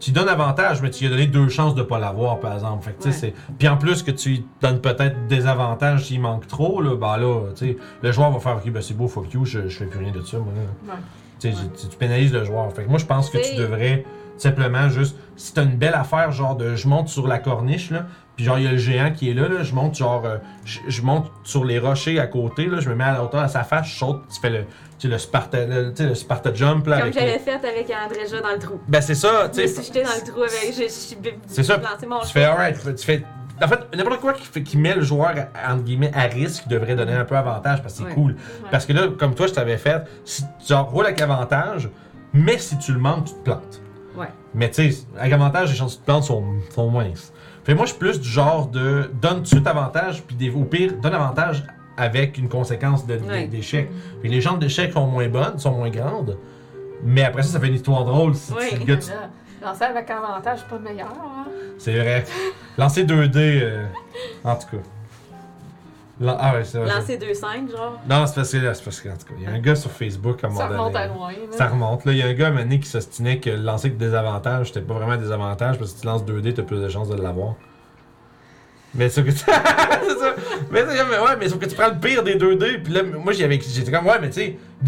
tu donnes avantage, mais tu lui as donné deux chances de pas l'avoir, par exemple. Fait que. Puis en plus que tu lui donnes peut-être des avantages s'il manque trop, là, ben là, tu sais, le joueur va faire Ok, ben c'est beau, fuck you, je, je fais plus rien de ça, moi. là. Ouais. Tu, sais, tu- tu pénalises le joueur. Fait que moi, je pense que tu devrais simplement juste. Si t'as une belle affaire, genre de je monte sur la corniche, là, puis genre il y a le géant qui est là, là je monte genre. euh, je, je monte sur les rochers à côté, là, je me mets à la hauteur de sa face, je saute, tu fais le. Tu sais, le Sparta, le, tu sais, le Sparta Jump, là, Comme j'avais fait avec Andréja dans le trou. Ben, c'est ça, Je tu me sais. suis jeté dans le trou avec. J'ai j'ai- C'est ça. mon Tu fais alright, tu fais. En fait, n'importe quoi qui, fait, qui met le joueur, entre guillemets, à risque devrait donner un peu avantage parce que c'est Ouais. cool. Parce que là, comme toi, je t'avais fait, si tu en roules avec avantage, mais si tu le manques, tu te plantes. Ouais. Mais tu sais, avec avantage, les chances te plantes sont, sont minces. Fait moi, je suis plus du genre de donne tout de suite avantage, puis des- au pire, donne avantage avec une conséquence de- de- Ouais. d'échec. Puis les chances d'échec sont moins bonnes, sont moins grandes. Mais après ça, ça fait une histoire drôle. Si, gars, tu- Là, Lancer avec avantage, pas meilleur. Hein? c'est vrai. Lancer 2D, euh, en tout cas. Lan- ah ouais, c'est vrai. Lancer 2-5, genre. Non, c'est parce que, c'est parce que, en tout cas, il y a un gars sur Facebook à un moment Ça remonte à loin. là. Ça remonte. Là, il y a un gars à un donné qui s'ostinait que lancer que des avantages, c'était pas vraiment des avantages parce que si tu lances 2D, t'as plus de chances de l'avoir. Mais sauf que tu... c'est ça. Mais, c'est comme, ouais, mais sauf que tu prends le pire des 2D, puis là, moi j'y avais- j'étais comme, ouais, mais tu sais,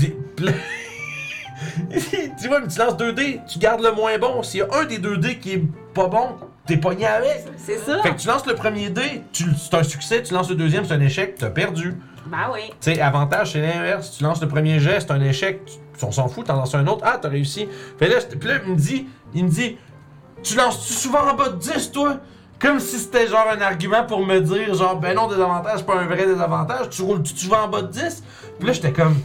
tu vois, mais tu lances 2D, tu gardes le moins bon. S'il y a un des 2D qui est pas bon, t'es pogné avec. C'est ça. Fait que tu lances le premier dé, tu- c'est un succès, tu lances le deuxième, c'est un échec, t'as perdu. Ben oui. Tu sais, avantage, c'est l'inverse. Tu lances le premier jet, c'est un échec. tu- on s'en fout, t'en lances un autre. Ah, t'as réussi. Fait là, puis là, il me dit, il me dit, tu lances-tu souvent en bas de 10, toi? Comme si c'était genre un argument pour me dire, genre, ben non, désavantage, c'est pas un vrai désavantage. Tu roules-tu souvent en bas de 10? Puis là, j'étais comme,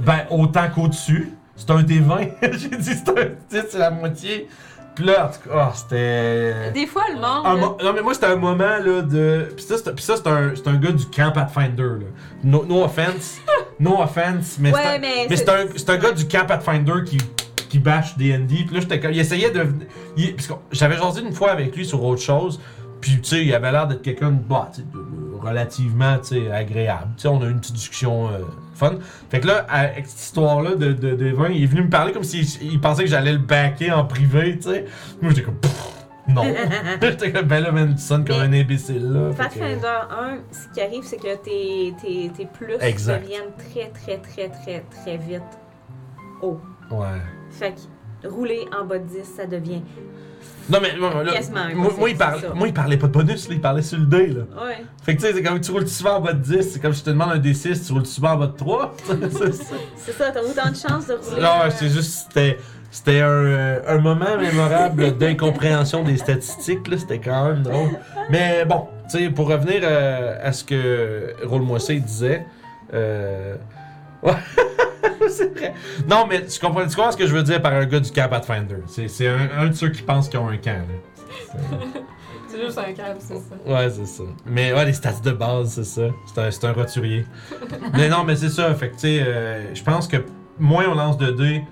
ben, autant qu'au-dessus. C'est un des 20. J'ai dit, c'est un 10, c'est la moitié. Puis là, en tout cas, ah, c'était. Des fois, le monde. Non, mais moi, c'était un moment là, de. Puis ça, c'est un, gars du camp Pathfinder. Là. No, no offense. No offense. Mais Ouais, c'est un, gars du camp Pathfinder qui, qui bâche D&D. Puis là, j'étais comme. Il essayait de. il- j'avais jasé une fois avec lui sur autre chose. Puis, tu sais, il avait l'air d'être quelqu'un de, bah, tu sais, de- relativement tu sais, agréable. Tu sais, on a eu une petite discussion euh, fun. Fait que là, avec cette histoire-là de, de, de vin, il est venu me parler comme s'il il pensait que j'allais le backer en privé, tu sais. Moi, j'étais comme, non. j'étais comme, ben là, man, tu sonnes comme Mais- un imbécile, là. Pathfinder 1, ce qui arrive, c'est que tes, tes, tes plus Exact. deviennent très, très, très, très, très vite haut. Ouais. Fait que rouler en bas de 10, ça devient. Non, mais moi, là, moi, il parlait, ça. moi, il parlait pas de bonus, là, il parlait sur le dé, là. Ouais. Fait que tu sais, c'est comme tu roules souvent en bas de 10, c'est comme si je te demande un D6, tu roules souvent en bas de 3. c'est ça. T'as autant de chances de rouler. Non, euh, c'est juste, c'était, c'était un, euh, un moment mémorable d'incompréhension des statistiques, là, c'était quand même drôle. Mais bon, tu sais, pour revenir euh, à ce que Roule-moi disait, euh... ouais, c'est vrai. Non, mais tu comprends, tu comprends ce que je veux dire par un gars du camp Pathfinder. C'est, c'est un, un de ceux qui pensent qu'ils ont un camp, là. C'est- juste un câble, c'est ça. Ouais, c'est ça. Mais ouais, les stats de base, c'est ça. C'est un, c'est un roturier. mais non, mais c'est ça. Fait que, tu sais, euh, je pense que moins on lance de dés,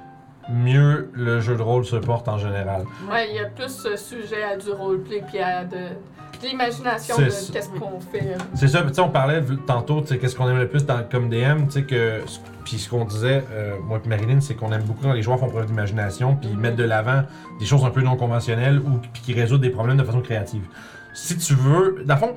mieux le jeu de rôle se porte en général. Ouais, il y a plus ce sujet à du roleplay puis à de. L'imagination de qu'est-ce qu'on fait. C'est ça, puis tu sais, on parlait tantôt, tu sais, qu'est-ce qu'on aime le plus dans, comme DM, tu sais, que. Puis ce qu'on disait, euh, moi et Marilyn, c'est qu'on aime beaucoup quand les joueurs font preuve d'imagination, puis ils mettent de l'avant des choses un peu non conventionnelles ou puis qui résoudent des problèmes de façon créative. Si tu veux. Dans le fond,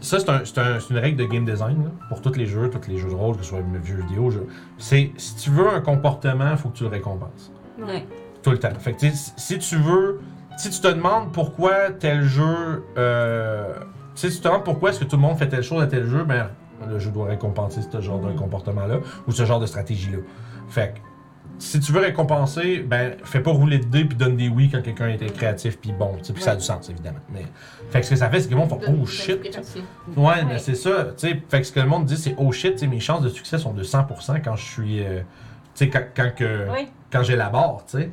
ça, c'est un- c'est un- c'est une règle de game design, là, pour tous les jeux, tous les jeux de rôle, que ce soit jeux vidéo, jeux. C'est si tu veux un comportement, il faut que tu le récompenses. Ouais. Tout le temps. Fait que, si tu veux. Si tu te demandes pourquoi tel jeu. Euh, si tu te demandes pourquoi est-ce que tout le monde fait telle chose à tel jeu, ben, le jeu doit récompenser ce genre de Mhm. comportement-là ou ce genre de stratégie-là. Fait que, si tu veux récompenser, ben, fais pas rouler de dés puis donne des oui quand quelqu'un était créatif puis bon. tu sais, Puis ça a du sens, évidemment. Mais, fait que ce que ça fait, c'est que le monde De- Oh shit. Ouais, Ouais. mais c'est ça. Fait que ce que le monde dit, c'est oh shit, mes chances de succès sont de 100% quand je suis. euh, tu sais, quand, quand, que- Oui. quand j'élabore, tu sais.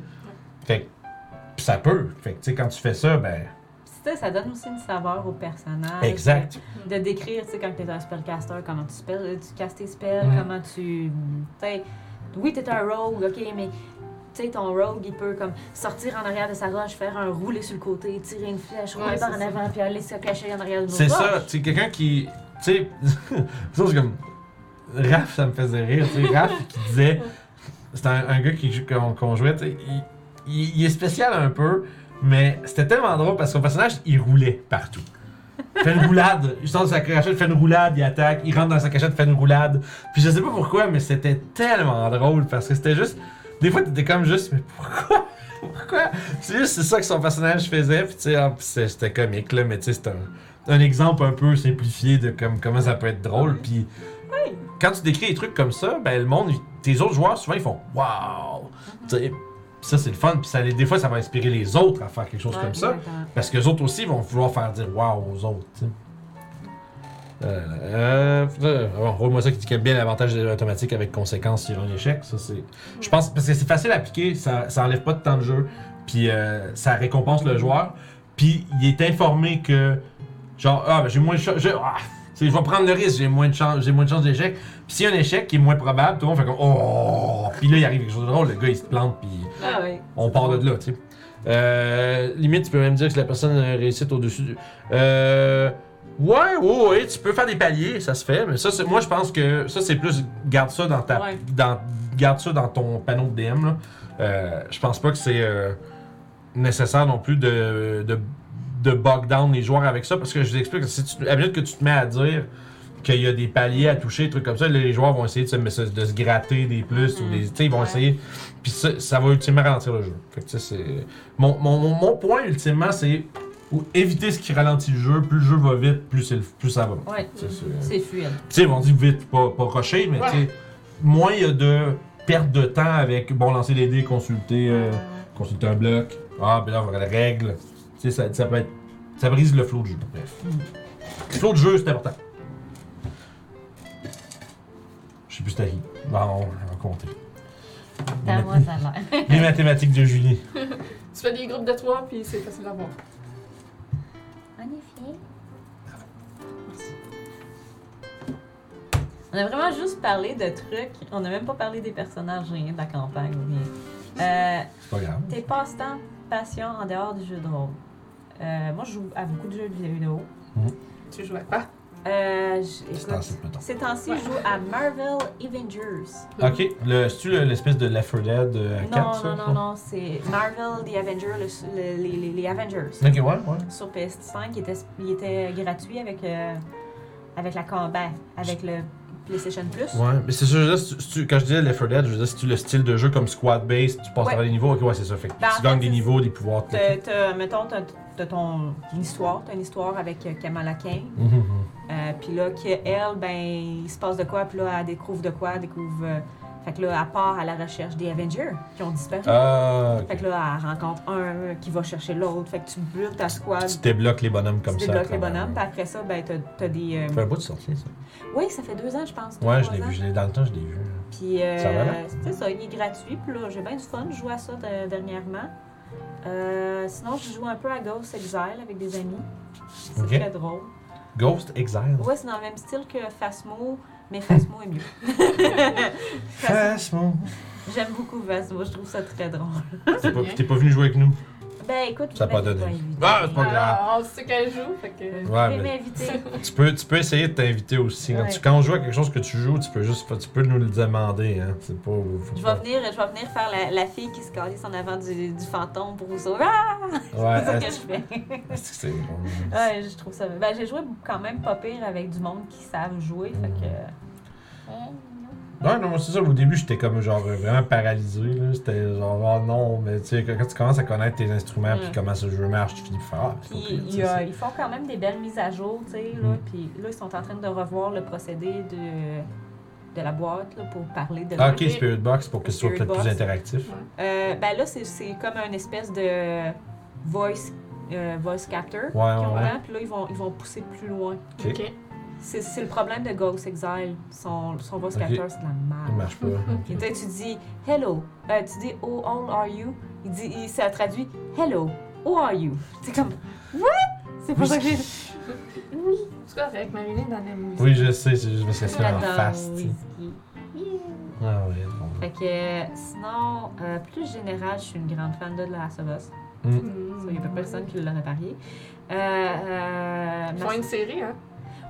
Fait que ça peut. Fait que, tu sais, quand tu fais ça, ben. Tu sais, ça donne aussi une saveur au personnage. Exact. De décrire, tu sais, quand t'es un spellcaster, comment tu, spell, tu castes tes spells, comment tu. Tu sais, oui, t'es un rogue, ok, mais. Tu sais, ton rogue, il peut comme sortir en arrière de sa roche, faire un roulé sur le côté, tirer une flèche, rouler Ouais, par en c'est ça. avant, puis aller se cacher en arrière d'une autre C'est ça. Tu sais, quelqu'un qui. Tu sais. ça, c'est comme. Raph, ça me faisait rire. Tu sais, Raph qui disait. C'était un, un gars qui, qu'on jouait, tu sais. Il, est spécial un peu, mais c'était tellement drôle parce que son personnage, il roulait partout. Il fait une roulade. Il sort de sa cachette, fait une roulade, il attaque. Il rentre dans sa cachette, fait une roulade. Puis je sais pas pourquoi, mais c'était tellement drôle parce que c'était juste. Des fois, t'étais comme juste, mais pourquoi? Pourquoi? C'est juste c'est ça que son personnage faisait. Puis tu sais, c'était comique, là, mais tu sais, un, un exemple un peu simplifié de comme, comment ça peut être drôle. Puis quand tu décris des trucs comme ça, ben le monde, tes autres joueurs, souvent, ils font Waouh! Ça, c'est le fun. Puis ça, des fois, ça va inspirer les autres à faire quelque chose Ouais, comme ça. Parce que les autres aussi vont vouloir faire dire waouh aux autres. Euh, euh, euh, bon, roule-moi ça qui dit qu'il y a bien l'avantage de l'automatique avec conséquence sur un échec. Ça, c'est. Je pense parce que c'est facile à appliquer, ça, ça enlève pas de temps de jeu, puis euh, ça récompense le joueur, puis il est informé que genre ah ben j'ai moins de chance, je, ah, je vais prendre le risque, j'ai moins de chance, j'ai moins de chance d'échec. Puis s'il y a un échec qui est moins probable, tout le monde fait comme oh, puis là il arrive quelque chose de drôle, le gars il se plante puis Ah oui. on part de là, tu sais. Euh, limite, tu peux même dire que la personne réussit au-dessus du. Euh. Ouais, ouais, ouais, tu peux faire des paliers, ça se fait, mais ça, c'est, moi, je pense que ça, c'est plus. Garde ça dans ta. Ouais. Dans, garde ça dans ton panneau de DM, là. Euh, je pense pas que c'est euh, nécessaire non plus de, de, de bog down les joueurs avec ça, parce que je vous explique que si tu, à la minute que tu te mets à dire qu'il y a des paliers à toucher, des trucs comme ça, les joueurs vont essayer de se, de se gratter des plus ou des. Tu sais, ils vont Ouais. essayer. Puis ça, ça va ultimement ralentir le jeu. Fait que c'est. Mon, mon, mon, point ultimement, c'est éviter ce qui ralentit le jeu. Plus le jeu va vite, plus, c'est le- plus ça va. Ouais. Sais, c'est- fluide. tu sais, on dit vite, pas, pas rusher, mais Ouais. tu sais, moins il y a de perte de temps avec, bon, lancer les dés, consulter, euh, consulter un bloc. Ah, ben là, on va les règles. Tu sais, ça, ça peut être. Ça brise le flow du jeu. Bref. Le flow du jeu, c'est important. Je sais plus si t'as ri. Bon, on va compter. Dans moi, ça a l'air. Les mathématiques de Julie. Tu fais des groupes de trois, puis c'est facile à voir. En effet. On a vraiment juste parlé de trucs. On n'a même pas parlé des personnages, rien de la campagne. Rien. Euh, C'est pas grave. tes passe-temps, passion en dehors du jeu de rôle. Euh, moi, je joue à beaucoup de jeux vidéo. Tu joues à quoi? Euh, ces temps-ci, je joue à Marvel Avengers. Ok, le- c'est-tu le- l'espèce de Left 4 Dead euh, à Non, 4 ça? non, non, non, c'est Marvel The Avengers, le- le- les, les- les Avengers. Ok, ouais, ouais. Sur PS5, il était, il était gratuit avec, euh, avec la combat, avec le PlayStation Plus. Ouais, mais c'est ça, je veux dire, si tu- quand je disais Left 4 Dead, je veux dire, si tu le style de jeu comme squad based, tu passes Ouais. à les niveaux, ok, ouais, c'est ça. Fait que Ben, en tu gagnes des c'est- niveaux, des pouvoirs. T'as, mettons, t'as, t'as ton une histoire, t'as une histoire avec Kamala Kane. Mhm, mhm. Euh, puis là, qu'elle, ben, il se passe de quoi, puis là, elle découvre de quoi, elle découvre. euh, fait que là, elle part à la recherche des Avengers qui ont disparu. Ah. Fait que là, elle rencontre un qui va chercher l'autre. Fait que tu builds ta squad, Tu débloques les bonhommes comme tu ça. à débloques les bonhommes, puis après ça, ben, t'as, t'as des. euh, Ça fait un bout de sortie, ça. Oui, ça fait deux ans, je pense. Ouais, je l'ai vu, je dans le temps, je l'ai vu. Puis, euh, Ça va, là? c'est ça, il est gratuit. Puis là, j'ai bien du fun. Je joue à ça de- dernièrement. Sinon, je joue un peu à Ghost Exile avec des amis. C'est très drôle. Ghost Exile. Ouais, c'est dans le même style que Phasmo, mais Phasmo est mieux. Phasmo-. J'aime beaucoup Phasmo, je trouve ça très drôle. T'es pas, t'es pas venu jouer avec nous? Ben écoute, Ça pas donné. Ah, c'est pas grave. Alors, on sait qu'elle joue, fait que. Ouais, pouvez mais- m'inviter. Tu peux, tu peux essayer de t'inviter aussi. Quand, Ouais. tu, quand on joue à quelque chose que tu joues, tu peux juste tu peux nous le demander. Hein. C'est pas. Je pas- vais venir, je vais venir faire la, la fille qui se calisse en avant du, du fantôme pour vous sauver. Ah! Ouais, C'est ça que je fais. c'est bon? Ouais, je trouve ça. Ben, j'ai joué quand même pas pire avec du monde qui savent jouer, fait que. Ouais, non, moi, c'est ça. Au début, j'étais comme genre vraiment paralysé. là. C'était genre, oh non, mais tu sais, quand tu commences à connaître tes instruments puis Ouais. comment ce jeu marche, tu finis par faire. Ah, Puis a- ils font quand même des belles mises à jour, tu sais, là. Mm. Puis là, ils sont en train de revoir le procédé de, de la boîte, là, pour parler de Ah, la- ok, Spirit Box pour que ce soit peut-être plus interactif. Euh, ben là, c'est, comme une espèce de voice, euh, voice captor Ouais, qu'ils ont ouais. là, puis là, ils vont, ils vont pousser plus loin. Ok. Ok. C'est, c'est le problème de Ghost Exile. Son, son voice Ok. captor, c'est de la Il merde. marche pas. Et toi, tu dis hello. Euh, tu dis oh, how are you? Il dit, il, ça traduit hello, how are you? C'est comme what? C'est pour ça que j'ai. Oui. C'est correct, Marilyn dans la musique? Oui, je sais, c'est juste parce que c'est en face. Ah ouais, bon. Fait que sinon, euh, plus général, je suis une grande fan de The Last of Us. Mm. Ça, Il n'y a pas personne qui l'aurait parié. Euh, euh, Ils ma- font une série, hein?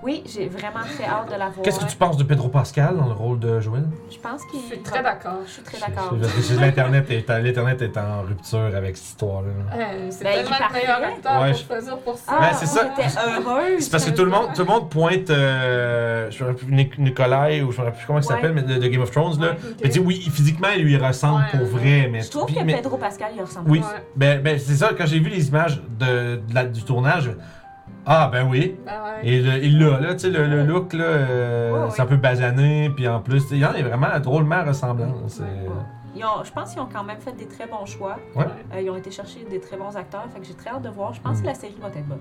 Oui, j'ai vraiment très hâte de la voir. Qu'est-ce que tu penses de Pedro Pascal dans le rôle de Joël? Je pense qu'il. Je suis très d'accord. Je suis très d'accord. Je- je- je- L'Internet est, l'Internet est en rupture avec cette histoire-là. là. Euh, c'est Ben, tellement le meilleur acteur Ouais, pour je- choisir pour ça. Ah, Ben, c'est ça. Heureuse. C'est parce que tout le monde, tout le monde pointe, euh, je me rappelle plus, Nic- Nikolai, ou je me rappelle plus comment il Ouais. s'appelle, mais de, de Game of Thrones, là. Ouais, ok. Il dit oui, physiquement, il lui ressemble Ouais, pour ouais. vrai, mais. Je trouve puis- que mais- Pedro Pascal, il ressemble. Oui, Ouais. ben, ben c'est ça, quand j'ai vu les images de, de la- du tournage, ah ben oui. Ben ouais. Et le- il l'a, là, tu sais, le, le look, là, euh, Ouais, ouais. c'est un peu basané, puis en plus, il y en est vraiment drôlement ressemblant. Ont- je pense qu'ils ont quand même fait des très bons choix. Ouais. Euh, ils ont été chercher des très bons acteurs. Fait que j'ai très hâte de voir. Je pense Mm. que la série va être bonne.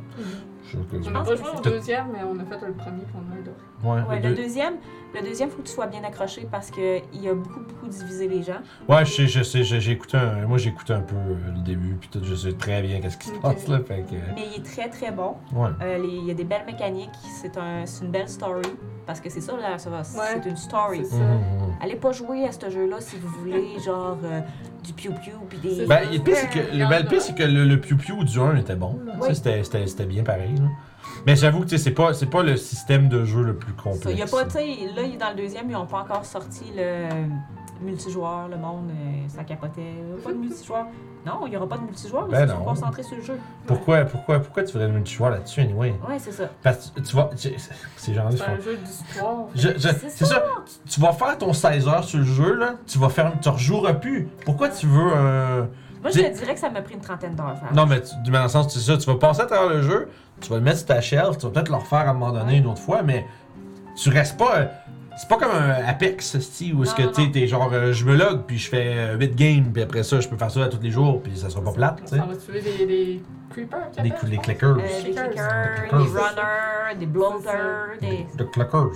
Je trouve que- On Je n'a pense pas joué au deuxième, mais on a fait le premier qu'on a adoré. Ouais, Ouais, le le deux- deuxième, le deuxième, faut que tu sois bien accroché parce que il a beaucoup, beaucoup divisé les gens. ouais, je sais, je sais, j'ai j'ai écouté un, moi j'ai écouté un peu euh, le début, puis tout, je sais très bien qu'est-ce qui se passe là, fait que, Mais il est très, très bon. ouais. Euh, les- il y a des belles mécaniques. C'est un, c'est une belle story. Parce que c'est ça, là, ça va. C'est une story. C'est ça. Mhm, mhm. Allez pas jouer à ce jeu-là si vous voulez, genre, euh, du piou-piou puis des. C'est Ben, le pire, c'est que, Il le, en ben, le c'est que le, le Piu Piu du 1 était bon. Là. Oui. C'était, c'était, c'était bien pareil. Là. Mais j'avoue que c'est pas, c'est pas le système de jeu le plus complexe. y a pas, là, il est dans le deuxième, ils ont pas encore sorti le multijoueur, le monde, euh, ça capotait. Pas de multijoueur. Non, il y aura pas de multijoueur, Ben ils sont concentrés sur le jeu. pourquoi, pourquoi, pourquoi tu voudrais le multijoueur là-dessus, anyway? Ouais, c'est ça. Parce que tu vas. tu- Ces gens-là C'est un jeu d'histoire. C'est c'est ça. Tu vas faire ton 16 heures sur le jeu, là. Tu vas faire. Tu rejoueras plus. Pourquoi tu veux un. Moi, je te dirais que ça m'a pris une trentaine d'heures. faire. Non, mais tu, mais dans le sens, c'est ça. Tu vas passer à travers le jeu, tu vas le mettre sur ta shelf, tu vas peut-être le refaire à un moment donné Ouais. une autre fois, mais tu restes pas. euh, C'est pas comme un Apex, style, où est-ce que Non, tu non. t'es genre, euh, je me log, puis je fais 8 games, puis après ça, je peux faire ça à tous les jours, puis ça sera pas plate, tu sais. Ça va tuer des, des creepers, Des, clickers. Euh, Des clickers. Des clickers. runners, des bloaters, des. Des clickers.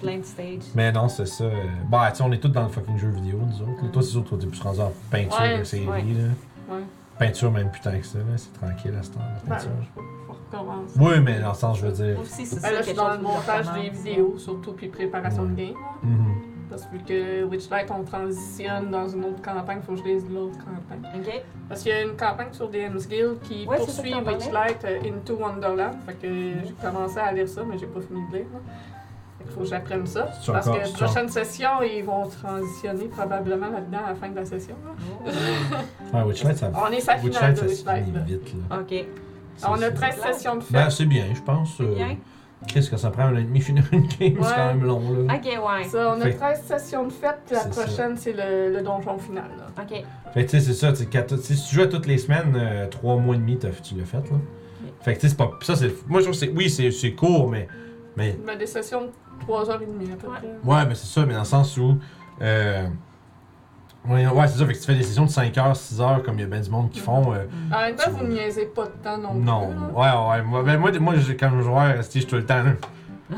Plein de stages. Mais non, c'est ça. euh, Bah, tu sais, on est tous dans le fucking jeu vidéo, nous autres. Toi, c'est sûr, toi, t'es plus rendu en peinture Ouais, que série, ouais. là. Ouais. Peinture, même putain que ça, là. C'est tranquille à ce temps, la Ben, peinture. faut, faut recommencer. Oui, mais dans le sens, je veux dire. Moi aussi, c'est Ben ça. là, je suis dans le montage des vidéos, surtout, puis préparation de game. Mhm. Parce que vu que Witchlight, on transitionne dans une autre campagne, il faut que je lise l'autre campagne. Ok. Parce qu'il y a une campagne sur DM's Guild qui Ouais, poursuit. Witchlight euh, Into Wonderland. Fait que j'ai commencé à lire ça, mais j'ai pas fini de lire. là. Fait faut que j'apprenne ça. Parce encore- que c'est prochaine session, ils vont transitionner probablement là-dedans à la fin de la session. là. Ouais, Witchlight, ça, On est sa finale de Witchlight. là. vite, là. Ok. On a C'est- 13 c'est- sessions de Ben, fête. c'est bien, je pense. euh, Bien. Qu'est-ce que ça prend un an et demi finir une game? C'est quand même long, là. Ok, ouais. Ça, on a Fait- 13 sessions de fête, puis la prochaine, c'est le, le donjon final. Là. Ok. Fait que, tu sais, c'est ça. Si tu joues à toutes les semaines, euh, trois mois et demi, t'as- tu l'as fait, là. Fait que, tu sais, c'est pas. Ça, c'est. Moi, je trouve que c'est. Oui, c'est c'est court, mais. Mais. Ben, des sessions de 3h30 à peu Ouais. près. Ouais, mais c'est ça, mais dans le sens où. Euh, ouais, ouais, c'est ça. Fait que tu fais des sessions de 5 heures, 6 heures, comme il y a bien du monde qui font. euh, En même temps, vous ne niaisez pas de temps non, non. plus. là. Ouais, ouais. Moi, ben, moi, moi j'ai- quand je joue, je suis tout le temps, là.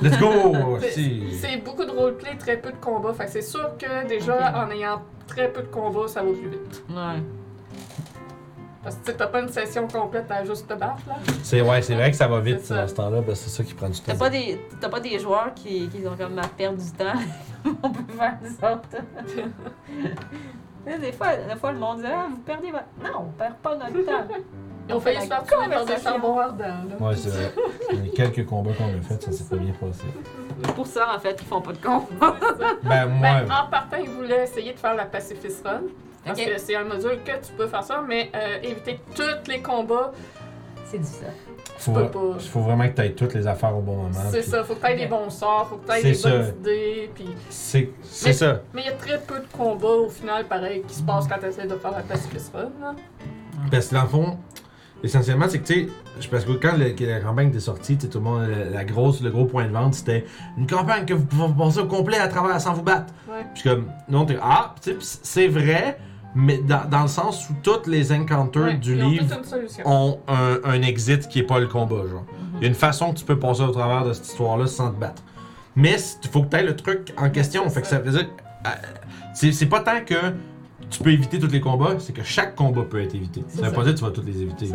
Let's go! C'est- beaucoup de roleplay, très peu de combats. Fait que c'est sûr que déjà, en ayant très peu de combats, ça va plus vite. Ouais. Parce que tu sais, t'as pas une session complète à juste te battre, là. C'est ouais, c'est vrai que ça va vite, ça. à ce temps-là. Ben, c'est ça qui prend du temps. T'as pas des, t'as pas des joueurs qui, qui ont comme à perdre du temps. On peut faire des autres. Des fois, des fois, le monde dit Ah, vous perdez votre. Non, on perd pas notre temps. Ils ont failli se faire tuer par des Conversation. charbons ardents. là. Ouais, c'est vrai. Les quelques combats qu'on a fait, ça s'est pas bien passé. Pour ça, en fait, qu'ils font pas de combat. Ben, moi. Ben, en partant, ils voulaient essayer de faire la Pacifist Run. Parce que c'est un module que tu peux faire ça, mais euh, éviter tous les combats, C'est difficile. Faut, peux pas. faut vraiment que tu aies toutes les affaires au bon moment. c'est puis ça. Faut que tu aies Ok. des bons sorts, faut que tu aies des ça. bonnes idées. Puis... C'est Mais- ça. Mais il y a très peu de combats au final, pareil, qui se passent quand tu essaies de faire la Pacifist Run. là. Parce que dans le fond, essentiellement, c'est que tu sais, je- parce que quand le- que la campagne était sortie, tout le monde, la, la grosse, le gros point de vente, c'était une campagne que vous pouvez passer au complet à travers sans vous battre. Ouais. Puis comme, non, t'es, ah, tu sais, puis c'est vrai, mais dans, dans le sens où toutes les encounters Ouais, du livre ont un, un exit qui est pas le combat, genre. Il y a une façon que tu peux passer au travers de cette histoire-là sans te battre. Mais il faut que tu aies le truc en question. Fait que ça. veut dire. euh, c'est pas tant que tu peux éviter tous les combats, c'est que chaque combat peut être évité. Ça veut pas dire que tu vas tous les éviter.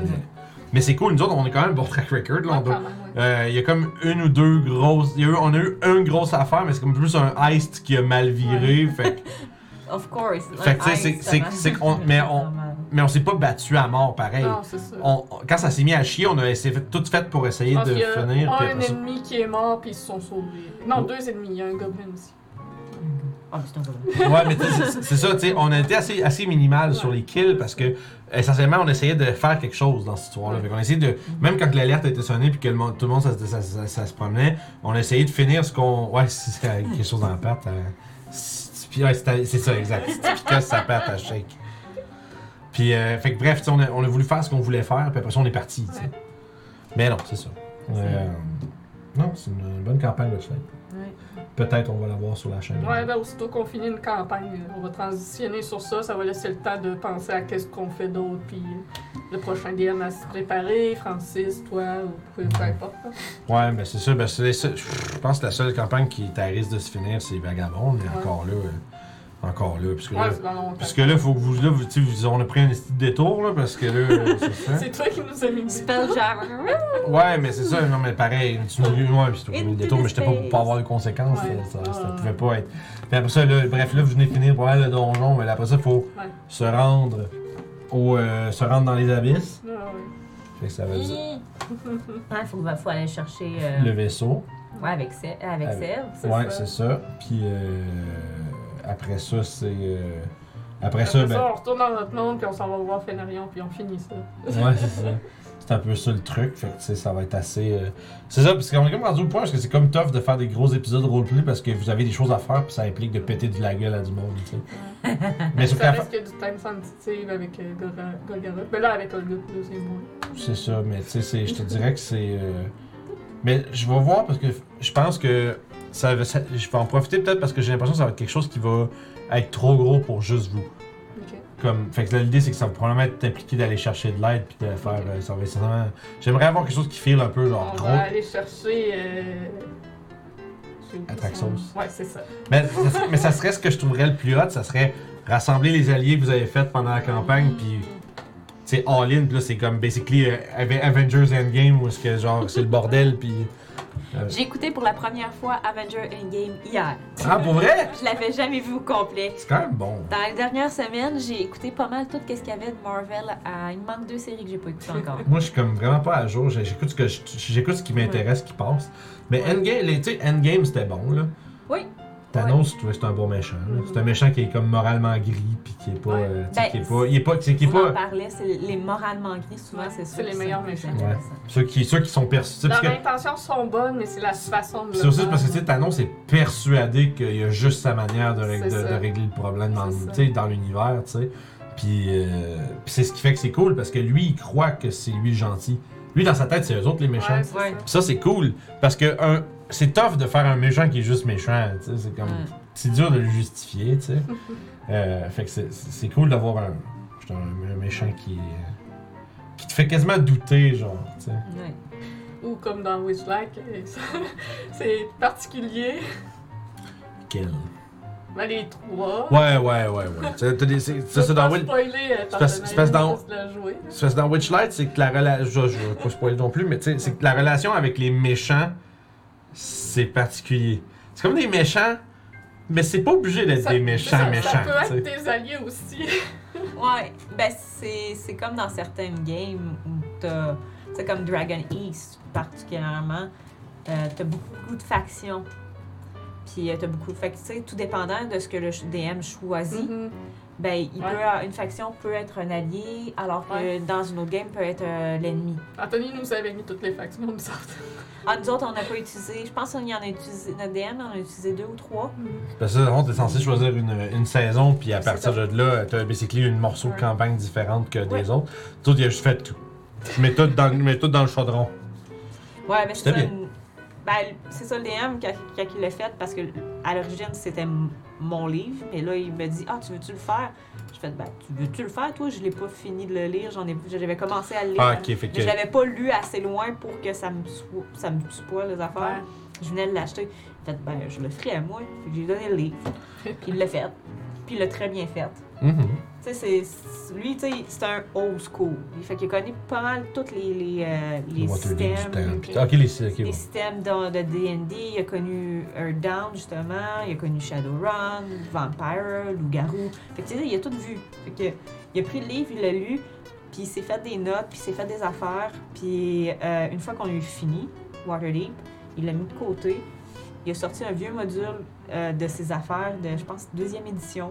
Mais, c'est cool, nous autres, on est quand même bon track record. Là, Ouais, euh, Il y a comme une ou deux grosses. il y a eu- on a eu une grosse affaire, mais c'est comme plus un heist qui a mal viré. Fait Of course. Fait que, tu sais, c'est- qu'on- mais on- mais on s'est pas battu à mort pareil. Non, c'est ça. On- on- quand ça s'est mis à chier, on a essayé, fait- tout fait pour essayer pense de y a finir. un ça- ennemi qui est mort, puis ils se sont sauvés. Non, Oh. deux ennemis, il y a un goblin aussi. Ah, c'est un. Ouais, mais c'est- ça, tu sais, on a été assez, assez minimal sur les kills parce que essentiellement on essayait de faire quelque chose dans cette histoire-là. Fait qu'on essayait de, même quand l'alerte a été sonnée puis que le monde- tout le monde ça, ça- ça- ça se promenait, on a essayé de finir ce qu'on. Ouais, c'est c'est quelque chose dans la patte. euh, c'est puis ouais, c'est ça, exact. C'est piquait sa patte à shake. Puis, euh, fait que bref, on a, on a voulu faire ce qu'on voulait faire, puis après ça on est parti, tu sais. Ouais. Mais non, c'est ça. Euh, non, c'est une bonne campagne de Slate. Peut-être on va la voir sur la chaîne. Ouais, ben aussitôt qu'on finit une campagne, on va transitionner sur ça. Ça va laisser le temps de penser à qu'est-ce qu'on fait d'autre, puis le prochain DM à se préparer. Francis, toi, ou peu, peu importe. Ouais, mais c'est ça. Ben je pense que la seule campagne qui est à risque de se finir, c'est Vagabond, mais encore là. euh, encore là. Parce que Ouais, là, parce que faut que vous. Là, vous, tu vous- on a pris un petit détour, là, parce que là. c'est ça. C'est toi qui nous as mis le Spelljammer. Ouais, mais c'est ça. Non, mais pareil. Tu nous ouais, puis c'est toi qui as mis le détour, mais j'étais pas pour pas avoir de conséquences. Ouais. Ça, ça, pouvait pas être. Puis après ça, là, bref, là, vous venez de finir pour aller le donjon, mais là, après ça, faut Ouais. se rendre. Au, euh, se rendre dans les abysses. Ah, ouais. Fait que ça veut dire Il faut, faut aller chercher. euh, le vaisseau. Ouais, avec, avec Avec- Sèvres. C'est Ouais, ça. c'est ça. Puis euh, après ça, c'est. euh, après, Après ça, ça, ben. on retourne dans notre monde, puis on s'en va voir Fénarion, puis on finit ça. Ouais, c'est ça. C'est un peu ça le truc. Fait que, ça va être assez. euh, C'est ça, parce qu'on est comme rendu au point parce que c'est comme tough de faire des gros épisodes roleplay parce que vous avez des choses à faire puis ça implique de péter de la gueule à du monde, tu sais. Mais Ça reste que du time sensitive avec euh. Mais là, avec Olga, c'est moins. C'est ça, mais tu sais, je te dirais que c'est. euh, Mais je vais voir parce que je pense que ça, je vais en profiter peut-être parce que j'ai l'impression que ça va être quelque chose qui va être trop gros pour juste vous. Comme, fait que l'idée c'est que ça va probablement être impliqué d'aller chercher de l'aide puis de faire. euh, ça va être J'aimerais avoir quelque chose qui file un peu genre On gros. va aller chercher. Euh... Atraxos. Ouais, c'est ça. Mais, ça serait- mais ça serait ce que je trouverais le plus hot, ça serait rassembler les alliés que vous avez fait pendant la campagne puis c'est all-in, puis là c'est comme basically euh, Ave- Avengers Endgame où est-ce que genre c'est le bordel puis. J'ai écouté pour la première fois Avenger Endgame hier. Ah pour vrai? Je l'avais jamais vu au complet. C'est quand même bon. Dans les dernières semaines, j'ai écouté pas mal tout ce qu'il y avait de Marvel. À... Il me manque deux séries que j'ai pas écoutées encore. Moi, je suis comme vraiment pas à jour. J'écoute ce que je- j'écoute ce qui m'intéresse, qui passe. Mais. Endgame, les- tu sais, Endgame, c'était bon, là. Oui. Thanos, tu vois, c'est un bon méchant. C'est un méchant qui est comme moralement gris, puis qui est pas. Ouais. euh, Ben, qui est pas. Il est pas. Qui est, en pas parlait, c'est les moralement gris, souvent Ouais, c'est c'est ceux les meilleurs méchants. ceux qui, ceux qui sont perçus. Parce Leurs que, intentions sont bonnes, mais c'est la façon de c'est aussi parce que tu sais, Thanos est persuadé qu'il y a juste sa manière de, régler le problème dans, l'univers, tu sais. Puis, euh, puis c'est ce qui fait que c'est cool parce que lui, il croit que c'est lui le gentil. Lui, dans sa tête, c'est eux autres les méchants. Ouais, Ouais. ça. Ça, c'est cool. Parce que un, c'est tough de faire un méchant qui est juste méchant. tu sais, C'est comme. Mm. C'est dur de le justifier, tu sais. Euh, fait que c'est- cool d'avoir un, un, un méchant qui. qui te fait quasiment douter, genre, tu sais. Ouais. Ou comme dans Witchlight, euh, c'est particulier. Quel? Ben, les trois. Ouais, ouais, ouais, ouais. C'est- Ça, c'est dans dans- c'est dans Witchlight, c'est que la relation. Je, je veux pas spoiler non plus, mais tu sais, c'est que la relation avec les méchants, c'est particulier. C'est comme des méchants Mais c'est pas obligé d'être des méchants, ça, méchants. Ça peut tu être tes alliés aussi. Ouais, ben c'est c'est comme dans certaines games où t'as. C'est comme Dragon East, particulièrement. Euh, t'as beaucoup, beaucoup de factions. Puis euh, t'as beaucoup de. Tu sais, tout dépendant de ce que le DM choisit, Mhm. Ben, il Ouais. peut, une faction peut être un allié, alors que Ouais. dans une autre game peut être euh, l'ennemi. Anthony nous avait mis toutes les factions, nous autres. Ah, nous autres, on n'a pas utilisé. Je pense qu'on y en a utilisé. Notre DM en a utilisé deux ou trois. Parce que on est censé choisir une, une saison, puis à partir de là, t'as basically une morceau de campagne différente que des autres. Tout, il a juste fait tout. Tu mets tout dans, mets tout dans le chaudron. Ouais, mais c'est ça. bien. une- Ben, c'est ça le DM quand, quand il l'a fait parce que à l'origine c'était mon livre, mais là il me dit Ah, tu veux-tu le faire Je fais Ben, tu veux-tu le faire Toi, je l'ai pas fini de le lire, j'en ai j'avais commencé à le lire. Ah, ok, fait Mais que. je l'avais pas lu assez loin pour que ça me soit, ça me spoil les affaires. Ouais. Je venais de l'acheter. Fait ben, je le ferai à moi. Fait que j'ai donné le livre. Puis il l'a fait. Puis il l'a très bien fait. Sais, c'est- lui, c'est un old school. Il fait qu'il connaît pas mal tous les, les, euh, les systèmes. Puis- les Les systèmes de de D&D, il a connu Earthdown justement, il a connu Shadowrun, Vampire, Loup-Garou. Fait que tu sais, il a tout vu. Fait que, il a pris le livre, il l'a lu, puis il s'est fait des notes, puis il s'est fait des affaires. Puis euh, une fois qu'on a eu fini, Waterdeep, il l'a mis de côté. Il a sorti un vieux module euh, de ses affaires, de je pense deuxième édition,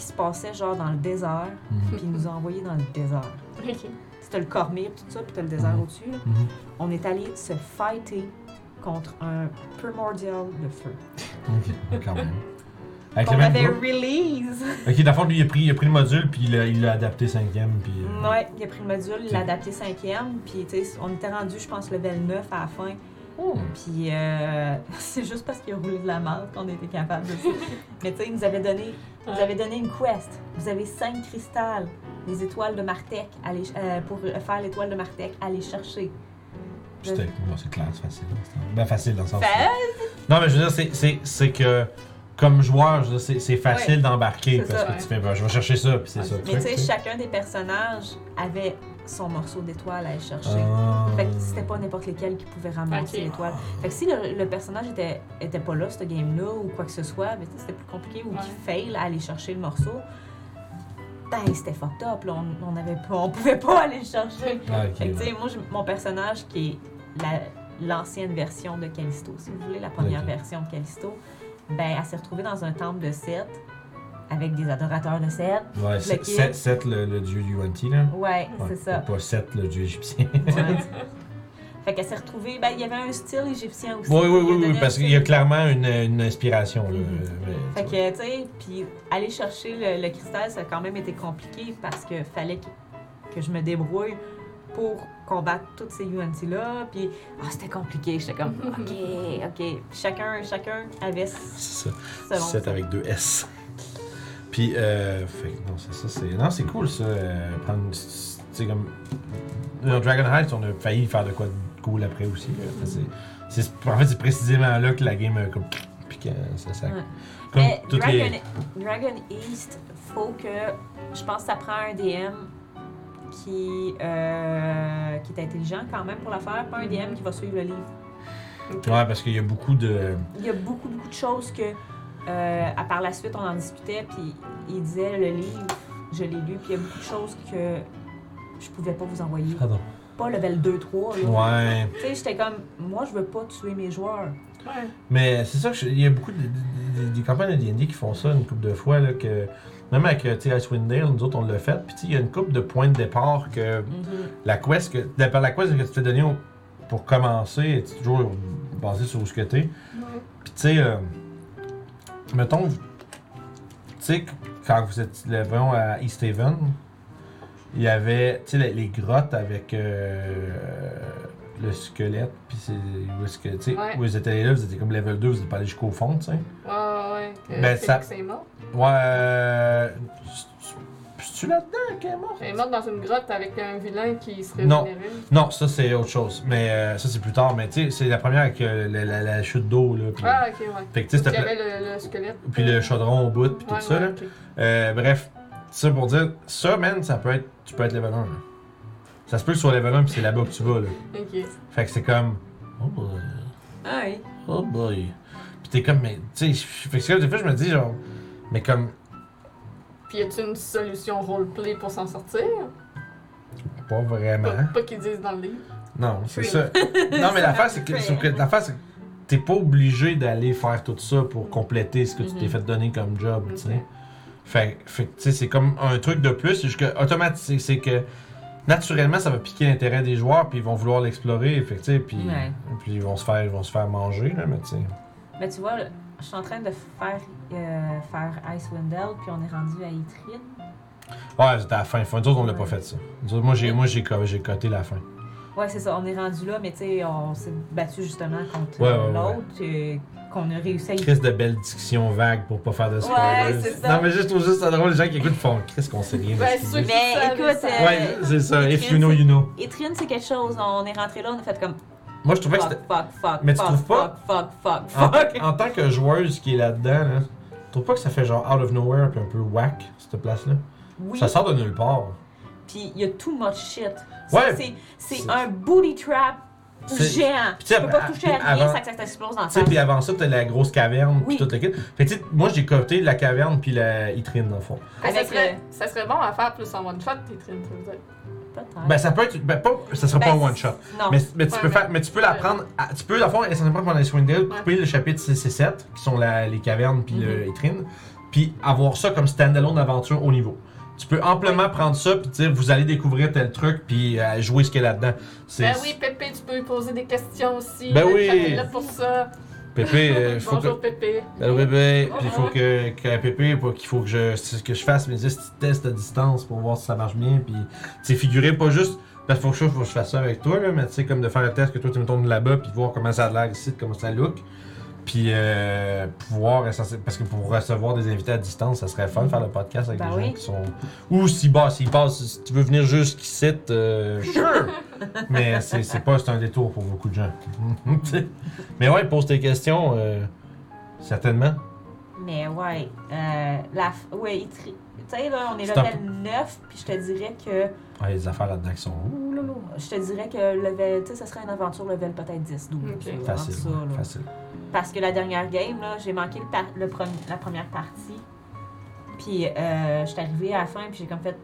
qui se passait genre dans le désert, Mhm. puis il nous a envoyé dans le désert. Ok. C'était le Cormire, tout ça, puis t'as le désert Mhm. au-dessus. Mhm. on est allé se fighter contre un primordial de feu. Ok, quand même. Avec On avait groupe? release. Ok, fond, lui, il a pris, il a pris le module, puis il l'a il l'a adapté cinquième, puis. euh, Ouais, il a pris le module, il l'a adapté cinquième, puis tu sais, on était rendu, je pense, level 9 à la fin. Oh. Puis euh, c'est juste parce qu'il a roulé de la malle qu'on était capable de ça. Mais tu sais, il nous avait donné, nous Ouais. avait donné une quest. Vous avez cinq cristals, les étoiles de Martek, allez, euh, pour faire l'étoile de Martek, allez chercher. C'était bon, c'est clair, c'est facile. c'est- Ben, facile dans le sens. Fait- Non, mais je veux dire, c'est- c'est c'est que. Comme joueur, je veux dire, c'est c'est facile d'embarquer c'est parce ça. que tu fais, ben, je vais chercher ça, puis c'est ça. Mais tu sais, chacun des personnages avait son morceau d'étoile à aller chercher. Ah. Fait que c'était pas n'importe lequel qui pouvait ramasser l'étoile. Fait que si le, le personnage était, était pas là, ce game-là, ou quoi que ce soit, ben, c'était plus compliqué, ou Ouais. qu'il fail à aller chercher le morceau, ben c'était fucked up, là. On, on, avait pas, on pouvait pas aller le chercher. Ah, Fait que tu ouais. sais, moi, je- mon personnage qui est la- l'ancienne version de Callisto, si vous voulez, la première version de Callisto, ben elle s'est retrouvée dans un temple de Seth, avec des adorateurs de Seth. Ouais. Seth, Seth, le, le dieu UNT, là. Ouais, Ouais, c'est ça. Pas Seth, le dieu égyptien. Ouais. fait qu'elle s'est retrouvée. Ben, il y avait un style égyptien aussi. Oui, oui, oui, oui, parce qu'il y a clairement une, une inspiration. Là. Mhm. Mais- Fait que, tu sais, puis aller chercher le, le cristal, ça a quand même été compliqué parce que fallait que, que je me débrouille pour combattre toutes ces UNT-là. Puis, ah, c'était compliqué. J'étais comme, OK, OK. Chacun, chacun avait C'est ça. selon. Seth avec deux S. Puis, euh, fait non, c'est ça. c'est- Non, c'est cool ça. euh, prendre. Tu sais, comme. Dans Dragon Heights, on a failli faire de quoi de cool après aussi. là. C'est- c'est- en fait, c'est précisément là que la game a comme. Puis que ça, ça- Ouais. Comme Mais toutes Dragon, les. Dragon East, faut que. Je pense que ça prend un DM qui, euh, qui est intelligent quand même pour la faire, pas un DM qui va suivre le livre. Ouais, parce qu'il y a beaucoup de. Il y a beaucoup, beaucoup de choses que, euh, à par la suite, on en discutait, puis il disait le livre, je l'ai lu, puis il y a beaucoup de choses que je pouvais pas vous envoyer. Pardon. Pas level 2-3, là. Ouais. Tu sais, j'étais comme, moi, je veux pas tuer mes joueurs. Ouais. Mais c'est ça, que je- il y a beaucoup de, de- de- des campagnes de D&D qui font ça une couple de fois, là, que même avec euh, tu sais, Icewind Dale, nous autres, on l'a fait, puis tu sais, il y a une couple de points de départ que la quest, que, d'après la quest que tu t'es donnée au- pour commencer, est toujours basée sur ce que t'es. Puis tu sais, euh, mettons, tu sais, quand vous êtes, le- voyons, à East Haven, il y avait, tu sais, les, les grottes avec euh, le squelette, puis c'est où est-ce que, tu sais, Ouais. où vous étiez allés là, vous étiez comme level 2, vous êtes pas allé jusqu'au fond, tu sais. Ouais, ouais. Que Ben, ça- est mort. Ouais, euh, tu là-dedans qu'elle est morte? Elle est morte dans une grotte avec un vilain qui se Non. régénérait. Non, ça c'est autre chose, mais euh, ça c'est plus tard, mais tu sais, c'est la première avec euh, la, la- la chute d'eau, là, Ah, ok, ouais. fait que tu sais, c'était le, le squelette. puis le chaudron au bout, puis tout Ouais, ça, ouais, là. Euh, bref, ça pour dire, ça, man, ça peut être, tu peux être level 1, là. Ça se peut que tu sois level 1 puis c'est là-bas que tu vas, là. Ok. Fait que c'est comme, oh boy, Ah oui. oh boy. Puis t'es comme, mais, tu sais, fait que c'est des fois, je me dis, genre, mais comme, Puis y a-tu une solution roleplay pour s'en sortir? pas vraiment. Pas, pas qu'ils disent dans le livre. Non, c'est ça. Non, mais l'affaire, c'est que, que l'affaire, c'est que t'es pas obligé d'aller faire tout ça pour compléter ce que tu t'es Mhm. fait donner comme job, tu sais. Fait, fait que, tu sais, c'est comme un truc de plus. C'est que, automatique, c'est que, naturellement, ça va piquer l'intérêt des joueurs, puis ils vont vouloir l'explorer, fait que, tu sais, puis, Ouais. puis ils vont se faire, ils vont se faire manger, là, mais tu sais. Mais tu vois, là, je suis en train de faire, euh, faire Icewind Dale, puis on est rendu à Itrine. Ouais, c'était à la fin. Fin, nous autres, on l'a pas fait ça. Nous autres, moi, j'ai, moi, j'ai, co- j'ai coté la fin. Ouais, c'est ça, on est rendu là, mais tu sais, on s'est battu justement contre Ouais, euh, ouais, l'autre, euh, qu'on a réussi à Chris de belles discussions vagues pour pas faire de spoilers. Ouais, c'est ça. Non, mais juste, je trouve juste ça drôle, les gens qui écoutent font Chris qu'on sait rien. de Ben, ce ceux qu'ils qui disent. Mais écoute, euh, Ouais, c'est ça. If Chris, you know, you know. C'est quelque chose, on est rentré là, on a fait comme Moi, je trouvais que fuck, c'était. fuck, fuck, Mais tu fuck, trouves pas? fuck, fuck, fuck, En, fuck. en tant que joueuse qui est là-dedans, là, tu trouves pas que ça fait genre out of nowhere puis un peu whack, cette place-là? Oui, Ça sort de nulle part. puis il y a too much shit. Ouais. C'est- un booty trap géant. Tu peux pas toucher à rien que ça t'explose dans la Tu sais, face. puis avant ça, t'as la grosse caverne puis tout le kit. Fait que tu sais, moi, j'ai coté la caverne puis la itrine, dans le fond. Ben, ça, serait, ça serait bon à faire plus en one shot, tes trines, tu veux dire. Peut-être. Ben, ça peut être. Ben, pas. Ça sera pas Ben, un one shot. Non. Mais, mais tu peux faire, mais tu peux la prendre, à- tu peux, le fond, essentiellement prendre les Swindale, couper le chapitre 6 et 7, qui sont la- les cavernes puis le Mhm. Itrine, puis avoir ça comme standalone aventure au niveau. Tu peux amplement prendre ça puis dire, vous allez découvrir tel truc puis euh, jouer ce qu'il y a là-dedans. C'est- Ben oui, Pépé, tu peux lui poser des questions aussi. Ben oui. chat est là pour ça. Pépé, euh, il faut que. Bonjour, Pépé. Allô, bébé, puis il faut que, que Pépé, qu'il faut que je, que je fasse mes tests à distance pour voir si ça marche bien, puis tu figurer pas juste, parce qu'il faut que je, faut que je fasse ça avec toi, là, mais tu sais, comme de faire le test que toi tu me tournes là-bas, puis voir comment ça a l'air ici, comment ça look, puis euh, pouvoir, parce que pour recevoir des invités à distance, ça serait fun de faire le podcast avec Ben des oui. gens qui sont. Ou si, bah, s'ils passent, si tu veux venir jusqu'ici, euh, sure! mais c'est c'est pas, c'est un détour pour beaucoup de gens. Mais ouais, pose tes questions, euh, certainement. Mais ouais, euh, la, f- ouais, tu sais, là, on est un level 9, puis je te dirais que, Ouais, les affaires là-dedans qui sont. Je te dirais que level, tu sais, ça serait une aventure level peut-être 10, 12. Ok. là, entre Facile. ça, ouais, là. facile. Parce que la dernière game, là, j'ai manqué le par- le premi- la première partie. Puis euh, j'étais arrivée à la fin, puis j'ai comme fait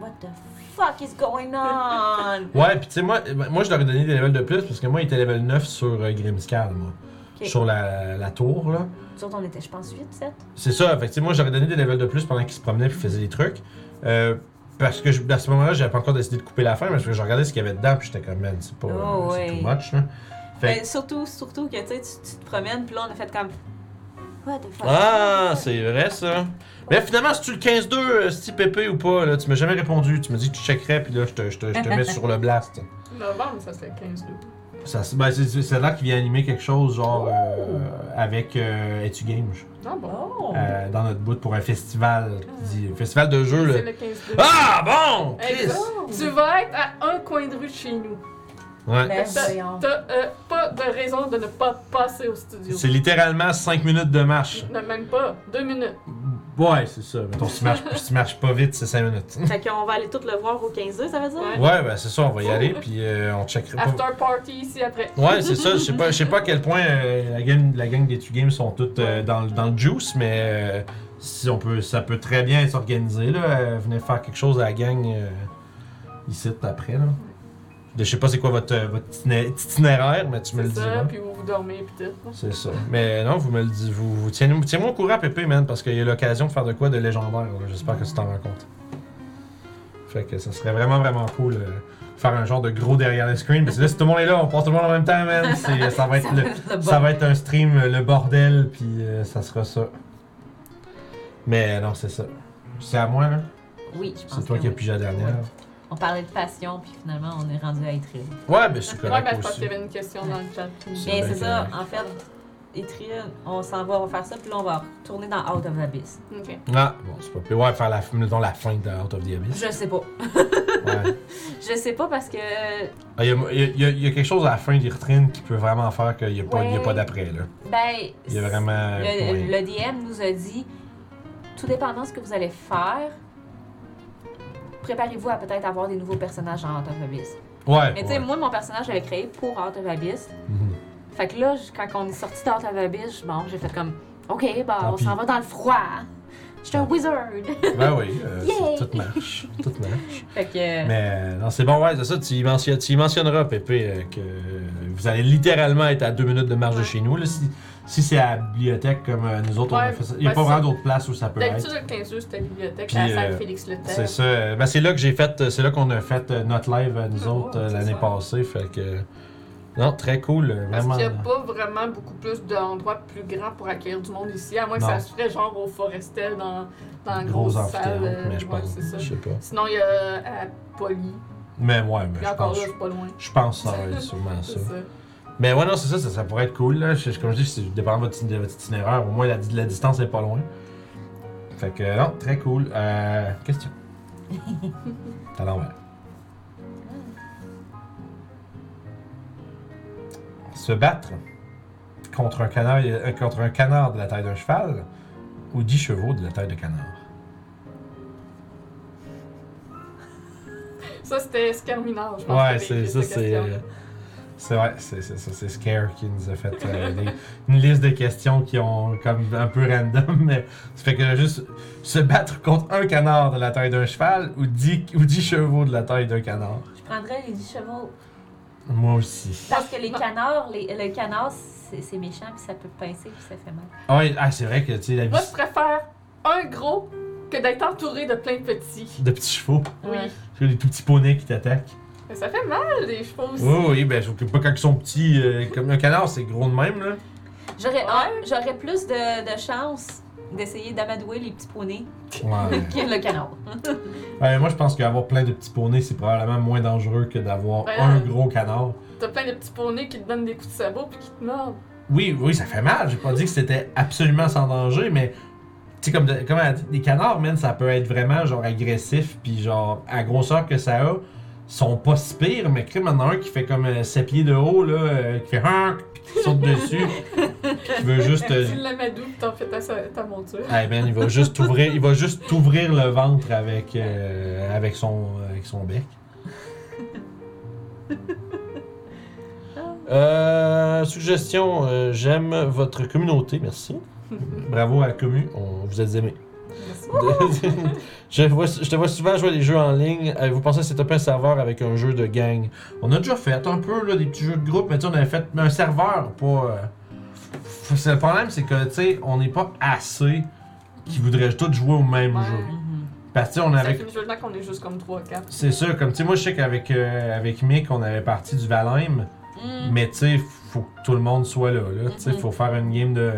What the fuck is going on? Ouais, puis tu sais, moi, moi, je leur ai donné des levels de plus parce que moi, il était level 9 sur euh, Grimscal, moi. Sur la, la tour, là. Autres, on était, je pense, 8, 7. C'est ça, fait que tu sais, moi, j'aurais donné des levels de plus pendant qu'ils se promenaient puis faisaient des trucs. Euh, parce que je- à ce moment-là, j'avais pas encore décidé de couper la fin, parce que je regardais ce qu'il y avait dedans, puis j'étais comme, man, c'est pas. Oh, ouais. too much, là. Fait Mais que- surtout, surtout que tu, sais, tu te promènes, puis là, on a fait comme What the fuck? Ah, c'est vrai, ça. Mais finalement, si tu le 15-2, euh, si Pépé ou pas, là, tu m'as jamais répondu. Tu m'as dit que tu checkerais, puis là, je te, je te, je te mets sur le blast. Novembre, ça serait 15 2 Ça, c'est- ben, c'est, là qu'il vient animer quelque chose, genre, euh, avec euh, Etu Game, je- Ah bon. Oh! euh, dans notre bout pour un festival, qui dit, festival de jeux, C'est là. le 15 2 Ah, bon! Chris! Tu vas être à un coin de rue de chez nous. Ouais. Ben, T'as voyons. t'as, euh, pas de raison de ne pas passer au studio. C'est littéralement 5 minutes de marche. Non, même pas. Deux minutes. Ouais, c'est ça. Mettons, si tu marches, si tu marches pas vite, c'est 5 minutes. Fait qu'on va aller tout le voir au 15 ça veut dire? Ouais. Ouais, ben c'est ça, on va y aller, puis euh, on checkera. After party ici après. Ouais, c'est ça. Je sais pas, je sais pas à quel point euh, la gang, la gang des Two Games sont toutes euh, dans, le- dans le juice, mais euh, si on peut, ça peut très bien s'organiser là. Euh, venez faire quelque chose à la gang euh, ici après là. Je sais pas c'est quoi votre, votre itiné- itinéraire, mais tu me le C'est dis. ça, puis vous vous dormez, puis tout. C'est ça. Mais non, vous me le dites. Vous, vous tienez, tiens-moi au courant, Pépé, man, parce qu'il y a l'occasion de faire de quoi de légendaire. J'espère que tu t'en rends compte. Fait que ça serait vraiment, vraiment cool. euh, faire un genre de gros derrière le screen. Parce que là, si tout le monde est là, on passe tout le monde en même temps, man. C'est- ça va être le, Le ça bon. va être un stream, euh, le bordel, puis euh, ça sera ça. Mais non, c'est ça. C'est à moi, là. Oui, je pense. C'est toi que qui as oui. pigé la dernière. On parlait de passion, puis finalement, on est rendu à Etril. Ouais, ben c'est Ouais, correct ben, je pense aussi. qu'il y avait une question dans le chat. Mais bien c'est ça, en fait, Etril, on s'en va, on va faire ça, puis là, on va retourner dans Out of Abyss. Ok. Ah, bon, c'est pas pire. Ouais, faire la, mettons, la fin de Out of the Abyss. Je sais pas. Ouais. Je sais pas parce que. Ah, Il y, a, il y a- il y a quelque chose à la fin d'Irtrine qui peut vraiment faire qu'il n'y a pas, il y a Ouais. pas d'après, là. Ben. Il y a vraiment. Le, ouais. le DM nous a dit tout dépendant de ce que vous allez faire, préparez-vous à peut-être avoir des nouveaux personnages of Abyss. Ouais. Mais tu sais, ouais. moi, mon personnage, je l'avais créé pour Abyss. Mhm. Fait que là, quand on est sorti Abyss, bon, j'ai fait comme, OK, bah, on pis. s'en va dans le froid. J'étais un Tant wizard. Ben oui, euh, tout marche. Tout marche. fait que. euh, Mais non, c'est bon, ouais, c'est ça. Tu y, mentionnes- tu y mentionneras, Pépé, euh, que vous allez littéralement être à deux minutes de marche de chez nous. Là, si si c'est à la bibliothèque comme euh, nous autres, on a Ouais, fait ça. Il n'y a ben, pas c'est- vraiment d'autres places où ça peut être. D'habitude, le 15 c'était la bibliothèque, Puis, à la salle euh, Félix C'est Leclerc. ça. euh, Ben, c'est là que j'ai fait, c'est là qu'on a fait euh, notre live à nous Ouais, autres euh, c'est l'année passée. Fait que. Non, très cool. euh, Parce Vraiment. qu'il n'y a pas vraiment beaucoup plus d'endroits plus grands pour accueillir du monde ici, à moins que Non. ça se ferait genre au Forestel dans, dans gros grosse salle. euh, mais je ouais, pense. c'est ça. Je sais pas. Sinon, il y a à Poly. Mais ouais, mais je pense. là, c'est pas loin. Je pense que ça va être sûrement C'est ça. ça. Mais ouais, non, c'est ça, ça, ça pourrait être cool. Là. Je- comme je dis, c'est dépendant de votre, de votre itinéraire. Au moins, la, la distance est pas loin. Fait que, non, très cool. Euh, question. T'as l'envers. Se battre contre un canard, euh, contre un canard de la taille d'un cheval ou 10 chevaux de la taille de canard? Ça, c'était pense. Ouais, c'est ça, c'est. C'est vrai, c'est c'est ça, c'est Scare qui nous a fait euh, des- une liste de questions qui ont comme un peu random, mais ça fait que juste se battre contre un canard de la taille d'un cheval ou 10, ou 10 chevaux de la taille d'un canard. Je prendrais les 10 chevaux. Moi aussi. Parce que les canards, les, le canard, c'est méchant, puis ça peut pincer, puis ça fait mal. Ah ouais, ah, c'est vrai que tu sais, la vie Moi, je préfère un gros que d'être entouré de plein de petits. de petits chevaux, Oui. Tu sais, les tout petits poneys qui t'attaquent. Mais ça fait mal, les chevaux aussi. Oui, oui, ben je pas quand ils sont petits, euh, comme un canard, c'est gros de même, là. J'aurais Ouais. un- j'aurais plus de, de chance d'essayer d'amadouer les petits poneys Ouais. que le canard. Ouais, moi, je pense qu'avoir plein de petits poneys, c'est probablement moins dangereux que d'avoir Ouais. un gros canard. T'as plein de petits poneys qui te donnent des coups de sabot puis qui te mordent. Oui, oui, ça fait mal. J'ai pas dit que c'était absolument sans danger, mais tu sais, comme, de- comme elle a dit, des canards, man, ça peut être vraiment genre agressif, puis genre à grosseur que ça a, sont pas si pires, mais crime, il y en a un qui fait comme 7 pieds de haut, là, euh, qui fait un, puis qui saute dessus, puis qui veut juste. euh, Tu l'amadoues pis t'en fais ta, ta monture. Hey man, il va juste t'ouvrir, il va juste t'ouvrir le ventre avec, euh, avec, son, avec son bec. Euh, suggestion, euh, j'aime votre communauté, merci. Bravo à la commu, on, vous êtes je, vois- je te vois souvent jouer des jeux en ligne. Vous pensez c'est un serveur avec un jeu de gang? On a déjà fait un peu là, des petits jeux de groupe, mais tu sais, on avait fait un serveur, pas. euh, Le problème, c'est que tu sais, on n'est pas assez qui voudraient tous jouer au même Ouais. jeu. Parce que on Ça avait. journée qu'on est juste comme 3-4. C'est sûr, comme tu sais, moi je sais qu'avec euh, avec Mick, on avait parti du Valheim, Mm. mais tu sais, faut que tout le monde soit là. là. Tu sais, Mhm. faut faire une game de.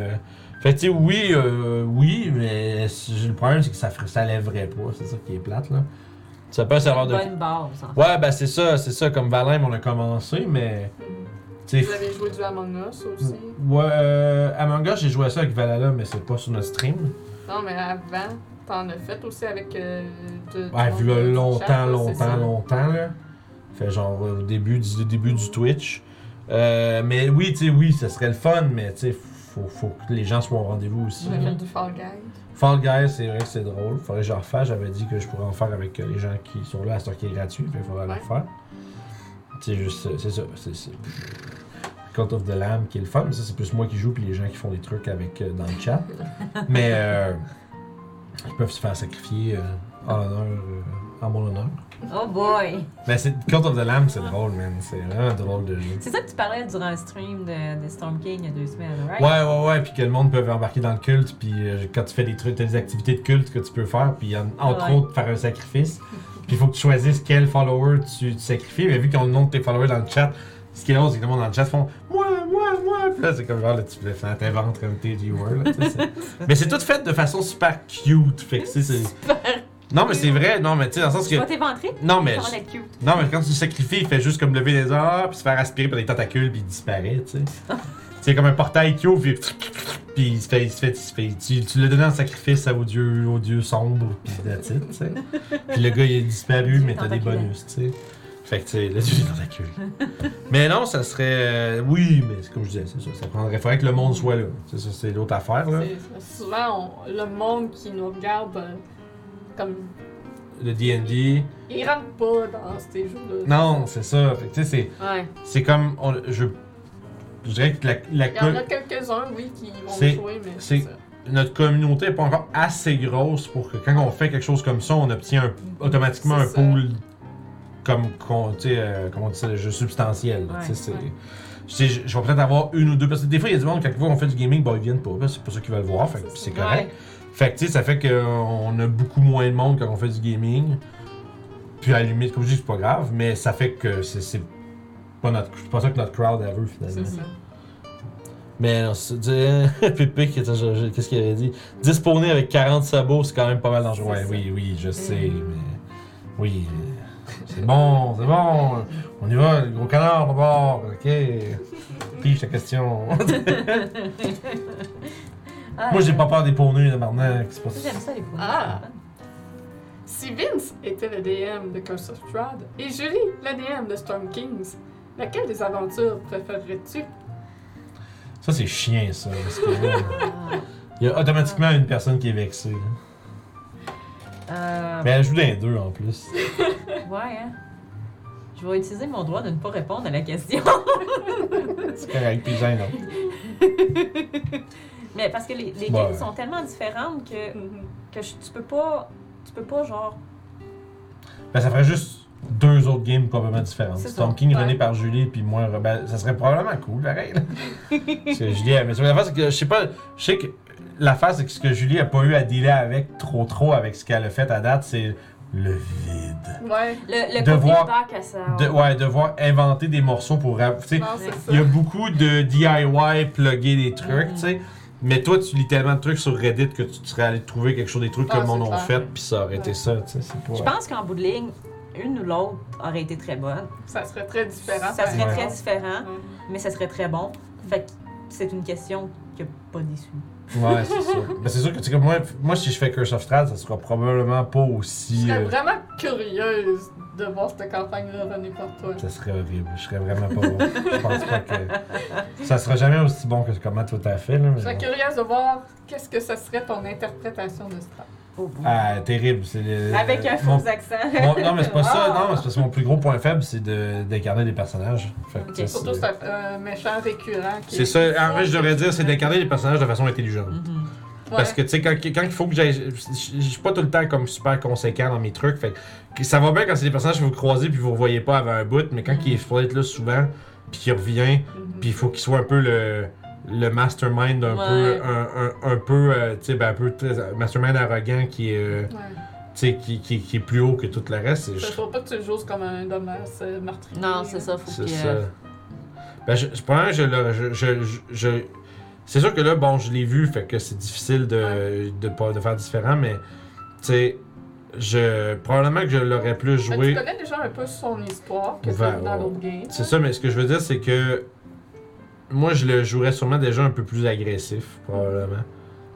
Fait que tu sais, oui, euh, oui, mais le problème c'est que ça, ça lèverait pas. C'est ça qui est plate là. Ça peut un serveur de. Bonne base, en fait. Ouais, ben c'est ça, c'est ça. Comme Valheim, on a commencé, mais. Tu Vous sais. avez joué du Among Us aussi? Ouais, euh, Among Us, j'ai joué à ça avec Valhalla, mais c'est pas sur notre stream. Non, mais avant, t'en as fait aussi avec. Euh, de, Ouais, vu chat, longtemps, longtemps, ça. longtemps, là. Fait genre au début du, début du Twitch. Euh, mais oui, tu sais, oui, ça serait le fun, mais tu sais, faut, faut que les gens soient au rendez-vous aussi. Avez là. fait du Fall Guy. Fall Guys, c'est vrai que c'est drôle. Faudrait que j'en refasse. J'avais dit que je pourrais en faire avec euh, les gens qui sont là à ce qui est gratuit. Fait qu'il faudrait le refaire. C'est juste, euh, c'est ça. C'est. Cult of the Lamb qui est le fun. mais Ça, c'est plus moi qui joue puis les gens qui font des trucs avec euh, dans le chat. mais euh, ils peuvent se faire sacrifier euh, en honneur, euh, en mon honneur. Oh boy! Mais c'est Cult of the Lamb, c'est drôle, man. C'est vraiment un drôle de jeu. C'est ça que tu parlais durant le stream de, de Storm King il y a deux semaines, right? Ouais, ouais, ouais, puis que le monde peut embarquer dans le culte, puis euh, quand tu fais des trucs, t'as des activités de culte que tu peux faire, puis en- entre Ouais. autres faire un sacrifice. Puis il faut que tu choisisses quel follower tu, tu sacrifies. Mais vu qu'ils ont le nom de tes followers dans le chat, ce qui est drôle, c'est que le monde dans le chat font Moi, moi, moi. Puis là, c'est comme genre, là, tu peux faire t'inventes tu sais, c'est- mais c'est tout fait de façon super cute. Fait que, c'est. Non, mais c'est vrai, non, mais tu sais, dans le sens Tu que. vas t'éventrer? Non, mais. Ça va être cute. Non, mais quand tu le sacrifies, il fait juste comme lever les arts, puis se faire aspirer par les tentacules, puis il disparaît, tu sais. c'est comme un portail qui ouvre, puis, puis il se fait, il se fait, il se fait- tu, tu l'as donné en sacrifice au dieu, au dieu sombre, puis that's it, tu sais. Puis le gars, il est disparu, mais t'as des bonus, tu sais. Fait que, tu sais, le dieu des tentacules. mais non, ça serait. euh, oui, mais c'est comme je disais, c'est ça. Ça prendrait. faudrait que le monde soit là. C'est ça, c'est l'autre affaire, là. Souvent, on- le monde qui nous regarde, euh, comme. Le DD. Ils rentrent pas dans ces jeux-là. Non, c'est ça. Fait tu sais, c'est. Ouais. C'est comme. on- je, je dirais que la, la Il y en a quelques-uns, oui, qui vont jouer, mais c'est- ça. notre communauté n'est pas encore assez grosse pour que quand on fait quelque chose comme ça, on obtient un- automatiquement un ça. pool comme, qu'on- euh, comment on dit ça, le jeu substantiel. là, Ouais, ouais. je vais peut-être avoir une ou deux. Parce que des fois, il y a du monde, quand on fait du gaming, bah, ils viennent pas. C'est pas ça qu'ils veulent voir. C'est ça. Fait que, tu sais, ça fait qu'on a beaucoup moins de monde quand on fait du gaming. Puis à la limite, comme je dis, c'est pas grave, mais ça fait que c'est- pas, notre- c'est pas ça que notre crowd elle veut finalement. C'est ça. Mais non, c'est dire. Pépé, qu'est-ce que je- qu'est-ce qu'il avait dit? Disponer avec 40 sabots, c'est quand même pas mal dangereux. Ouais, oui, oui, je sais, Mm. mais. Oui. C'est bon, c'est bon. On y va, le gros canard d'abord. Ok. Pige ta question. Ah, Moi, j'ai pas peur des poneys, de Marnac. C'est pas J'aime ça, les poneys. Ah. Si Vince était le DM de Curse of Strahd et Julie le DM de Storm Kings, laquelle des aventures préférerais-tu? Ça, c'est chien, ça. parce que, là. Il y a automatiquement une personne qui est vexée. Euh, Mais elle joue dans les deux en plus. ouais, hein. Je vais utiliser mon droit de ne pas répondre à la question. C'est correct, puis gênant. Mais parce que les, les Ouais. games sont tellement différentes que, Mhm. que je- tu peux pas. Tu peux pas, genre. Ben, ça ferait juste deux autres games complètement différentes. Ça. King Ouais. rené par Julie, puis moi, ben, ça serait probablement cool, pareil. Parce que Julie, elle- mais l'affaire, c'est que je sais pas, je sais que l'affaire, c'est que ce que Julie a pas eu à dealer avec trop trop avec ce qu'elle a fait à date, c'est le vide. Ouais. Le, le Devoir- côté back à ça. De, ouais, devoir inventer des morceaux pour. Tu sais, Ouais. il y a beaucoup de DIY, plugger des trucs, tu sais. Mais toi, tu lis tellement de trucs sur Reddit que tu serais allé trouver quelque chose, des trucs Ah, que le monde a fait, puis ça aurait été ça, tu sais. c'est pas- Je pense qu'en bout de ligne, une ou l'autre aurait été très bonne. Ça serait très différent. Ça serait Ouais. très différent, mais ça serait très bon. Fait que c'est une question qui a pas déçu. Ouais, c'est sûr. Ben, c'est sûr que, tu sais, comme moi, moi, si je fais Curse of Strahd, ça sera probablement pas Je aussi. serais euh, vraiment curieuse de voir cette campagne-là revenir par toi. ça serait horrible. Je serais vraiment pas. je pense pas que. Ça sera jamais aussi bon que comment toi t'as fait, là. mais Je serais bon. curieuse de voir qu'est-ce que ça serait ton interprétation de Strahd. Oh. Ah, terrible. C'est le- Avec un mon- faux accent. mon- non, mais c'est pas ça. Ah. Non, c'est parce que mon plus gros point faible, c'est de- d'incarner des personnages. Fait que, Ok. tu sais, Surtout, c'est un euh, méchant récurrent. qui C'est est- ça. En fait, je devrais dire, c'est d'incarner des personnages de façon intelligente. Mhm. Parce que, tu sais, quand, quand il faut que j'aille. Je je- je suis pas tout le temps comme super conséquent dans mes trucs. Fait que ça va bien quand c'est des personnages que vous croisez puis vous ne revoyez pas avant un bout, mais quand il faut être là souvent, puis qu'il revient, Mhm. puis il faut qu'il soit un peu le, le mastermind un Ouais. peu. Un, un, un peu. euh, tu sais, ben, un peu. mastermind arrogant qui est. euh, Ouais. tu sais, qui, qui, qui est plus haut que tout le reste. Il faut pas que tu le joues comme un dommage euh, meurtrier. Non, c'est ça. Faut C'est que. ça. Ben, je, je, je, je, je, je- je- c'est sûr que là, bon, je l'ai vu, fait que c'est difficile de, de, pas- de faire différent, mais, tu sais, je, probablement que je l'aurais plus Mais joué. Tu connais déjà un peu son histoire que c'est dans l'autre game. C'est ça, mais ce que je veux dire, c'est que moi, je le jouerais sûrement déjà un peu plus agressif, probablement.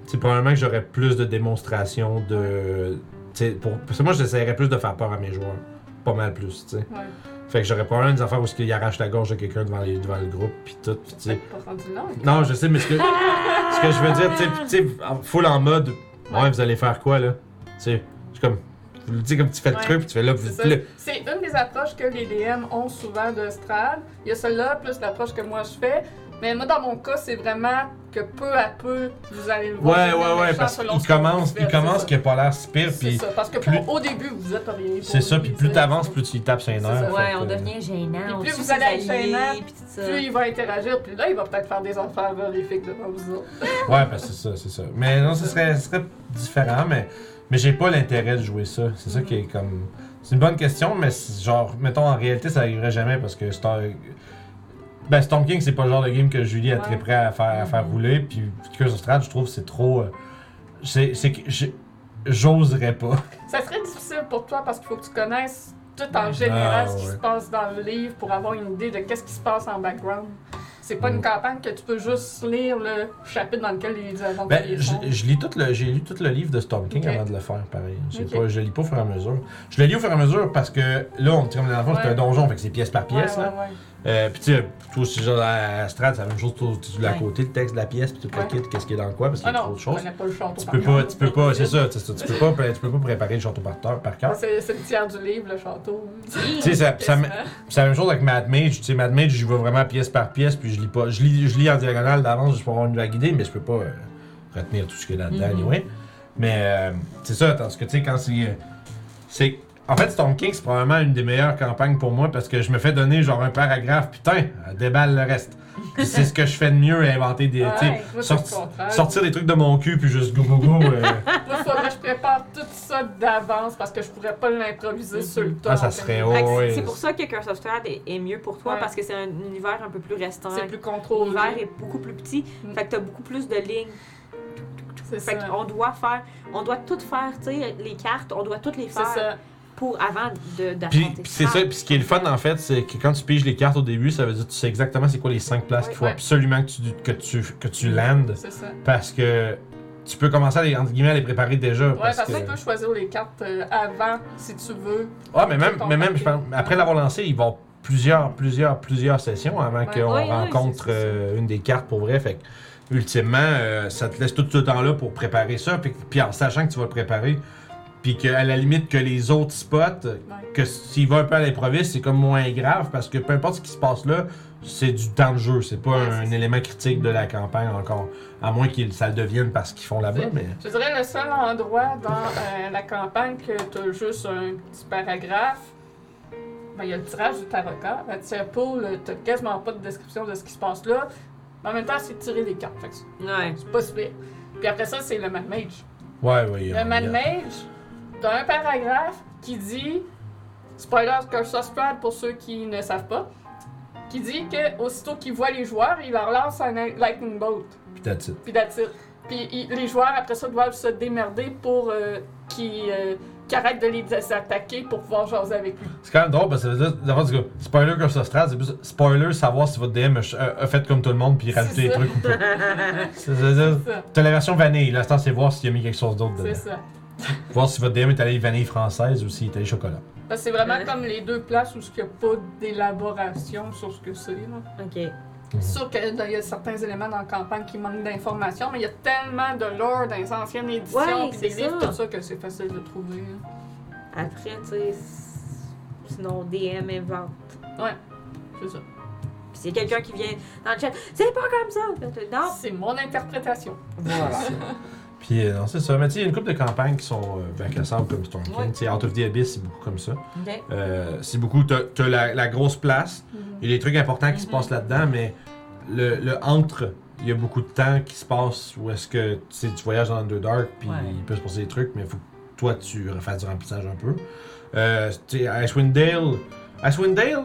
Tu sais, probablement que j'aurais plus de démonstrations de. Tu sais, pour, parce que moi, j'essaierais plus de faire peur à mes joueurs. Pas mal plus, tu sais. Ouais. Fait que j'aurais probablement des affaires où il arrache la gorge de quelqu'un devant, les- devant le groupe, puis tout, puis tu. Non, je sais, mais ce que, ce que je veux dire, tu sais, full en mode, ouais, Ouais. vous allez faire quoi, là? Tu sais, c'est comme, tu le dis comme tu fais le Ouais. truc, puis tu fais là, C'est une des approches que les DM ont souvent de Strad. Il y a celle-là, plus l'approche que moi je fais. Mais moi, dans mon cas, c'est vraiment que peu à peu, vous allez le voir. ouais, ouais, ouais, parce qu'il commence, il commence c'est qu'il a pas l'air si pire, C'est puis ça, parce que plus- au début, vous êtes rien. c'est ça, puis plus c'est- t'avances, plus tu tapes ses C'est nerfs. Ouais, on devient gênant. Plus vous allez être gênant, puis tout ça. Plus il va interagir, puis là, il va peut-être faire des affaires horrifiques devant vous autres. Ouais, ben c'est ça, c'est ça. Mais non, ce serait, ce serait différent, mais, mais j'ai pas l'intérêt de jouer ça. C'est ça qui est comme. C'est une bonne question, mais c'est genre, mettons, en réalité, ça arriverait jamais parce que Star. Ben, Storm King, c'est pas le genre de game que Julie a Ouais. très prêt à faire, à faire Mhm. rouler. Puis Curse of Strahd, je trouve, c'est trop. euh, c'est c'est que j'ai- j'oserais pas. Ça serait difficile pour toi parce qu'il faut que tu connaisses tout en général Ah, ce qui ouais. se passe dans le livre pour avoir une idée de qu'est-ce qui se passe en background. C'est pas Mm. une campagne que tu peux juste lire le chapitre dans lequel les aventuriers Ben, sont. je, je lis tout le, j'ai lu tout le livre de Storm King Ok. avant de le faire, pareil. J'ai Ok. Pas, je le lis pas au fur et à mesure. Je le lis au fur et à mesure parce que là, on, comme la dernière fois, c'était Ouais. un donjon, fait que c'est pièce par pièce. Ouais, là. ouais, ouais. Euh, puis tu sais, toi aussi, genre à Strat, c'est la même chose, tu tu l'as à côté, le texte de la pièce, puis tout le kit, qu'est-ce qu'il y a dans coin, parce qu'il Ah y a non, trop de je choses. Tu peux pas, tu peux pas, c'est ça, tu peux pas, tu peux pas préparer le château par, terre- par cœur. C'est le tiers du livre, le château. Tu sais, c'est la même chose avec Mad Mage. Tu sais, Mad Mage, j'y vais vraiment pièce par pièce, puis je lis pas. Je lis, je lis en diagonale d'avance juste pour avoir une vague idée, mais je peux pas euh, retenir tout ce qu'il y a là-dedans, Mhm. anyway. Mais euh, c'est ça, parce que tu sais, quand c'est. c'est. En fait, Storm King, c'est probablement une des meilleures campagnes pour moi parce que je me fais donner genre un paragraphe, putain, déballe le reste. Puis c'est ce que je fais de mieux, inventer des. Ouais, moi, c'est sorti- sortir des trucs de mon cul, puis juste go go go. euh, Moi, faudrait que je prépare tout ça d'avance parce que je pourrais pas l'improviser sur le tas. Ah, ça serait que Oh, c'est- c'est pour ça que Curse of Strahd est, est mieux pour toi Ouais. parce que c'est un univers un peu plus restreint. C'est plus contrôlé. L'univers est beaucoup plus petit. Mm. Fait que t'as beaucoup plus de lignes. C'est Fait ça. qu'on doit faire, on doit tout faire, tu sais, les cartes, on doit toutes les C'est faire ça. Pour avant de Puis, c'est ça, puis ce qui est le fun en fait, c'est que quand tu piges les cartes au début, ça veut dire que tu sais exactement c'est quoi les 5 places qu'il faut Ouais. absolument que tu, que tu, que tu landes C'est ça. parce que tu peux commencer à les, entre guillemets, à les préparer déjà. Ouais, parce parce que... que tu peux choisir les cartes euh, avant si tu veux. Ouais, mais même, mais même papier. je pense, après l'avoir lancé, il va y avoir plusieurs, plusieurs, plusieurs sessions avant Ouais. qu'on Ouais, rencontre euh, une des cartes pour vrai. Fait que, ultimement, euh, ça te laisse tout ce temps-là pour préparer ça. Puis, puis en sachant que tu vas le préparer, puis qu'à la limite que les autres spots, Ouais. que s'il va un peu à l'improviste, c'est comme moins grave parce que peu importe ce qui se passe là, c'est du temps de jeu. C'est pas Ouais, un élément critique de la campagne encore. À moins que ça le devienne parce qu'ils font là-bas, C'est- mais. Je dirais le seul endroit dans euh, la campagne que tu as juste un petit paragraphe, ben, il y a le tirage du tarot card. À Tiapoul, tu quasiment pas de description de ce qui se passe là. Mais en même temps, c'est tirer les cartes. Fait que c'est- Ouais. c'est pas super. Puis après ça, c'est le Mad Mage. Ouais, ouais. Le Mad Mage, t'as un paragraphe qui dit, spoiler Curse of Strahd pour ceux qui ne savent pas, qui dit que aussitôt qu'il voit les joueurs, il leur lance un lightning bolt. Puis that's it. Puis that's it. Puis il- les joueurs, après ça, doivent se démerder pour euh, qu'ils euh, arrêtent de les attaquer pour pouvoir jaser avec lui. C'est quand même drôle parce que ça veut dire, d'abord, du coup, spoiler ça Strad, c'est plus spoiler savoir si votre DM a, fait comme tout le monde puis C'est rajouter des trucs ou pas. C'est- ça. T'as la version vanille, l'instant c'est voir s'il a mis quelque chose d'autre dedans. C'est ça. Voir si votre DM est allé vanille française ou s'il est allé chocolat. Parce que c'est vraiment Ouais. comme les deux places où il n'y a pas d'élaboration sur ce que c'est. là. Ok. Mhm. C'est sûr qu'il y a certains éléments dans la campagne qui manquent d'informations, mais il y a tellement de lore dans les anciennes éditions Ouais, puis des c'est livres, ça. tout ça, que c'est facile de trouver. là. Après, tu sais, s- sinon DM invente. C'est ça. Puis a quelqu'un qui vient dans le chat, c'est pas comme ça. Non. C'est mon interprétation. Voilà. Puis euh, non, c'est ça. Mais tu sais, il y a une couple de campagnes qui sont euh, ben, cassables comme Storm King. Ouais. Tu sais, Out of the Abyss, c'est beaucoup comme ça. Ok. Euh, c'est beaucoup, t'as t'as la, la grosse place, il y a des trucs importants qui se Mhm. passent là-dedans, mais le, le entre, il y a beaucoup de temps qui se passe où est-ce que tu sais, tu voyages dans Underdark, puis Ouais. il peut se passer des trucs, mais il faut que toi tu refasses du remplissage un peu. Euh, tu sais, Icewind Dale, Icewind Dale,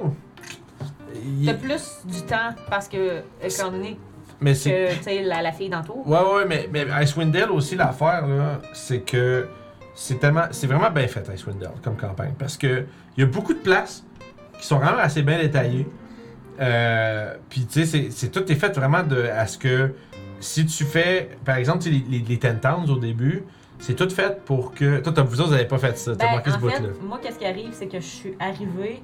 il- T'as plus du temps parce que, étant donné mais c'est. que, la, la fille d'entour. Ouais, ouais, mais, mais Icewind Dale aussi, l'affaire, là, c'est que c'est tellement. C'est vraiment bien fait, Icewind Dale, comme campagne. Parce que il y a beaucoup de places qui sont vraiment assez bien détaillées. Euh, Puis, tu sais, c'est- tout est fait vraiment de, à ce que si tu fais, par exemple, les, les, les Ten Towns au début, c'est tout fait pour que. Toi, vous autres, vous avez pas fait ça. T'as Ben, manqué ce bout-là. moi, qu'est-ce qui arrive, c'est que je suis arrivée.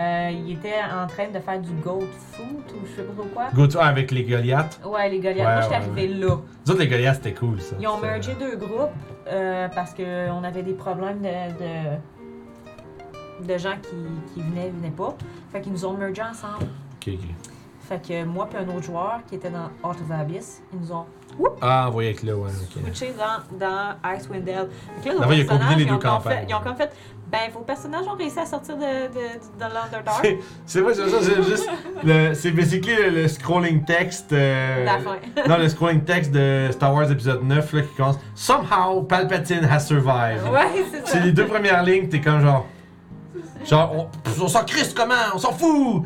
Euh, il était en train de faire du goat food ou je sais pas trop quoi. Go to- ah, avec les Goliaths. Ouais, les Goliaths. Ouais, moi, j'étais ouais, arrivée là. Nous autres, les Goliaths, c'était cool, ça. Ils ont mergé deux groupes euh, parce qu'on avait des problèmes de, de, de gens qui, qui venaient, venaient pas. Fait qu'ils nous ont mergé ensemble. Ok, ok. Fait que moi et un autre joueur qui était dans Out of the Abyss, ils nous ont Ah, envoyé avec là, ouais, ok. switché dans, dans Icewind Dale. Fait que là, nos personnages, les ils deux ont comme fait- Ils ont comme fait, ben, vos personnages ont réussi à sortir de, de, de l'Underdark. C'est- vrai, c'est ça, c'est juste. le- C'est basically le, le scrolling text. euh, La fin. non, le scrolling text de Star Wars épisode 9 là, qui commence Somehow Palpatine has survived. ouais, c'est ça. C'est les deux premières lignes, t'es comme genre. Genre, on, on s'en crisse comment On s'en fout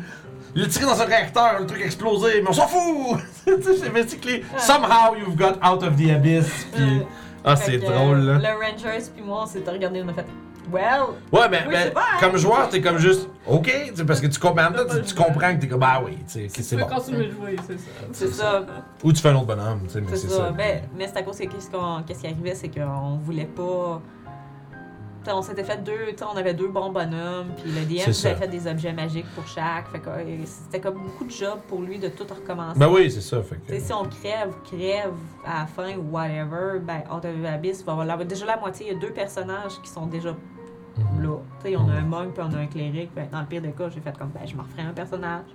Il a tiré dans un réacteur, le truc a explosé, mais on s'en fout C'est basically Somehow you've got out of the abyss. Puis. Ah, c'est drôle là. Le Rangers puis moi, on s'est regardé, on a fait, well, Ouais, mais, Oui, mais c'est vrai. comme joueur, t'es comme juste, ok, parce que tu comprends, tu, tu comprends que t'es comme, bah oui, tu sais, que Tu c'est peux bon. continuer de jouer, c'est ça. c'est ça. Ou tu fais un autre bonhomme, tu sais, mais C'est c'est ça. ça. Ben, mais c'est à cause que qu'est-ce qu'on- qu'est-ce qui arrivait, c'est qu'on voulait pas. T'sais, on s'était fait deux, t'sais, on avait deux bons bonhommes, puis le DM C'est nous avait fait des objets magiques pour chaque. Fait que c'était comme beaucoup de job pour lui de tout recommencer. Ben oui, c'est ça. Fait que... T'sais, si on crève, crève à la fin ou whatever, ben Out of Abyss va avoir déjà la moitié. Il y a deux personnages qui sont déjà Mhm. là. T'sais, on a un Mhm. monk puis on a un cléric. Dans le pire des cas, j'ai fait comme ben je me referai un personnage.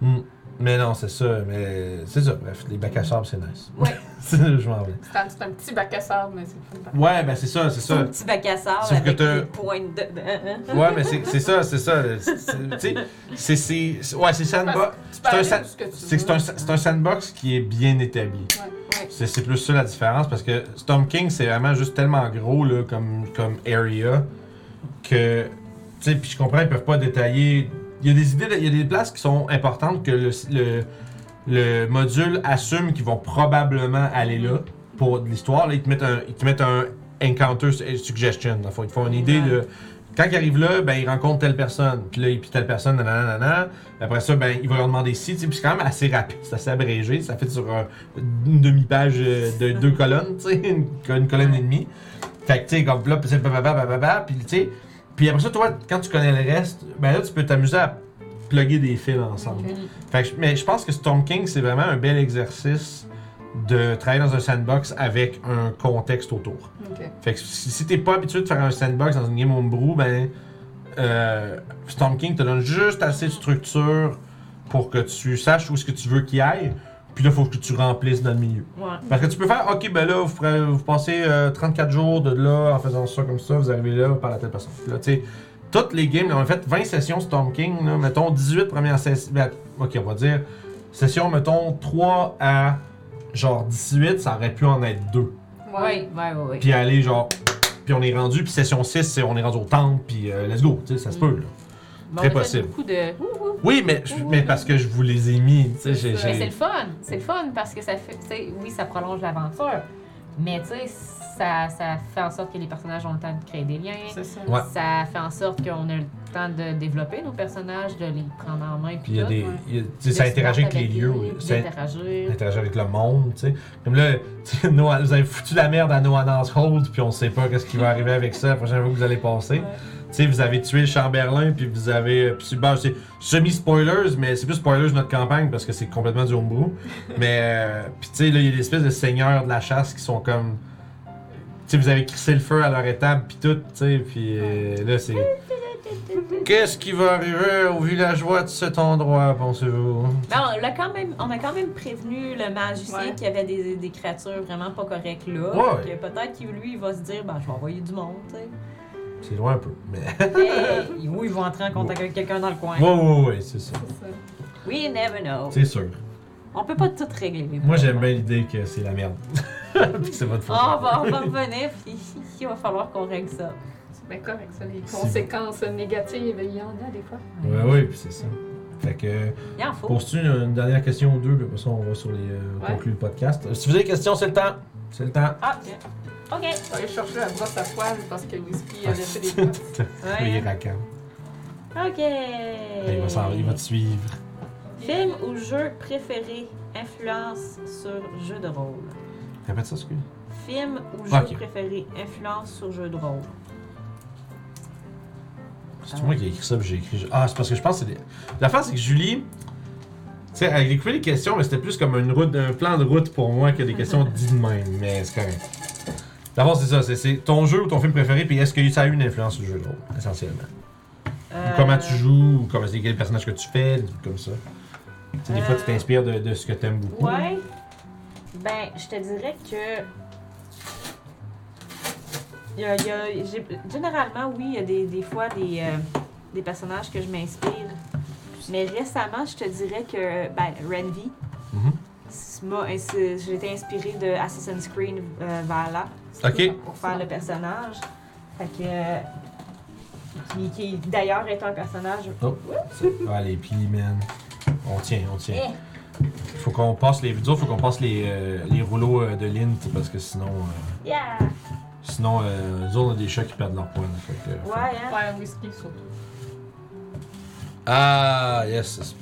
Mm. Mais non, c'est ça. Mais c'est ça. Bref, les bacs à sable, c'est nice. Ouais. c'est je m'en vais. C'est un, petit bac à sable, mais c'est fun. Ouais, ben c'est ça, c'est ça. Un petit bac à sable Sauf avec des pointes de. Ouais, mais c'est c'est ça, c'est ça. Tu sais, c'est- Ouais, c'est sandbox. C'est un, un, veux. c'est un sandbox qui est bien établi. Ouais. C'est c'est plus ça la différence parce que Storm King, c'est vraiment juste tellement gros là, comme, comme area que. Tu sais, puis je comprends, ils peuvent pas détailler. Il y a des idées, il y a des places qui sont importantes que le, le, le module assume qu'ils vont probablement aller là pour de l'histoire. Ils te mettent un, ils te mettent un encounter suggestion. Ils te font une idée Ouais. de. Quand ils arrivent là, ben, ils rencontrent telle personne. Puis là, puis telle personne, nanana, nanana. Après ça, ben, ils vont leur demander si. Puis c'est quand même assez rapide, c'est assez abrégé. Ça fait sur euh, une demi-page euh, de deux colonnes, tu sais, une, une colonne et demie. Fait que, tu sais, comme là, puis tu sais. Puis après ça, toi, quand tu connais le reste, ben là, tu peux t'amuser à plugger des fils ensemble. Fait que, mais je pense que Storm King, c'est vraiment un bel exercice de travailler dans un sandbox avec un contexte autour. Fait que si, si t'es pas habitué de faire un sandbox dans une game homebrew, ben euh, Storm King te donne juste assez de structure pour que tu saches où est-ce que tu veux qu'il aille. Puis là, il faut que tu remplisses dans le milieu. Ouais. Parce que tu peux faire, ok, ben là, vous, ferez- vous passez euh, 34 jours de là en faisant ça comme ça, vous arrivez là, vous parlez à telle personne. Puis là, tu sais, toutes les games, là, on a fait 20 sessions Storm King, là, mettons 18 premières sessions. ben, ok, on va dire, session, mettons 3 à genre 18, ça aurait pu en être 2. Ouais, ouais, ouais, ouais. Puis aller genre. Puis on est rendu, puis session 6, c'est- on est rendu au temple, puis euh, let's go, tu sais, ça se peut, là. Très on a fait possible. beaucoup de. Oui, mais, mais parce que je vous les ai mis, tu sais, j'ai. Mais j'ai- c'est le fun. C'est le fun parce que ça fait. Tu sais, oui, ça prolonge l'aventure. Mais tu sais, ça, ça fait en sorte que les personnages ont le temps de créer des liens. C'est ça. Ouais. Ça fait en sorte qu'on a le temps de développer nos personnages, de les prendre en main. Puis il y a tout. des. ouais. il y a- tu sais, ça se interagit avec battre les lieux. Ça D'interagir. interagir avec le monde, tu sais. Comme là, tu sais, No- vous avez foutu la merde à No Announce Hold, puis on sait pas qu'est-ce qui va arriver avec ça la prochaine fois que vous allez passer. Ouais. Tu sais, vous avez tué le Chamberlain, puis vous avez. Puis c'est- bon, c'est semi-spoilers, mais c'est plus spoilers de notre campagne parce que c'est complètement du homebrew. mais, euh, puis tu sais, là, il y a des espèces de seigneurs de la chasse qui sont comme. Tu sais, vous avez crissé le feu à leur étable, puis tout, tu sais, puis euh, là, c'est. Qu'est-ce qui va arriver aux villageois de cet endroit, pensez-vous? Ben, on, l'a quand même, on a quand même prévenu le magicien Ouais. qu'il y avait des, des créatures vraiment pas correctes là. Ouais. Que Peut-être qu'il lui il va se dire ben, je vais envoyer du monde. tu sais. C'est loin un peu, mais. Hey, ou ils vont entrer en contact avec quelqu'un dans le coin. Ouais, ouais, ouais, c'est ça. C'est ça. We never know. C'est sûr. On peut pas tout régler. Moi, j'aime bien l'idée que c'est la merde. Puis que c'est votre faute. Ah, on va, on va revenir, puis il va falloir qu'on règle ça. C'est bien correct, ça. Les conséquences négatives, il y en a des fois. Ouais, ouais, puis c'est ça. Fait que. Il en faut. Poses-tu une, une dernière question ou deux, puis après ça, on va sur les. euh, Ouais. conclure le podcast. Si vous avez des questions, c'est le temps. C'est le temps. Ah, ok. Je vais aller chercher la brosse à poil parce que Whisky a laissé des brosses. Il est Ouais. raquant. Ok. Il va, s'en- il va te suivre. Film ou jeu préféré influence sur jeu de rôle? Répète ça, excuse. Film ou jeu Ok. préféré influence sur jeu de rôle? C'est moi qui ai écrit ça, puis j'ai écrit. Ah, c'est parce que je pense que c'est des. L'affaire, c'est que Julie. Tu sais, elle a écrit les questions, mais c'était plus comme une route, un plan de route pour moi que des questions dites de même. Mais c'est correct. D'abord, c'est ça. c'est- C'est ton jeu ou ton film préféré, puis est-ce que ça a eu une influence sur le jeu de rôle, essentiellement? Ou Euh, comment tu joues, ou comment c'est quel personnage que tu fais, des trucs comme ça? Des fois, tu Euh, t'inspires de, de ce que t'aimes beaucoup. Ouais. Ben, je te dirais que. Il y a, il y a- généralement, oui, il y a des, des fois des, euh, des personnages que je m'inspire. Mais récemment, je te dirais que ben, Renvi, m'a ins- j'ai été inspirée de Assassin's Creed Valhalla Pour faire le personnage. Fait que. euh, qui, qui d'ailleurs est un personnage. Oh. Ah, les plis, man. On tient, on tient. Eh, Faut qu'on passe les. Autres, faut qu'on passe les, euh, les rouleaux euh, de lint parce que sinon. euh, yeah! sinon, euh, nous on a des chats qui perdent leur faut- Ouais, hein? Ouais, Whisky surtout. Ah, yes.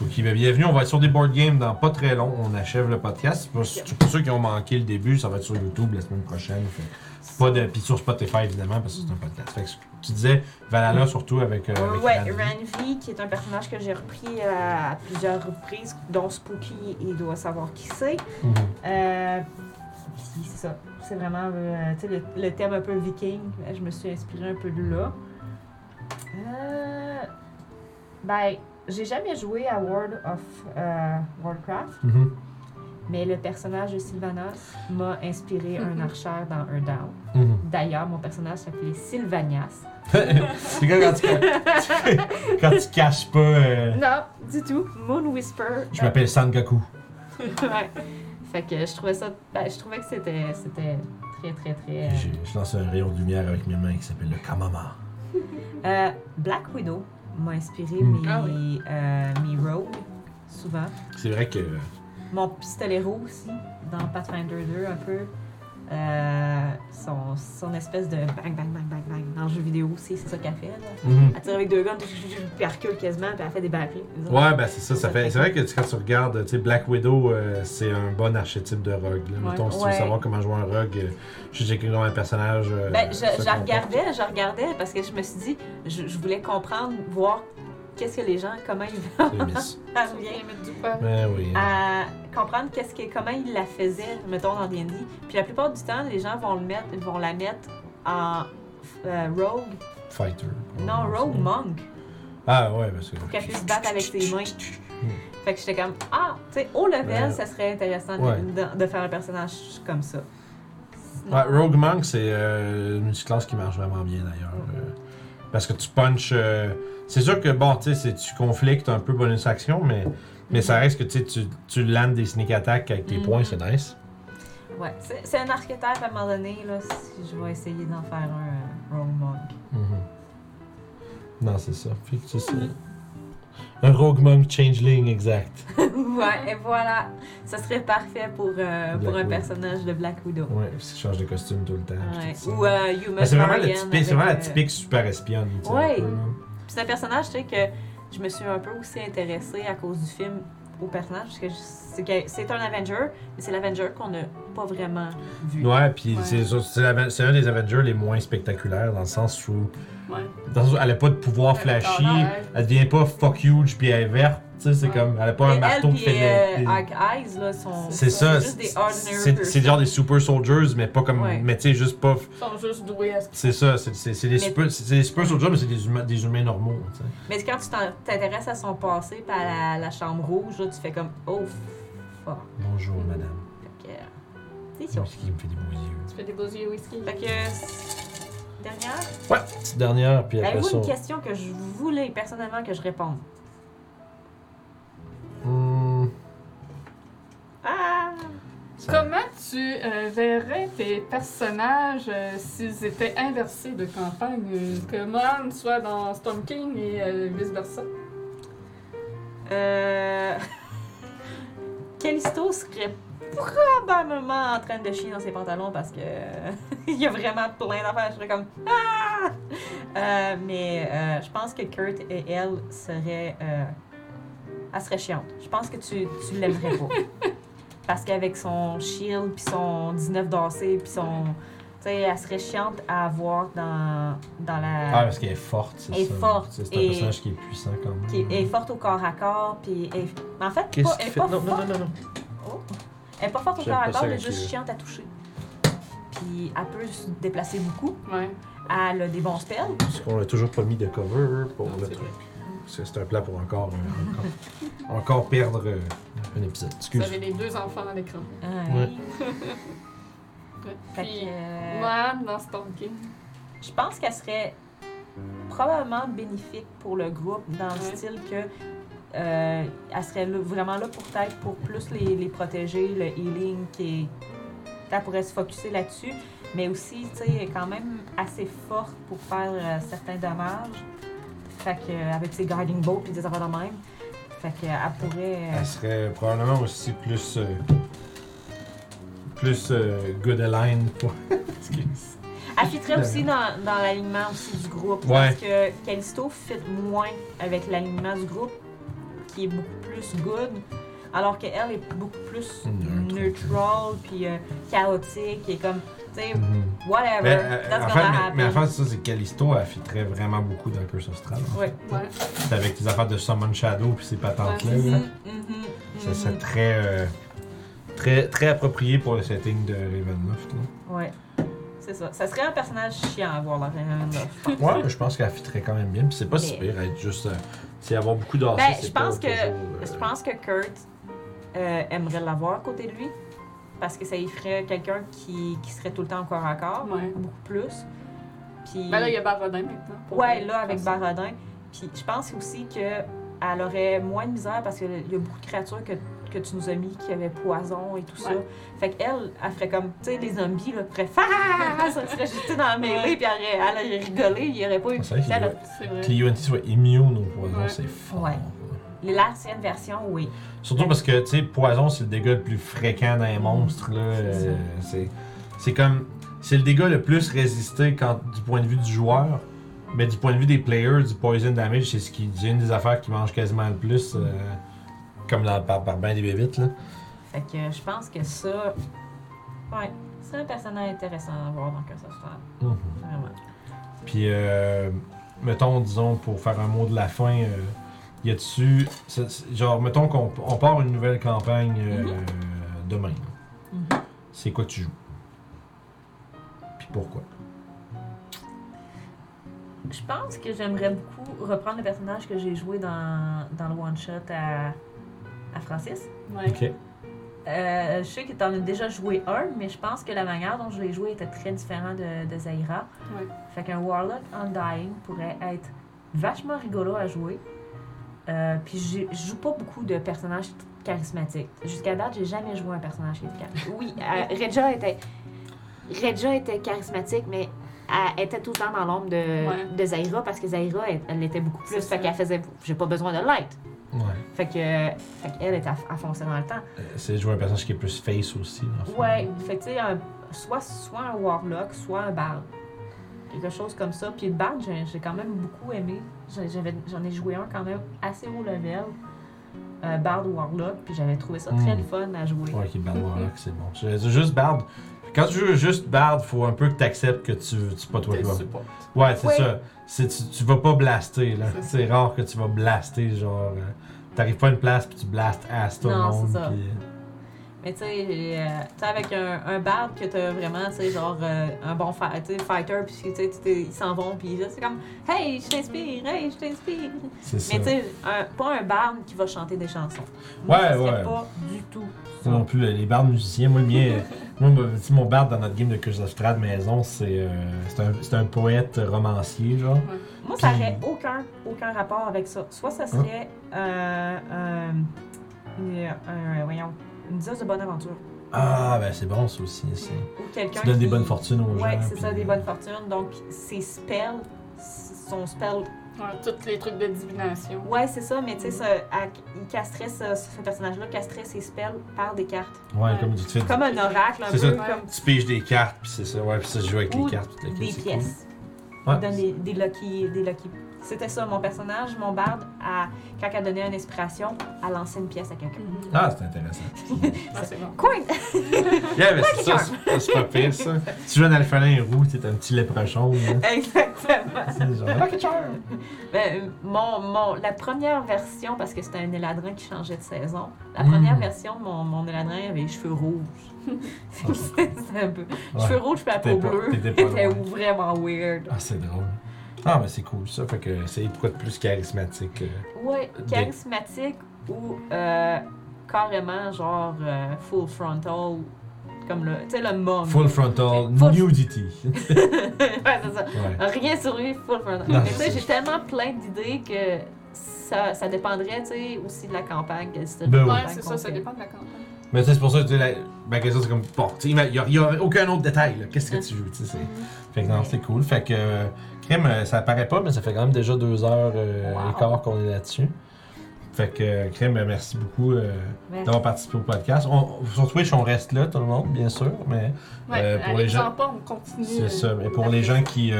Spooky. Ben, bienvenue, on va être sur des board games dans pas très long. On achève le podcast. Pour, pour ceux qui ont manqué le début, ça va être sur YouTube la semaine prochaine. Fait, pas de, puis sur Spotify évidemment, parce que c'est un podcast. Fait que tu disais Valhalla surtout avec. euh, avec ouais. Ranvi, qui est un personnage que j'ai repris euh, à plusieurs reprises, dont Spooky, il doit savoir qui c'est. Mhm. Euh, puis c'est ça. C'est vraiment euh, le, le thème un peu viking. Je me suis inspirée un peu de là. Euh, ben, j'ai jamais joué à World of euh, Warcraft, Mhm. mais le personnage de Sylvanas m'a inspiré un Mhm. archer dans un down. Mhm. D'ailleurs, mon personnage s'appelait Sylvanias. c'est comme quand tu, quand tu caches pas. euh, Non, du tout. Moon Whisper. je m'appelle Sangaku. ouais. Fait que je trouvais ça. Ben, je trouvais que c'était c'était très, très, très. euh, J'ai- Je lance un rayon de lumière avec mes mains qui s'appelle le Kamama. Euh, Black Widow m'a inspiré Mm. mes, Ah oui. euh, mes rogues, souvent. C'est vrai que. Mon pistolet rouge aussi, dans Pathfinder 2, un peu. Euh, son, son espèce de bang, bang, bang, bang, bang. Dans le jeu vidéo aussi, c'est ça qu'elle fait. Là. Mhm. Elle tire avec deux guns, puis elle recule quasiment, puis elle fait des backflips. Ouais, ben c'est ça, ça fait. C'est vrai que quand tu regardes, tu sais, Black Widow, euh, c'est un bon archétype de rogue. Là. Ouais. Mettons, si tu Ouais. veux savoir comment jouer un rogue, euh, je sais comment un personnage. euh, Ben, je, regardais, je regardais, parce que je me suis dit, je, je voulais comprendre, voir qu'est-ce que les gens, comment ils. Ben oui. à comprendre qu'est-ce que, comment ils la faisaient, mettons, dans D&D. Puis la plupart du temps, les gens vont, le mettre, vont la mettre en euh, rogue. Fighter. Non, rogue monk. Ah ouais, parce que. Pour qu'elle puisse se battre avec ses mains. Fait que j'étais comme, ah, tu sais, au level, Ouais. ça serait intéressant de- Ouais. de, de faire un personnage comme ça. Sinon- Ouais, Rogue Monk, c'est euh, une multiclasse qui marche vraiment bien d'ailleurs. euh, parce que tu punches. euh, c'est sûr que, bon, tu sais, tu conflictes un peu bonus action, mais, mais ça reste que tu sais, tu, tu landes des sneak attacks avec tes Mhm. points, c'est nice. Ouais, c'est un archétype à un moment donné, là, si je vais essayer d'en faire un euh, rogue monk. Mhm. Non, c'est ça. Fait que c'est ça. Un Rogue Monk Changeling, exact. ouais, et voilà. Ça serait parfait pour, euh, pour un Widow. personnage de Black Widow. Ouais, parce qu'il change de costume tout le temps. Ouais. Ou euh, Human Ben, c'est vraiment, typique, la euh, typique super espionne. tu sais, Ouais. un peu, là. Puis c'est un personnage, tu sais, que je me suis un peu aussi intéressée à cause du film au personnage, parce que c'est un Avenger, mais c'est l'Avenger qu'on n'a pas vraiment vu. Ouais, puis Ouais. c'est un des Avengers les moins spectaculaires dans le sens où, Ouais. dans le sens où elle a pas de pouvoir flashy, elle devient pas fuck huge puis elle est verte, sais, c'est Ouais. comme, elle a pas Mais un marteau qui fait des- euh, Eyes, là, sont C'est sont ça, juste des ordinary c'est c'est genre des super soldiers, mais pas comme, Ouais. mais tu sais, juste pas, Ils sont juste doués à ce qu'ils c'est ça, c'est c'est- c'est des, Mais- super, c'est des super soldiers, mais c'est des humains, des humains normaux. Mais quand tu t'intéresses à son passé, puis à la, la chambre rouge, là, tu fais comme oh fuck. Bonjour, madame. Fait que, euh, c'est ça. me fait des beaux yeux. Tu fais des beaux yeux whisky. Fait que dernière? Ouais, petite dernière, puis après Avez-vous ça. une question que je voulais personnellement que je réponde? Ah! ça- Comment tu euh, verrais tes personnages euh, s'ils étaient inversés de campagne? euh, que Mon soit dans Storm King et euh, vice-versa? Euh... Callisto serait probablement en train de chier dans ses pantalons parce que il y a vraiment plein d'affaires. Je serais comme ah! Euh, mais euh, je pense que Kurt et elle seraient, euh, elle serait chiante. Je pense que tu, tu l'aimerais pas parce qu'avec son shield puis son 19 dansé puis son, tu sais, elle serait chiante à avoir dans dans la Ah, parce qu'elle est forte, c'est ça. Elle est forte C'est un et- personnage qui est puissant quand même. qui est, est forte au corps à corps puis elle- mais en fait Qu'est-ce pas- qu'il elle est fait? pas Non, non, forte. non, non, non. Oh. Elle est pas forte au J'aime corps à corps, elle est juste chiante à toucher. Puis elle peut se déplacer beaucoup. Ouais. Elle a des bons spells. Parce qu'on l'a toujours pas mis de cover pour Non, le c'est truc. vrai. C'est c'est un plat pour encore, euh, encore, encore perdre euh, un épisode. Vous Excuse. avez les deux enfants à l'écran. Ouais. Ouais. Fait Puis, que, euh, Mohan dans Storm King. Je pense qu'elle serait probablement bénéfique pour le groupe dans le Ouais. style que euh, elle serait là- vraiment là pour peut-être pour plus les, les protéger, le healing qui est. Elle pourrait se focuser là-dessus, mais aussi, tu sais, quand même assez forte pour faire euh, certains dommages. Fait que, euh, avec ses guarding bows puis des affaires de même. Fait qu'elle pourrait. euh, Elle serait probablement aussi plus. euh, plus euh, good align pour. Excuse. Elle fitterait aussi dans, dans l'alignement aussi du groupe. Parce que Callisto fit moins avec l'alignement du groupe, qui est beaucoup plus good, alors qu'elle est beaucoup plus neutral, puis euh, chaotique, et comme, sais, whatever, Mais, euh, that's gonna fait, happen. mais en fait, c'est ça, c'est elle fitterait vraiment beaucoup dans Curse Astral. Ouais. Ouais. C'est avec tes affaires de Summon Shadow puis ces patentes-là. Ouais, là. Mhm, mhm, Ça mhm. serait très, euh, très, très approprié pour le setting de Ravenloft. là. Ouais. C'est ça. Ça serait un personnage chiant à avoir dans Ravenloft. Ouais, mais je pense qu'elle fitterait quand même bien. Puis c'est pas si Mais- pire être juste. euh, c'est avoir beaucoup d'AC. Ben, c'est je pense que- euh, Je pense que Kurt euh, aimerait l'avoir à côté de lui. Parce que ça y ferait quelqu'un qui, qui serait tout le temps encore à corps. Ouais. Beaucoup plus. Puis. Ben là, il y a Barodin maintenant. Ouais, là, avec ça. Baradin. Puis je pense aussi que elle aurait moins de misère parce qu'il y a beaucoup de créatures que, que tu nous as mis qui avaient poison et tout ça. Fait qu'elle, elle ferait comme, tu sais, les zombies, là, faire. Ça serait jeté dans la mêlée, puis elle aurait, elle aurait rigolé, il n'y aurait pas eu. C'est vrai. Que l'UNT soit immune au poison, Ouais. c'est fort. Ouais. L'ancienne version, oui. Surtout parce que, tu sais, poison, c'est le dégât le plus fréquent dans les monstres. là. C'est Euh, C'est c'est comme. C'est le dégât le plus résisté quand, du point de vue du joueur. Mais du point de vue des players, du poison damage, c'est ce qui, une des affaires qui mange quasiment le plus. euh, comme dans, par, par ben des bébites. Là. Fait que je pense que ça. Ouais, c'est un personnage intéressant à voir dans of Strahd. Mhm. Vraiment. Puis, euh, mettons, disons, pour faire un mot de la fin, y a-tu. Genre, mettons qu'on on part une nouvelle campagne euh, Mhm. demain. Mhm. C'est quoi que tu joues? Puis pourquoi? Je pense que j'aimerais beaucoup reprendre le personnage que j'ai joué dans, dans le one-shot à, à Francis. Ouais. Ok. Euh, je sais que tu en as déjà joué un, mais je pense que la manière dont je l'ai joué était très différente de, de Zaira. Ouais. Fait qu'un Warlock Undying pourrait être vachement rigolo à jouer. Euh, puis je joue pas beaucoup de personnages charismatiques. Jusqu'à date, j'ai jamais joué un personnage qui était charismatique. Oui, euh, Regia était. Regia était charismatique, mais elle était tout le temps dans l'ombre de, Ouais. de Zaira parce que Zaira, elle, elle l'était beaucoup plus. Fait qu'elle faisait. J'ai pas besoin de light. Ouais. Fait que. Fait qu'elle était à, à foncer dans le temps. Euh, C'est de jouer un personnage qui est plus face aussi. dans le fond. Ouais, fait que tu sais, soit, soit un Warlock, soit un Bard. Quelque chose comme ça. Puis le Bard, j'ai j'ai quand même beaucoup aimé. J'en ai joué un quand même assez haut level. Euh, Bard Warlock, puis j'avais trouvé ça très Mm. le fun à jouer. Ouais, qui est Bard Warlock, c'est bon. Je- Juste Bard. Quand tu joues juste Bard, faut un peu que tu acceptes que tu, tu pas toi toi. Ouais, c'est ça. C'est, tu, tu vas pas blaster, là. C'est C'est rare que tu vas blaster, genre. euh, T'arrives pas à une place puis tu blastes ass tout le monde. c'est ça. puis- Mais tu sais, euh, avec un, un Bard que t'as vraiment, tu sais, genre euh, un bon fighter, puis tu sais, ils s'en vont, puis là, c'est comme Hey, je t'inspire, hey, je t'inspire. Mais tu sais, pas un Bard qui va chanter des chansons. Ouais, Moi, serait ouais. pas du tout. Non plus, les bardes musiciens. Moi, le mien, euh, moi, moi, tu sais, mon bard dans notre game de Curse of Strahd maison, c'est euh, c'est un, c'est un poète romancier, genre. Moi, ça n'aurait aucun, aucun rapport avec ça. Soit ça serait euh, un, une, un- voyons, une dix de bonne aventure. Ah, ben c'est bon, ça aussi. Ou quelqu'un Tu donnes des bonnes fortunes aux gens. Ouais, c'est puis- ça, des bonnes fortunes. Donc, ses spells, son spell. Ouais, tous les trucs de divination. Ouais, c'est ça, mais tu sais, il casterait ce, ce personnage-là, casterait ses spells par des cartes. Ouais, Ouais. comme tu fais. Comme un oracle, un C'est peu ça. comme Tu piges des cartes, puis c'est ça. Ouais, puis ça, joue avec Ou les cartes. des pièces. cool. Il donne Ouais. des, des lucky, des lucky. C'était ça, mon personnage, mon barde, à- quand elle donnait une inspiration, elle lançait une pièce à quelqu'un. Ah, c'est intéressant. Ah, c'est bon. Coin! Yeah, mais c'est ça, c'est c'est pas pire, ça. Si tu joues un alphalin roux, t'es un petit léprechaun. là. Exactement. C'est genre. Lucky Charm! Ben, mon, mon, la première version, parce que c'était un éladrin qui changeait de saison, la Mm. première version de mon, mon éladrin avait les cheveux rouges. c'était un peu. Ouais. Cheveux rouges puis la peau pas- bleue. C'était vraiment weird. Ah, c'est drôle. Ah, mais c'est cool, ça. Fait que c'est quoi de plus charismatique. euh. Ouais, charismatique ou euh, carrément genre euh, full frontal, comme le, tu sais, le mom. Full frontal Full- nudity. ouais, c'est ça. Ouais. Rien sur lui, full frontal. Non, Mais tu j'ai tellement plein d'idées que ça, ça dépendrait, tu sais, aussi de la campagne. Ben oui. C'est ça, ça dépend de la campagne. Mais tu sais, c'est pour ça que tu sais, la, ma question, c'est comme, bon, tu sais, il n'y a, aucun autre détail, là. Qu'est-ce que tu joues, tu sais. c'est- Fait que non, c'est cool. Fait que, crème, euh, ça apparaît pas, mais ça fait quand même déjà deux heures euh, Wow. et quart qu'on est là-dessus. Fait que, euh, crème, merci beaucoup euh, d'avoir participé au podcast. On- sur Twitch, on reste là, tout le monde, bien sûr, mais Ouais, Euh, pour les gens- en pas, on continue. c'est ça. Pour les gens qui,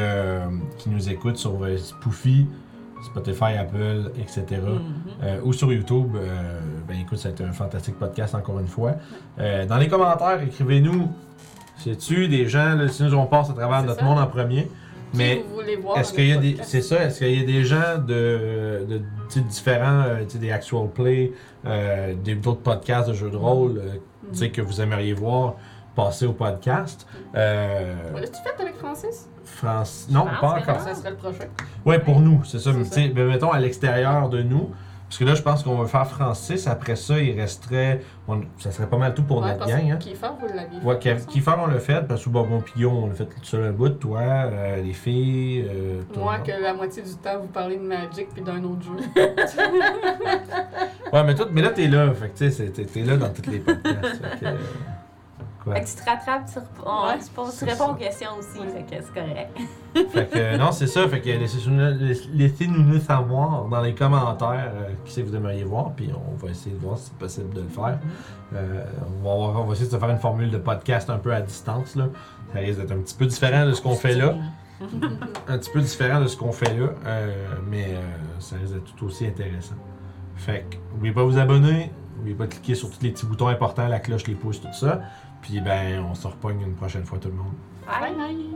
qui nous écoutent sur Spoofy, Spotify, Apple, etc. Mhm. Euh, ou sur YouTube. Euh, ben écoute, c'était un fantastique podcast encore une fois. Euh, dans les commentaires, écrivez-nous. C'est-tu des gens, là, si nous on passe à travers notre ça. monde en premier? Mais vous voulez voir est-ce qu'il y a des. C'est ça, est-ce qu'il y a des gens de, de sais, différents, euh, tu sais, des actual play, euh, des- d'autres podcasts de jeux de rôle, tu sais, que vous aimeriez voir passer au podcast? Euh, L'as-tu fait avec Francis? France. Non, pas encore. Ça serait le prochain. Ouais, pour nous, c'est ça. Mais ben, mettons à l'extérieur de nous. Parce que là, je pense qu'on va faire Francis. Après ça, il resterait. on- ça serait pas mal tout pour Ouais, notre gang. Hein. Kiefer, vous l'aviez fait. Ouais, ensemble. Kiefer, on l'a fait. Parce que bon, bon Pillon, on l'a fait tout seul un bout. Toi, euh, les filles. Euh, toi. Moi, que la moitié du temps, vous parlez de Magic puis d'un autre jeu. Ouais, mais, tout, mais là, t'es là. Fait que tu sais, t'es là dans tous les podcasts. fait que, euh, quoi. Fait que tu te rattrapes, tu, rep- Ouais, tu poses- tu c'est réponds ça. aux questions aussi, fait que c'est correct. Fait que euh, non, c'est ça. Fait que laissez-nous laissez-nous nous savoir dans les commentaires euh, qui c'est que vous aimeriez voir, puis on va essayer de voir si c'est possible de le faire. Euh, on, va avoir- on va essayer de se faire une formule de podcast un peu à distance. Là. Ça risque d'être un petit peu différent de ce qu'on fait là. Un petit peu différent de ce qu'on fait là, euh, mais euh, ça risque d'être tout aussi intéressant. Fait que, n'oubliez pas de vous abonner, n'oubliez pas de cliquer sur tous les petits boutons importants, la cloche, les pouces, tout ça. Puis ben, on se repogne une prochaine fois tout le monde. Bye. Bye bye!